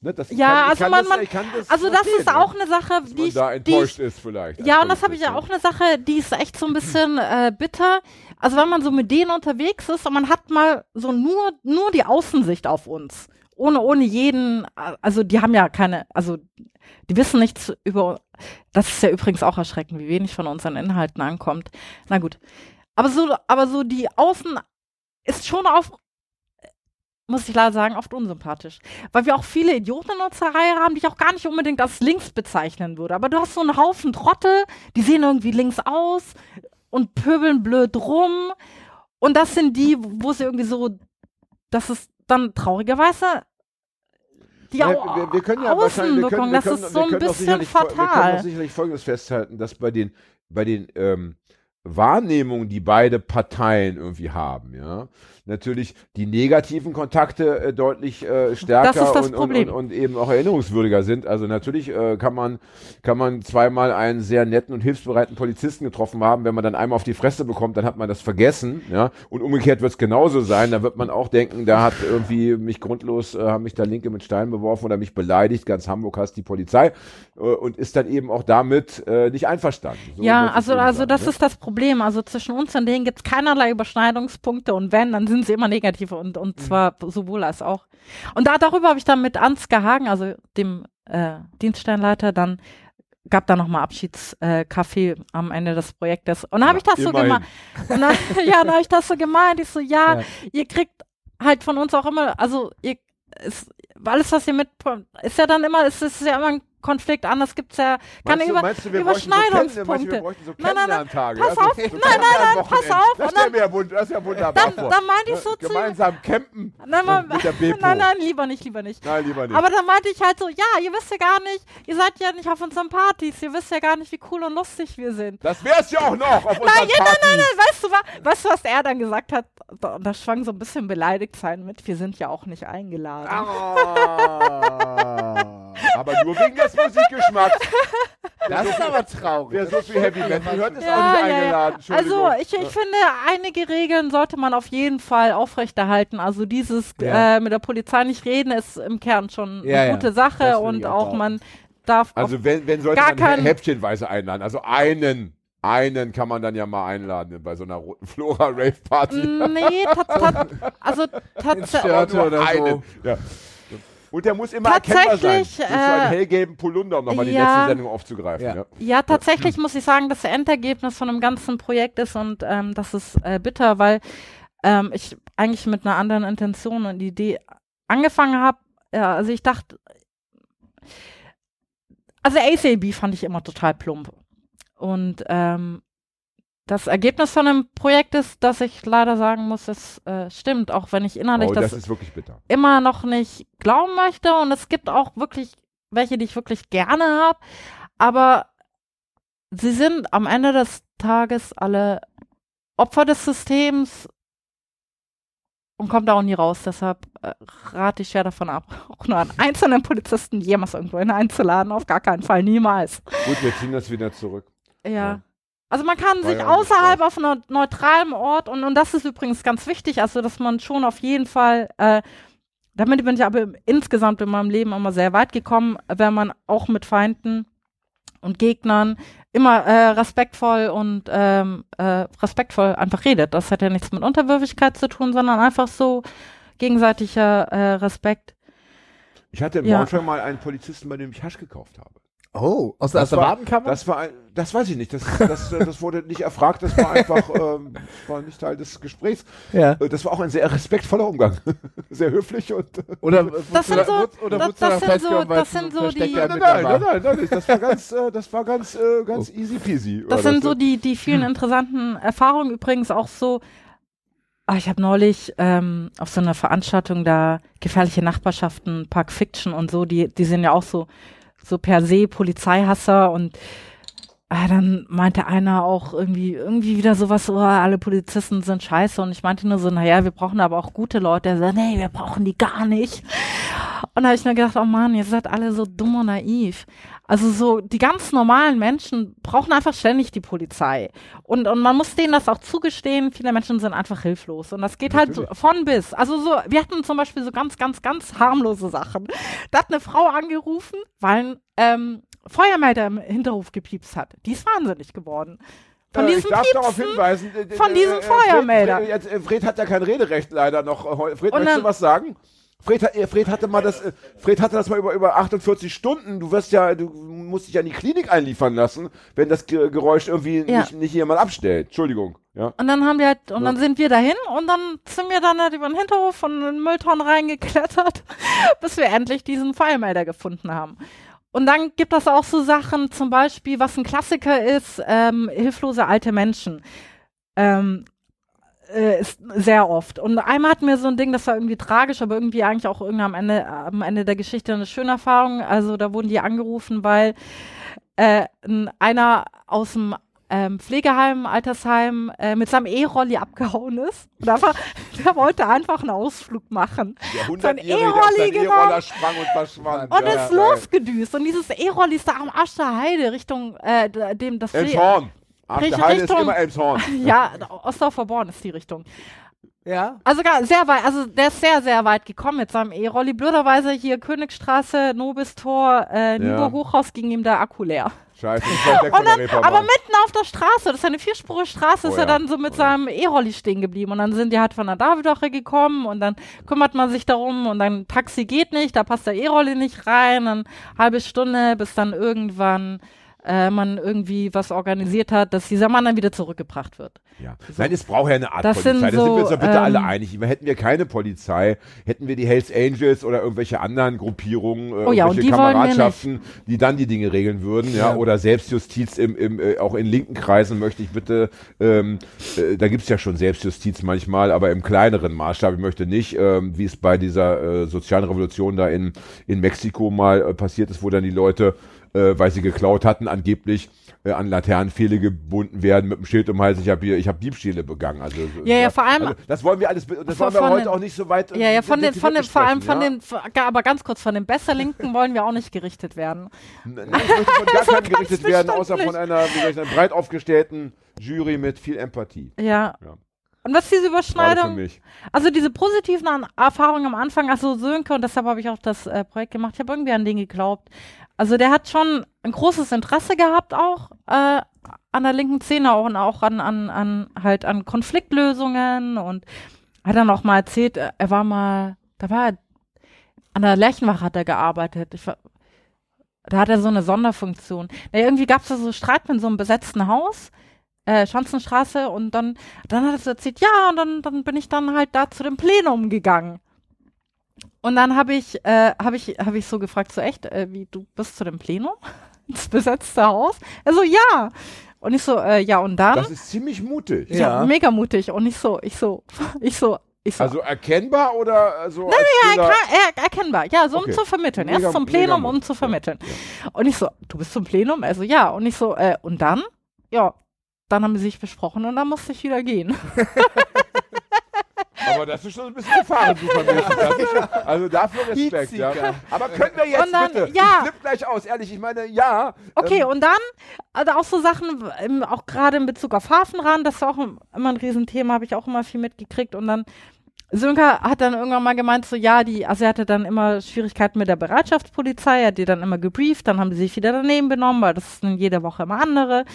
Ne, das, Ja, also man- das, man- das Also das ist auch eine Sache, die ich, da die enttäuscht ich ist vielleicht. Ja, und das habe ich ja auch eine Sache, die ist echt so ein bisschen äh, bitter. Also wenn man so mit denen unterwegs ist und man hat mal so nur, nur die Außensicht auf uns. Ohne, ohne jeden, also die haben ja keine, also die wissen nichts über, das ist ja übrigens auch erschreckend, wie wenig von unseren Inhalten ankommt. Na gut. Aber so, aber so die Außen ist schon auf, muss ich leider sagen, oft unsympathisch. Weil wir auch viele Idioten in unserer Reihe haben, die ich auch gar nicht unbedingt als links bezeichnen würde. Aber du hast so einen Haufen Trottel, die sehen irgendwie links aus und pöbeln blöd rum. Und das sind die, wo sie irgendwie so, das ist dann traurigerweise die Ja, wir, wir können ja wahrscheinlich, wir können, Außenwirkung, wir das ist so ein bisschen fol- Wir können fatal. doch sicherlich Folgendes festhalten, dass bei den, bei den ähm, Wahrnehmungen, die beide Parteien irgendwie haben, ja, natürlich die negativen Kontakte äh, deutlich äh, stärker und, und, und, und eben auch erinnerungswürdiger sind. Also natürlich äh, kann man kann man zweimal einen sehr netten und hilfsbereiten Polizisten getroffen haben. Wenn man dann einmal auf die Fresse bekommt, dann hat man das vergessen, ja. Und umgekehrt wird es genauso sein. Da wird man auch denken, da hat irgendwie mich grundlos, äh, haben mich da Linke mit Steinen beworfen oder mich beleidigt. Ganz Hamburg hasst die Polizei äh, und ist dann eben auch damit äh, nicht einverstanden. So ja, also, also das ne? ist das Problem. Also zwischen uns und denen gibt es keinerlei Überschneidungspunkte und wenn, dann sind sie immer negativ und, und Mhm. zwar sowohl als auch. Und da, darüber habe ich dann mit Ansgar Hagen, also dem äh, Dienststellenleiter, dann gab da nochmal Abschiedskaffee am Ende des Projektes. Und dann habe ich das so immerhin. gemeint. Und dann, ja, dann habe ich das so gemeint. Ich so, ja, Ja. ihr kriegt halt von uns auch immer, also ihr, ist, alles, was ihr mit, ist ja dann immer, es ist ja immer ein Konflikt an. Es gibt ja keine du, Über du, so Überschneidungspunkte. Bräuchten so Nein, nein, nein, Kennenlerntage, pass auf. so, so Nein, nein, nein, pass auf. Das dann- ja wund- das ist ja wunderbar dann- dann meinte ich so zu Gemeinsam campen Nein, man, mit der Bepo. nein, nein, lieber nicht, lieber nicht. Nein, lieber nicht. Aber dann meinte ich halt so, ja, ihr wisst ja gar nicht, ihr seid ja nicht auf unseren Partys, ihr wisst ja gar nicht, wie cool und lustig wir sind. das wär's ja auch noch auf unseren Nein, ja, nein, Partys. nein, nein, weißt du, weißt du, was er dann gesagt hat? Da, da schwang so ein bisschen beleidigt sein mit, wir sind ja auch nicht eingeladen. Ah, aber nur wegen des Musikgeschmacks. Das ist aber traurig. Wer so viel Heavy Metal hört, ist auch Ja, nicht ja, ja. eingeladen. Entschuldigung. Also ich, ich finde, einige Regeln sollte man auf jeden Fall aufrechterhalten. Also dieses Ja. äh, mit der Polizei nicht reden ist im Kern schon Ja, eine ja. gute Sache und auch. auch man darf Also wenn, wenn sollte gar man häppchenweise einladen. Also einen, einen kann man dann ja mal einladen bei so einer roten Flora Rave Party. Nee, tat, tat, also tatsächlich. Einen. Ja. Und der muss immer erkennbar sein. Tatsächlich, Durch so einen äh, hellgelben Polunder, um nochmal die ja. letzte Sendung aufzugreifen. Ja. Ja. Ja, tatsächlich muss ich sagen, dass das Endergebnis von dem ganzen Projekt ist und ähm, das ist äh, bitter, weil ähm, ich eigentlich mit einer anderen Intention und Idee angefangen habe. Ja, also ich dachte, also ACAB fand ich immer total plump. Und ähm, das Ergebnis von dem Projekt ist, dass ich leider sagen muss, es äh, stimmt, auch wenn ich innerlich Oh, das das ist wirklich bitter. immer noch nicht glauben möchte. Und es gibt auch wirklich welche, die ich wirklich gerne habe. Aber sie sind am Ende des Tages alle Opfer des Systems und kommt da auch nie raus. Deshalb äh, rate ich schwer davon ab, auch nur einen einzelnen Polizisten jemals irgendwo hin einzuladen. Auf gar keinen Fall, niemals. Gut, wir ziehen das wieder zurück. Ja. Ja. Also man kann War sich ja außerhalb auf einem neutralen Ort und, und das ist übrigens ganz wichtig, also dass man schon auf jeden Fall, äh, damit bin ich aber im- insgesamt in meinem Leben immer sehr weit gekommen, wenn man auch mit Feinden und Gegnern immer äh, respektvoll und ähm, äh, respektvoll einfach redet. Das hat ja nichts mit Unterwürfigkeit zu tun, sondern einfach so gegenseitiger äh, Respekt. Ich hatte in Ja. Braunschweig mal einen Polizisten, bei dem ich Hasch gekauft habe. Oh, aus, Das aus der war- Wadenkammer? Das war ein, das weiß ich nicht. Das, das, das wurde nicht erfragt. Das war einfach, ähm, das war nicht Teil des Gesprächs. ja. Äh, Das war auch ein sehr respektvoller Umgang. Sehr höflich und. äh, Oder, Das sind so- oder das- das sind festgenommen, so- das sind so die- Nein, nein, war? nein, nein, nein, das war ganz, äh, das war ganz, äh, ganz easy peasy. Das war sind so die, die vielen interessanten Erfahrungen. Übrigens auch so, ah, ich habe neulich ähm, auf so einer Veranstaltung da gefährliche Nachbarschaften, Park Fiction und so, die, die sind ja auch so, so per se Polizeihasser und ah, dann meinte einer auch irgendwie, irgendwie wieder sowas, so, ah, alle Polizisten sind scheiße und ich meinte nur so, naja, wir brauchen aber auch gute Leute. Er sagt, nee, wir brauchen die gar nicht. Und da habe ich mir gedacht, oh Mann, ihr seid alle so dumm und naiv. Also so, die ganz normalen Menschen brauchen einfach ständig die Polizei. Und, und man muss denen das auch zugestehen, viele Menschen sind einfach hilflos. Und das geht halt so von bis. Also so, wir hatten zum Beispiel so ganz, ganz, ganz harmlose Sachen. Da hat eine Frau angerufen, weil ein ähm, Feuermelder im Hinterhof gepiepst hat. Die ist wahnsinnig geworden. Von Äh, diesem ich darf darauf Piepsen hinweisen, äh, von äh, diesem äh, Feuermelder. Fred, Fred, äh, Fred hat ja kein Rederecht leider noch. äh, Fred, Und möchtest dann- du was sagen? Fred, äh, Fred hatte mal das, äh, Fred hatte das mal über, über 48 Stunden. Du wirst ja, du musst dich ja in die Klinik einliefern lassen, wenn das Ge Geräusch irgendwie Ja. nicht, nicht jemand abstellt. Entschuldigung. Ja. Und dann haben wir halt, und dann sind wir dahin und dann sind wir dann halt über den Hinterhof von den Mülltonnen reingeklettert, bis wir endlich diesen Feuermelder gefunden haben. Und dann gibt es auch so Sachen, zum Beispiel, was ein Klassiker ist, ähm, hilflose alte Menschen. Ähm, äh, ist sehr oft. Und einmal hatten wir so ein Ding, das war irgendwie tragisch, aber irgendwie eigentlich auch irgendwie am Ende, am Ende der Geschichte eine schöne Erfahrung. Also da wurden die angerufen, weil äh, einer aus dem ähm, Pflegeheim, Altersheim äh, mit seinem E-Rolli abgehauen ist. Und einfach, der wollte einfach einen Ausflug machen. Der Sein 100-Jährige, der auf E-Rolli genommen. Sprang und verschwand. Und ja. ist losgedüst. Und dieses E-Rolli ist da am Arsch der Heide Richtung äh, dem das Elmshorn. Ach, der Richtung- Heide ist immer Elmshorn. Ja, Ostdorfer Born ist die Richtung. Ja. Also gar, sehr weit, also der ist sehr, sehr weit gekommen mit seinem E-Rolli. Blöderweise hier Königstraße, Nobistor, äh, Niveau Hochhaus ging ihm der Akku leer. Scheiße, ich von Und der dann, aber mitten auf der Straße, das ist eine vierspurige Straße, ist Oh er ja, dann so mit oh ja. seinem E-Rolli stehen geblieben. Und dann sind die halt von der Davidoche gekommen und dann kümmert man sich darum und dann Taxi geht nicht, da passt der E-Rolli nicht rein, dann halbe Stunde, bis dann irgendwann äh, man irgendwie was organisiert hat, dass dieser Mann dann wieder zurückgebracht wird. Ja. Nein, es braucht ja eine Art Das Polizei. sind da sind wir uns so, doch bitte alle ähm, einig. Hätten wir keine Polizei, hätten wir die Hells Angels oder irgendwelche anderen Gruppierungen, äh, Oh ja, und irgendwelche die Kameradschaften, die dann die Dinge regeln würden, ja, Ja. oder Selbstjustiz im, im, äh, auch in linken Kreisen möchte ich bitte, ähm, äh, da gibt's ja schon Selbstjustiz manchmal, aber im kleineren Maßstab. Ich möchte nicht, ähm, wie es bei dieser äh, sozialen Revolution da in, in Mexiko mal äh, passiert ist, wo dann die Leute, äh, weil sie geklaut hatten, angeblich äh, an Laternenpfähle gebunden werden mit dem Schild um Hals, ich habe hier, ich habe Diebstähle begangen. Also, so- Ja, ja, vor allem- Also, das wollen wir alles, das wollen wir heute den- auch nicht so weit. Ja, ja, von den, von den, vor allem von besprechen, den, aber ganz kurz, von den Besserlinken wollen wir auch nicht gerichtet werden. ja? Nein, ich möchte von gar keinem gerichtet werden, außer von einer, wie soll ich sagen, breit aufgestellten Jury mit viel Empathie. Ja. Ja. Und was diese Gerade für Überschneidung, also diese positiven Erfahrungen am Anfang, also Sönke, und deshalb habe ich auch das äh, Projekt gemacht, ich habe irgendwie an den geglaubt. Also der hat schon ein großes Interesse gehabt auch äh, an der linken Szene auch und auch an, an, an halt an Konfliktlösungen und hat dann auch mal erzählt, äh, er war mal, da war er, an der Lerchenwache hat er gearbeitet. Ich da hat er so eine Sonderfunktion. Ja, irgendwie gab es da so Streit mit so einem besetzten Haus, äh, Schanzenstraße, und dann, dann hat er so erzählt, ja, und dann, dann bin ich dann halt da zu dem Plenum gegangen. Und dann habe ich, äh, habe ich, habe ich so gefragt, so echt, äh, wie du bist zu dem Plenum? ins besetzte Haus? Er so, ja. Und ich so, äh, ja, und dann? Das ist ziemlich mutig. ja. Ja. mega mutig. Und ich so, ich so, ich so, ich so. Also erkennbar oder so? Nein, ja, klar, er, erkennbar. Ja, so Okay. um zu vermitteln. Mega- Erst zum Plenum, um zu vermitteln. Und ich so, du bist zum Plenum? Also ja. Und ich so, äh, und dann? Ja, dann haben sie sich besprochen und dann musste ich wieder gehen. Aber das ist schon ein bisschen gefahrensuchermäßig. Das ist schon- Also dafür Respekt, ja. Aber können wir jetzt dann- bitte? ja. Ich flipp gleich aus, ehrlich. Ich meine, ja. Okay, ähm, und dann, also auch so Sachen, ähm, auch gerade in Bezug auf Hafenrand, das war auch immer ein Riesenthema, habe ich auch immer viel mitgekriegt. Und dann, Sönker hat dann irgendwann mal gemeint, so ja, die, also er hatte dann immer Schwierigkeiten mit der Bereitschaftspolizei, er hat die dann immer gebrieft, dann haben die sich wieder daneben benommen, weil das sind jede Woche immer andere.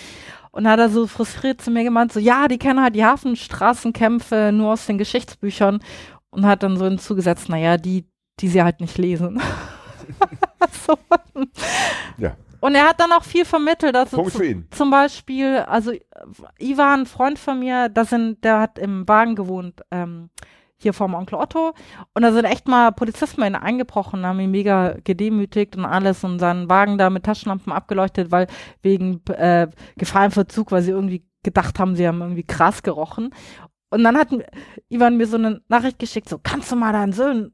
Und hat er so frustriert zu mir gemeint, so ja, die kennen halt die Hafenstraßenkämpfe nur aus den Geschichtsbüchern und hat dann so hinzugesetzt, naja, die, die sie halt nicht lesen. so. Ja. Und er hat dann auch viel vermittelt. Also Punkt zu- für ihn. Zum Beispiel, also Ivan, ein Freund von mir, da sind, der hat im Wagen gewohnt, ähm, hier vorm Onkel Otto. Und da sind echt mal Polizisten bei ihm eingebrochen, haben ihn mega gedemütigt und alles und seinen Wagen da mit Taschenlampen abgeleuchtet, weil wegen äh, Gefahrenverzug, weil sie irgendwie gedacht haben, sie haben irgendwie krass gerochen. Und dann hat Ivan mir so eine Nachricht geschickt, so, kannst du mal deinen Sohn,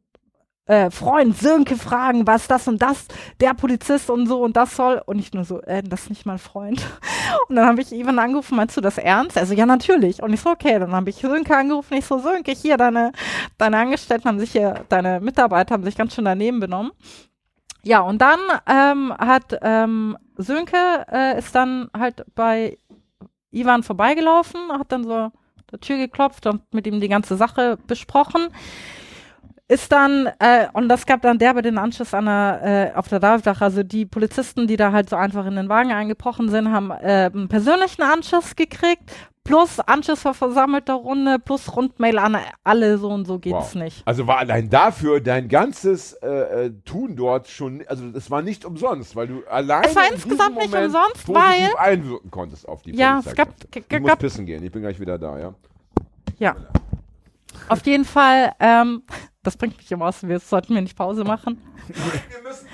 äh, Freund Sönke fragen, was das und das, der Polizist und so und das soll. Und ich nur so, äh, das ist nicht mein Freund. Und dann habe ich Ivan angerufen, meinst du das ernst? Also ja, natürlich. Und ich so, okay, dann habe ich Sönke angerufen. Ich so, Sönke, hier, deine, deine Angestellten haben sich hier, deine Mitarbeiter haben sich ganz schön daneben benommen. Ja, und dann ähm, hat ähm, Sönke äh, ist dann halt bei Ivan vorbeigelaufen, hat dann so der Tür geklopft und mit ihm die ganze Sache besprochen. Ist dann, äh, und das gab dann derbe den Anschluss an der, äh, auf der Davidach, also die Polizisten, die da halt so einfach in den Wagen eingebrochen sind, haben äh, einen persönlichen Anschluss gekriegt, plus Anschluss vor versammelter Runde, plus Rundmail an alle, so und so geht's Wow. nicht. Also war allein dafür dein ganzes äh, äh, Tun dort schon, also das war nicht umsonst, weil du allein Es war in insgesamt nicht Moment umsonst, positiv einwirken konntest auf die Ja, es gab- Ich muss pissen gehen, ich bin gleich wieder da, ja. Ja. Auf jeden Fall, ähm, das bringt mich immer aus, wir sollten wir nicht Pause machen. Wir müssen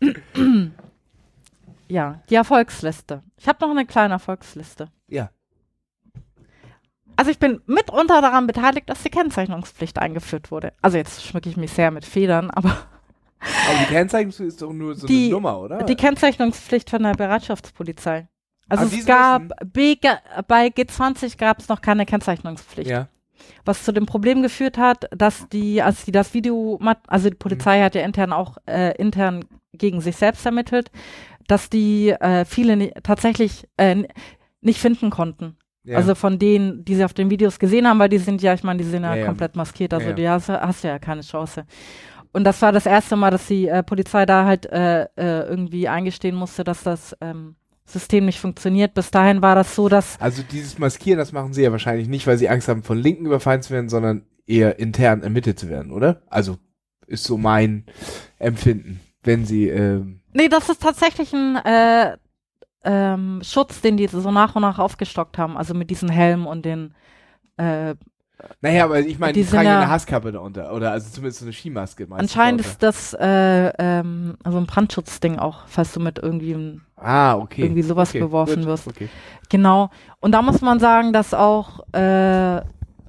Ja, die Erfolgsliste. Ich habe noch eine kleine Erfolgsliste. Ja. Also ich bin mitunter daran beteiligt, dass die Kennzeichnungspflicht eingeführt wurde. Also jetzt schmücke ich mich sehr mit Federn, aber Aber die Kennzeichnung ist doch nur so Die- eine Nummer, oder? die Kennzeichnungspflicht von der Bereitschaftspolizei. Also Ah, es gab, B, bei G20 gab es noch keine Kennzeichnungspflicht. ja. Was zu dem Problem geführt hat, dass die, als die das Video, also die Polizei hat ja intern auch äh, intern gegen sich selbst ermittelt, dass die äh, viele ni- tatsächlich äh, nicht finden konnten. ja. Also von denen, die sie auf den Videos gesehen haben, weil die sind ja, ich meine, die sind ja, Ja, komplett maskiert, also Ja, die hast, du- hast du ja keine Chance. Und das war das erste Mal, dass die äh, Polizei da halt äh, äh, irgendwie eingestehen musste, dass das ähm, System nicht funktioniert. Bis dahin war das so, dass Also dieses Maskieren, das machen sie ja wahrscheinlich nicht, weil sie Angst haben, von Linken überfallen zu werden, sondern eher intern ermittelt zu werden, oder? Also ist so mein Empfinden, wenn sie ähm, Nee, das ist tatsächlich ein äh, ähm, Schutz, den die so nach und nach aufgestockt haben. Also mit diesen Helmen und den äh, Naja, aber ich meine, die, Die tragen ja eine Haskappe darunter. Oder also zumindest so eine Skimaske. anscheinend darunter. ist das äh, ähm, also ein Brandschutzding auch, falls du mit irgendwie Ah, okay. irgendwie sowas okay, beworfen gut, wirst. Okay. Genau. Und da muss man sagen, dass auch, äh,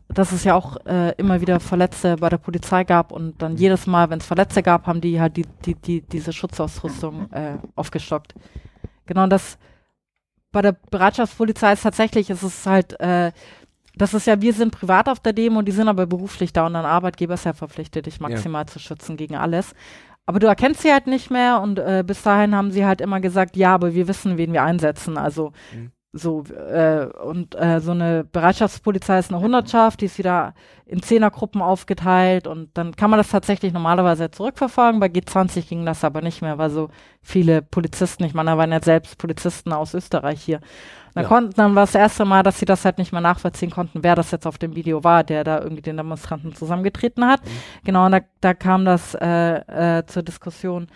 dass es ja auch äh, immer wieder Verletzte bei der Polizei gab und dann jedes Mal, wenn es Verletzte gab, haben die halt die, die, die, diese Schutzausrüstung äh, aufgestockt. Genau das bei der Bereitschaftspolizei ist tatsächlich, ist es halt, äh, das ist ja, wir sind privat auf der Demo, die sind aber beruflich da und ein Arbeitgeber ist ja verpflichtet, dich maximal zu schützen gegen alles. Aber du erkennst sie halt nicht mehr und äh, bis dahin haben sie halt immer gesagt, ja, aber wir wissen, wen wir einsetzen. Also Mhm. So äh, und äh, so eine Bereitschaftspolizei ist eine Hundertschaft, die ist wieder in Zehnergruppen aufgeteilt und dann kann man das tatsächlich normalerweise zurückverfolgen. Bei G20 ging das aber nicht mehr, weil so viele Polizisten, ich meine, da waren ja selbst Polizisten aus Österreich hier. Dann Ja. konnten, dann war das erste Mal, dass sie das halt nicht mehr nachvollziehen konnten, wer das jetzt auf dem Video war, der da irgendwie den Demonstranten zusammengetreten hat. Genau, und da, da kam das äh, äh, zur Diskussion.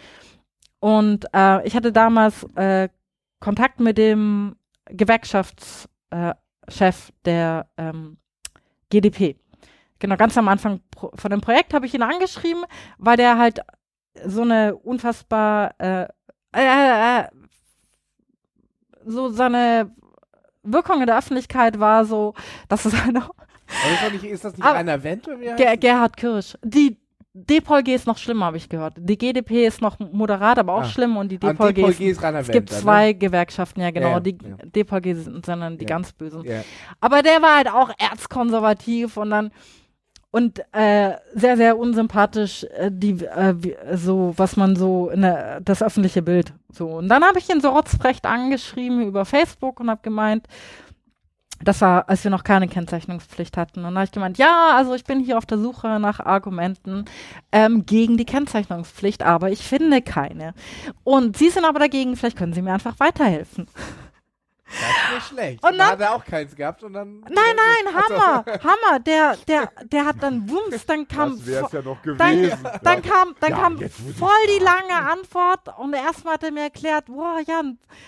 Und äh, ich hatte damals äh, Kontakt mit dem Gewerkschaftschef äh, der ähm, GDP. Genau, ganz am Anfang von dem Projekt habe ich ihn angeschrieben, weil der halt so eine unfassbar äh, äh, äh, so seine Wirkung in der Öffentlichkeit war so, dass es eine Aber ist, das nicht Aber- oder wie heißt Ger? Gerhard Kirsch. Die DPOLG ist noch schlimmer, habe ich gehört. Die GDP ist noch moderat, aber auch Ah. schlimm und die Ah, DPOLG, DPOLG ist, ist es gibt dann, zwei Gewerkschaften, ja genau. Ja, ja, die ja. DPOLG sind dann die ganz bösen. Ne? Aber der war halt auch erzkonservativ und dann und äh, sehr, sehr unsympathisch, äh, die, äh, wie, so, was man so in der, das öffentliche Bild. So. Und dann habe ich ihn so rotzfrecht angeschrieben über Facebook und habe gemeint, das war, als wir noch keine Kennzeichnungspflicht hatten. Und dann habe ich gemeint, ja, also ich bin hier auf der Suche nach Argumenten ähm, gegen die Kennzeichnungspflicht, aber ich finde keine. Und Sie sind aber dagegen, vielleicht können Sie mir einfach weiterhelfen. Das ist nicht schlecht. Und dann- dann hat er auch keins gehabt und dann. Nein, nein, Hammer, Hammer. Der, der, der hat dann Wumms, dann kam Das wär's ja noch dann, gewesen. dann kam, dann Ja, kam voll die lange Antwort und erstmal hat er mir erklärt, boah, ja,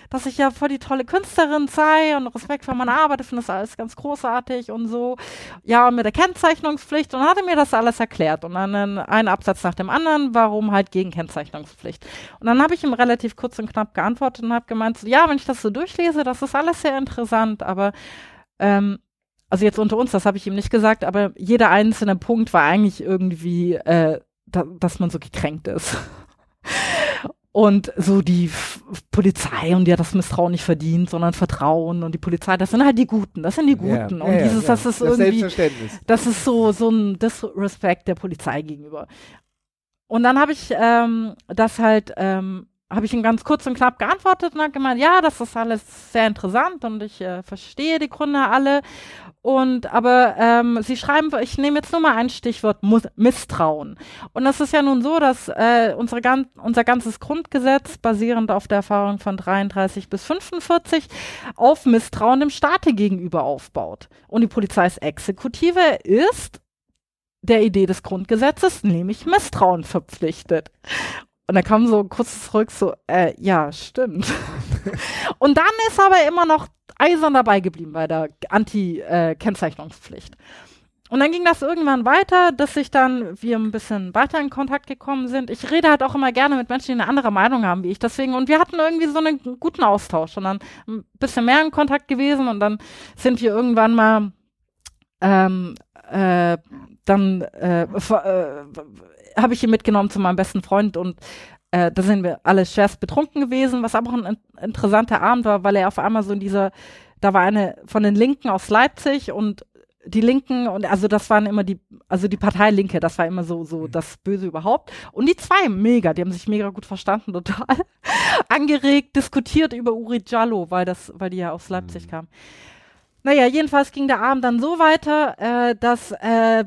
dass ich ja voll die tolle Künstlerin sei und Respekt vor meiner Arbeit, ich finde das alles ganz großartig und so. Ja, und mit der Kennzeichnungspflicht und dann hat er mir das alles erklärt und dann einen, einen Absatz nach dem anderen, warum halt gegen Kennzeichnungspflicht. Und dann habe ich ihm relativ kurz und knapp geantwortet und habe gemeint, so, ja, wenn ich das so durchlese, das ist alles sehr interessant, aber ähm, also jetzt unter uns, das habe ich ihm nicht gesagt, aber jeder einzelne Punkt war eigentlich irgendwie, äh, da, dass man so gekränkt ist. Und so die F Polizei und hat das Misstrauen nicht verdient, sondern Vertrauen und die Polizei, das sind halt die Guten, das sind die Guten. und dieses, das ist das irgendwie, das ist so, so ein Disrespect der Polizei gegenüber. Und dann habe ich ähm, das halt, ähm, habe ich ihm ganz kurz und knapp geantwortet und hat gemeint, ja, das ist alles sehr interessant und ich äh, verstehe die Gründe alle. Und aber ähm, sie schreiben, ich nehme jetzt nur mal ein Stichwort Mus Misstrauen. Und das ist ja nun so, dass äh, unsere gan unser ganzes Grundgesetz, basierend auf der Erfahrung von 33 bis 45, auf Misstrauen dem Staate gegenüber aufbaut. Und die Polizeiexekutive ist der Idee des Grundgesetzes, nämlich Misstrauen verpflichtet. Und da kam so kurz zurück, so, äh, ja, stimmt. und dann ist aber immer noch eisern dabei geblieben bei der Anti-Kennzeichnungspflicht. Und dann ging das irgendwann weiter, dass sich dann wir ein bisschen weiter in Kontakt gekommen sind. Ich rede halt auch immer gerne mit Menschen, die eine andere Meinung haben wie ich. Deswegen, und wir hatten irgendwie so einen guten Austausch und dann ein bisschen mehr in Kontakt gewesen und dann sind wir irgendwann mal ähm, äh, dann äh, äh, habe ich ihn mitgenommen zu meinem besten Freund und äh, da sind wir alle schwerst betrunken gewesen, was aber auch ein in interessanter Abend war, weil er auf einmal so in dieser, da war eine von den Linken aus Leipzig und die Linken und also das waren immer die, also die Partei Linke, das war immer so so das Böse überhaupt. Und die zwei mega, die haben sich mega gut verstanden, total angeregt, diskutiert über Uri Jallo, weil das, weil die ja aus Leipzig kam. Naja, jedenfalls ging der Abend dann so weiter, äh, dass äh,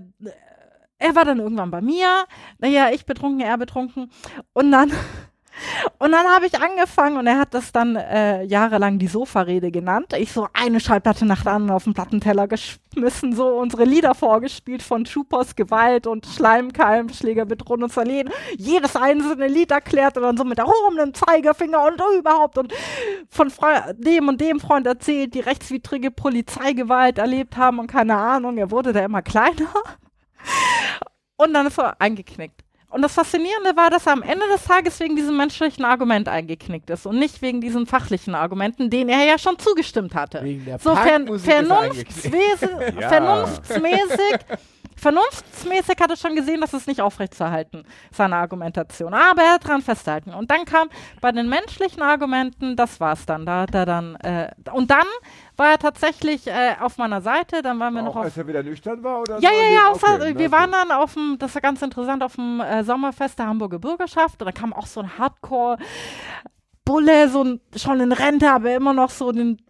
er war dann irgendwann bei mir. Naja, ich betrunken, er betrunken. Und dann Und dann habe ich angefangen und er hat das dann äh, jahrelang die Sofa-Rede genannt. Ich so eine Schallplatte nach der anderen auf den Plattenteller geschmissen, so unsere Lieder vorgespielt von Troopers, Gewalt und Schleimkeim, Schläger Rund und Zerlehen. Jedes einzelne Lied erklärt und dann so mit erhobenem Zeigefinger und überhaupt und von Fre dem und dem Freund erzählt, die rechtswidrige Polizeigewalt erlebt haben und keine Ahnung. Er wurde da immer kleiner. Und dann ist er eingeknickt. Und das Faszinierende war, dass er am Ende des Tages wegen diesem menschlichen Argument eingeknickt ist und nicht wegen diesen fachlichen Argumenten, denen er ja schon zugestimmt hatte. Wegen der so ver er vernunftsmäßig, Ja. vernunftsmäßig, vernunftsmäßig hat er schon gesehen, dass es nicht aufrechtzuerhalten, seine Argumentation. Aber er hat dran festgehalten. Und dann kam bei den menschlichen Argumenten, das war's dann. Da hat er dann, äh, und dann war er tatsächlich äh, auf meiner Seite, dann waren wir noch Auch auf als er wieder nüchtern war? Oder ja, ja, ja, okay, na wir gut. waren dann auf dem, das war ganz interessant, auf dem äh, Sommerfest der Hamburger Bürgerschaft und da kam auch so ein Hardcore-Bulle, so ein, schon in Rente, aber immer noch so den äh,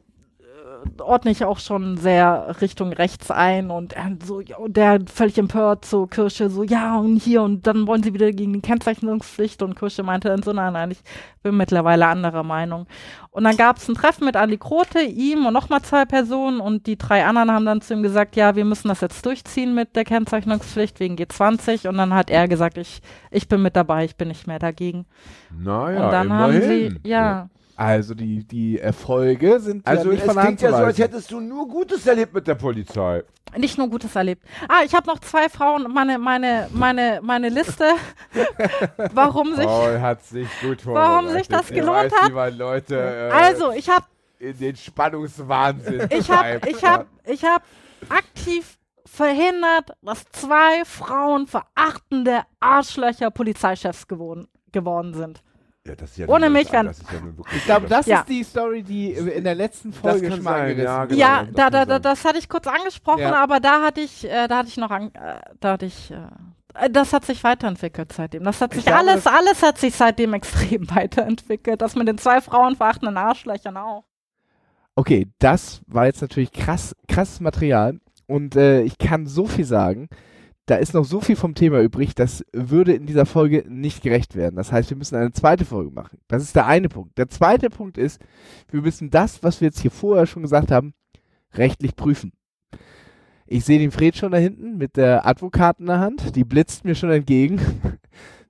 ordne ich auch schon sehr Richtung rechts ein und er so, ja, der völlig empört, so Kirsche, so, ja, und hier, und dann wollen sie wieder gegen die Kennzeichnungspflicht und Kirsche meinte dann so, nein, nein, ich bin mittlerweile anderer Meinung. Und dann gab es ein Treffen mit Andi Krote, ihm und nochmal zwei Personen und die drei anderen haben dann zu ihm gesagt, ja, wir müssen das jetzt durchziehen mit der Kennzeichnungspflicht wegen G20 und dann hat er gesagt, ich, ich bin mit dabei, ich bin nicht mehr dagegen. Naja, und dann immerhin. haben sie, ja, Also die, die Erfolge sind Also ja nicht es von Hand klingt ja zu so, als hättest du nur Gutes erlebt mit der Polizei. nicht nur Gutes erlebt. Ah, ich habe noch zwei Frauen, meine, meine, meine, meine Liste, warum sich, Paul hat sich gut Warum sich das gelohnt weiß, hat? Leute äh, also ich habe in den Spannungswahnsinn ich habe ich habe ich habe aktiv verhindert, dass zwei Frauen verachtende Arschlöcher Polizeichefs geworden, geworden sind. Ja, das ist ja Ohne mich das ist ja wirklich- Ich glaube, das Ja. ist die Story, die in der letzten Folge schon mal angerissen ja, wurde. Genau, ja, das da, da, da, das hatte ich kurz angesprochen, Ja. aber da hatte ich, äh, da hatte ich noch, an, äh, da hatte ich, äh, das hat sich weiterentwickelt seitdem. Das hat sich glaube, alles, alles hat sich seitdem extrem weiterentwickelt. Das mit den zwei Frauen verachtenden Arschlöchern auch. Okay, das war jetzt natürlich krass, krasses Material und äh, ich kann so viel sagen. Da ist noch so viel vom Thema übrig, das würde in dieser Folge nicht gerecht werden. Das heißt, wir müssen eine zweite Folge machen. Das ist der eine Punkt. Der zweite Punkt ist, wir müssen das, was wir jetzt hier vorher schon gesagt haben, rechtlich prüfen. Ich sehe den Fred schon da hinten mit der Advokaten in der Hand. Die blitzt mir schon entgegen.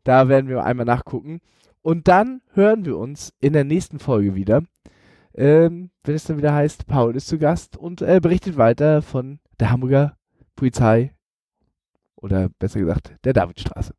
da werden wir einmal nachgucken. Und dann hören wir uns in der nächsten Folge wieder ähm, wenn es dann wieder heißt, Paul ist zu Gast und äh, berichtet weiter von der Hamburger Polizei oder besser gesagt der Davidstraße.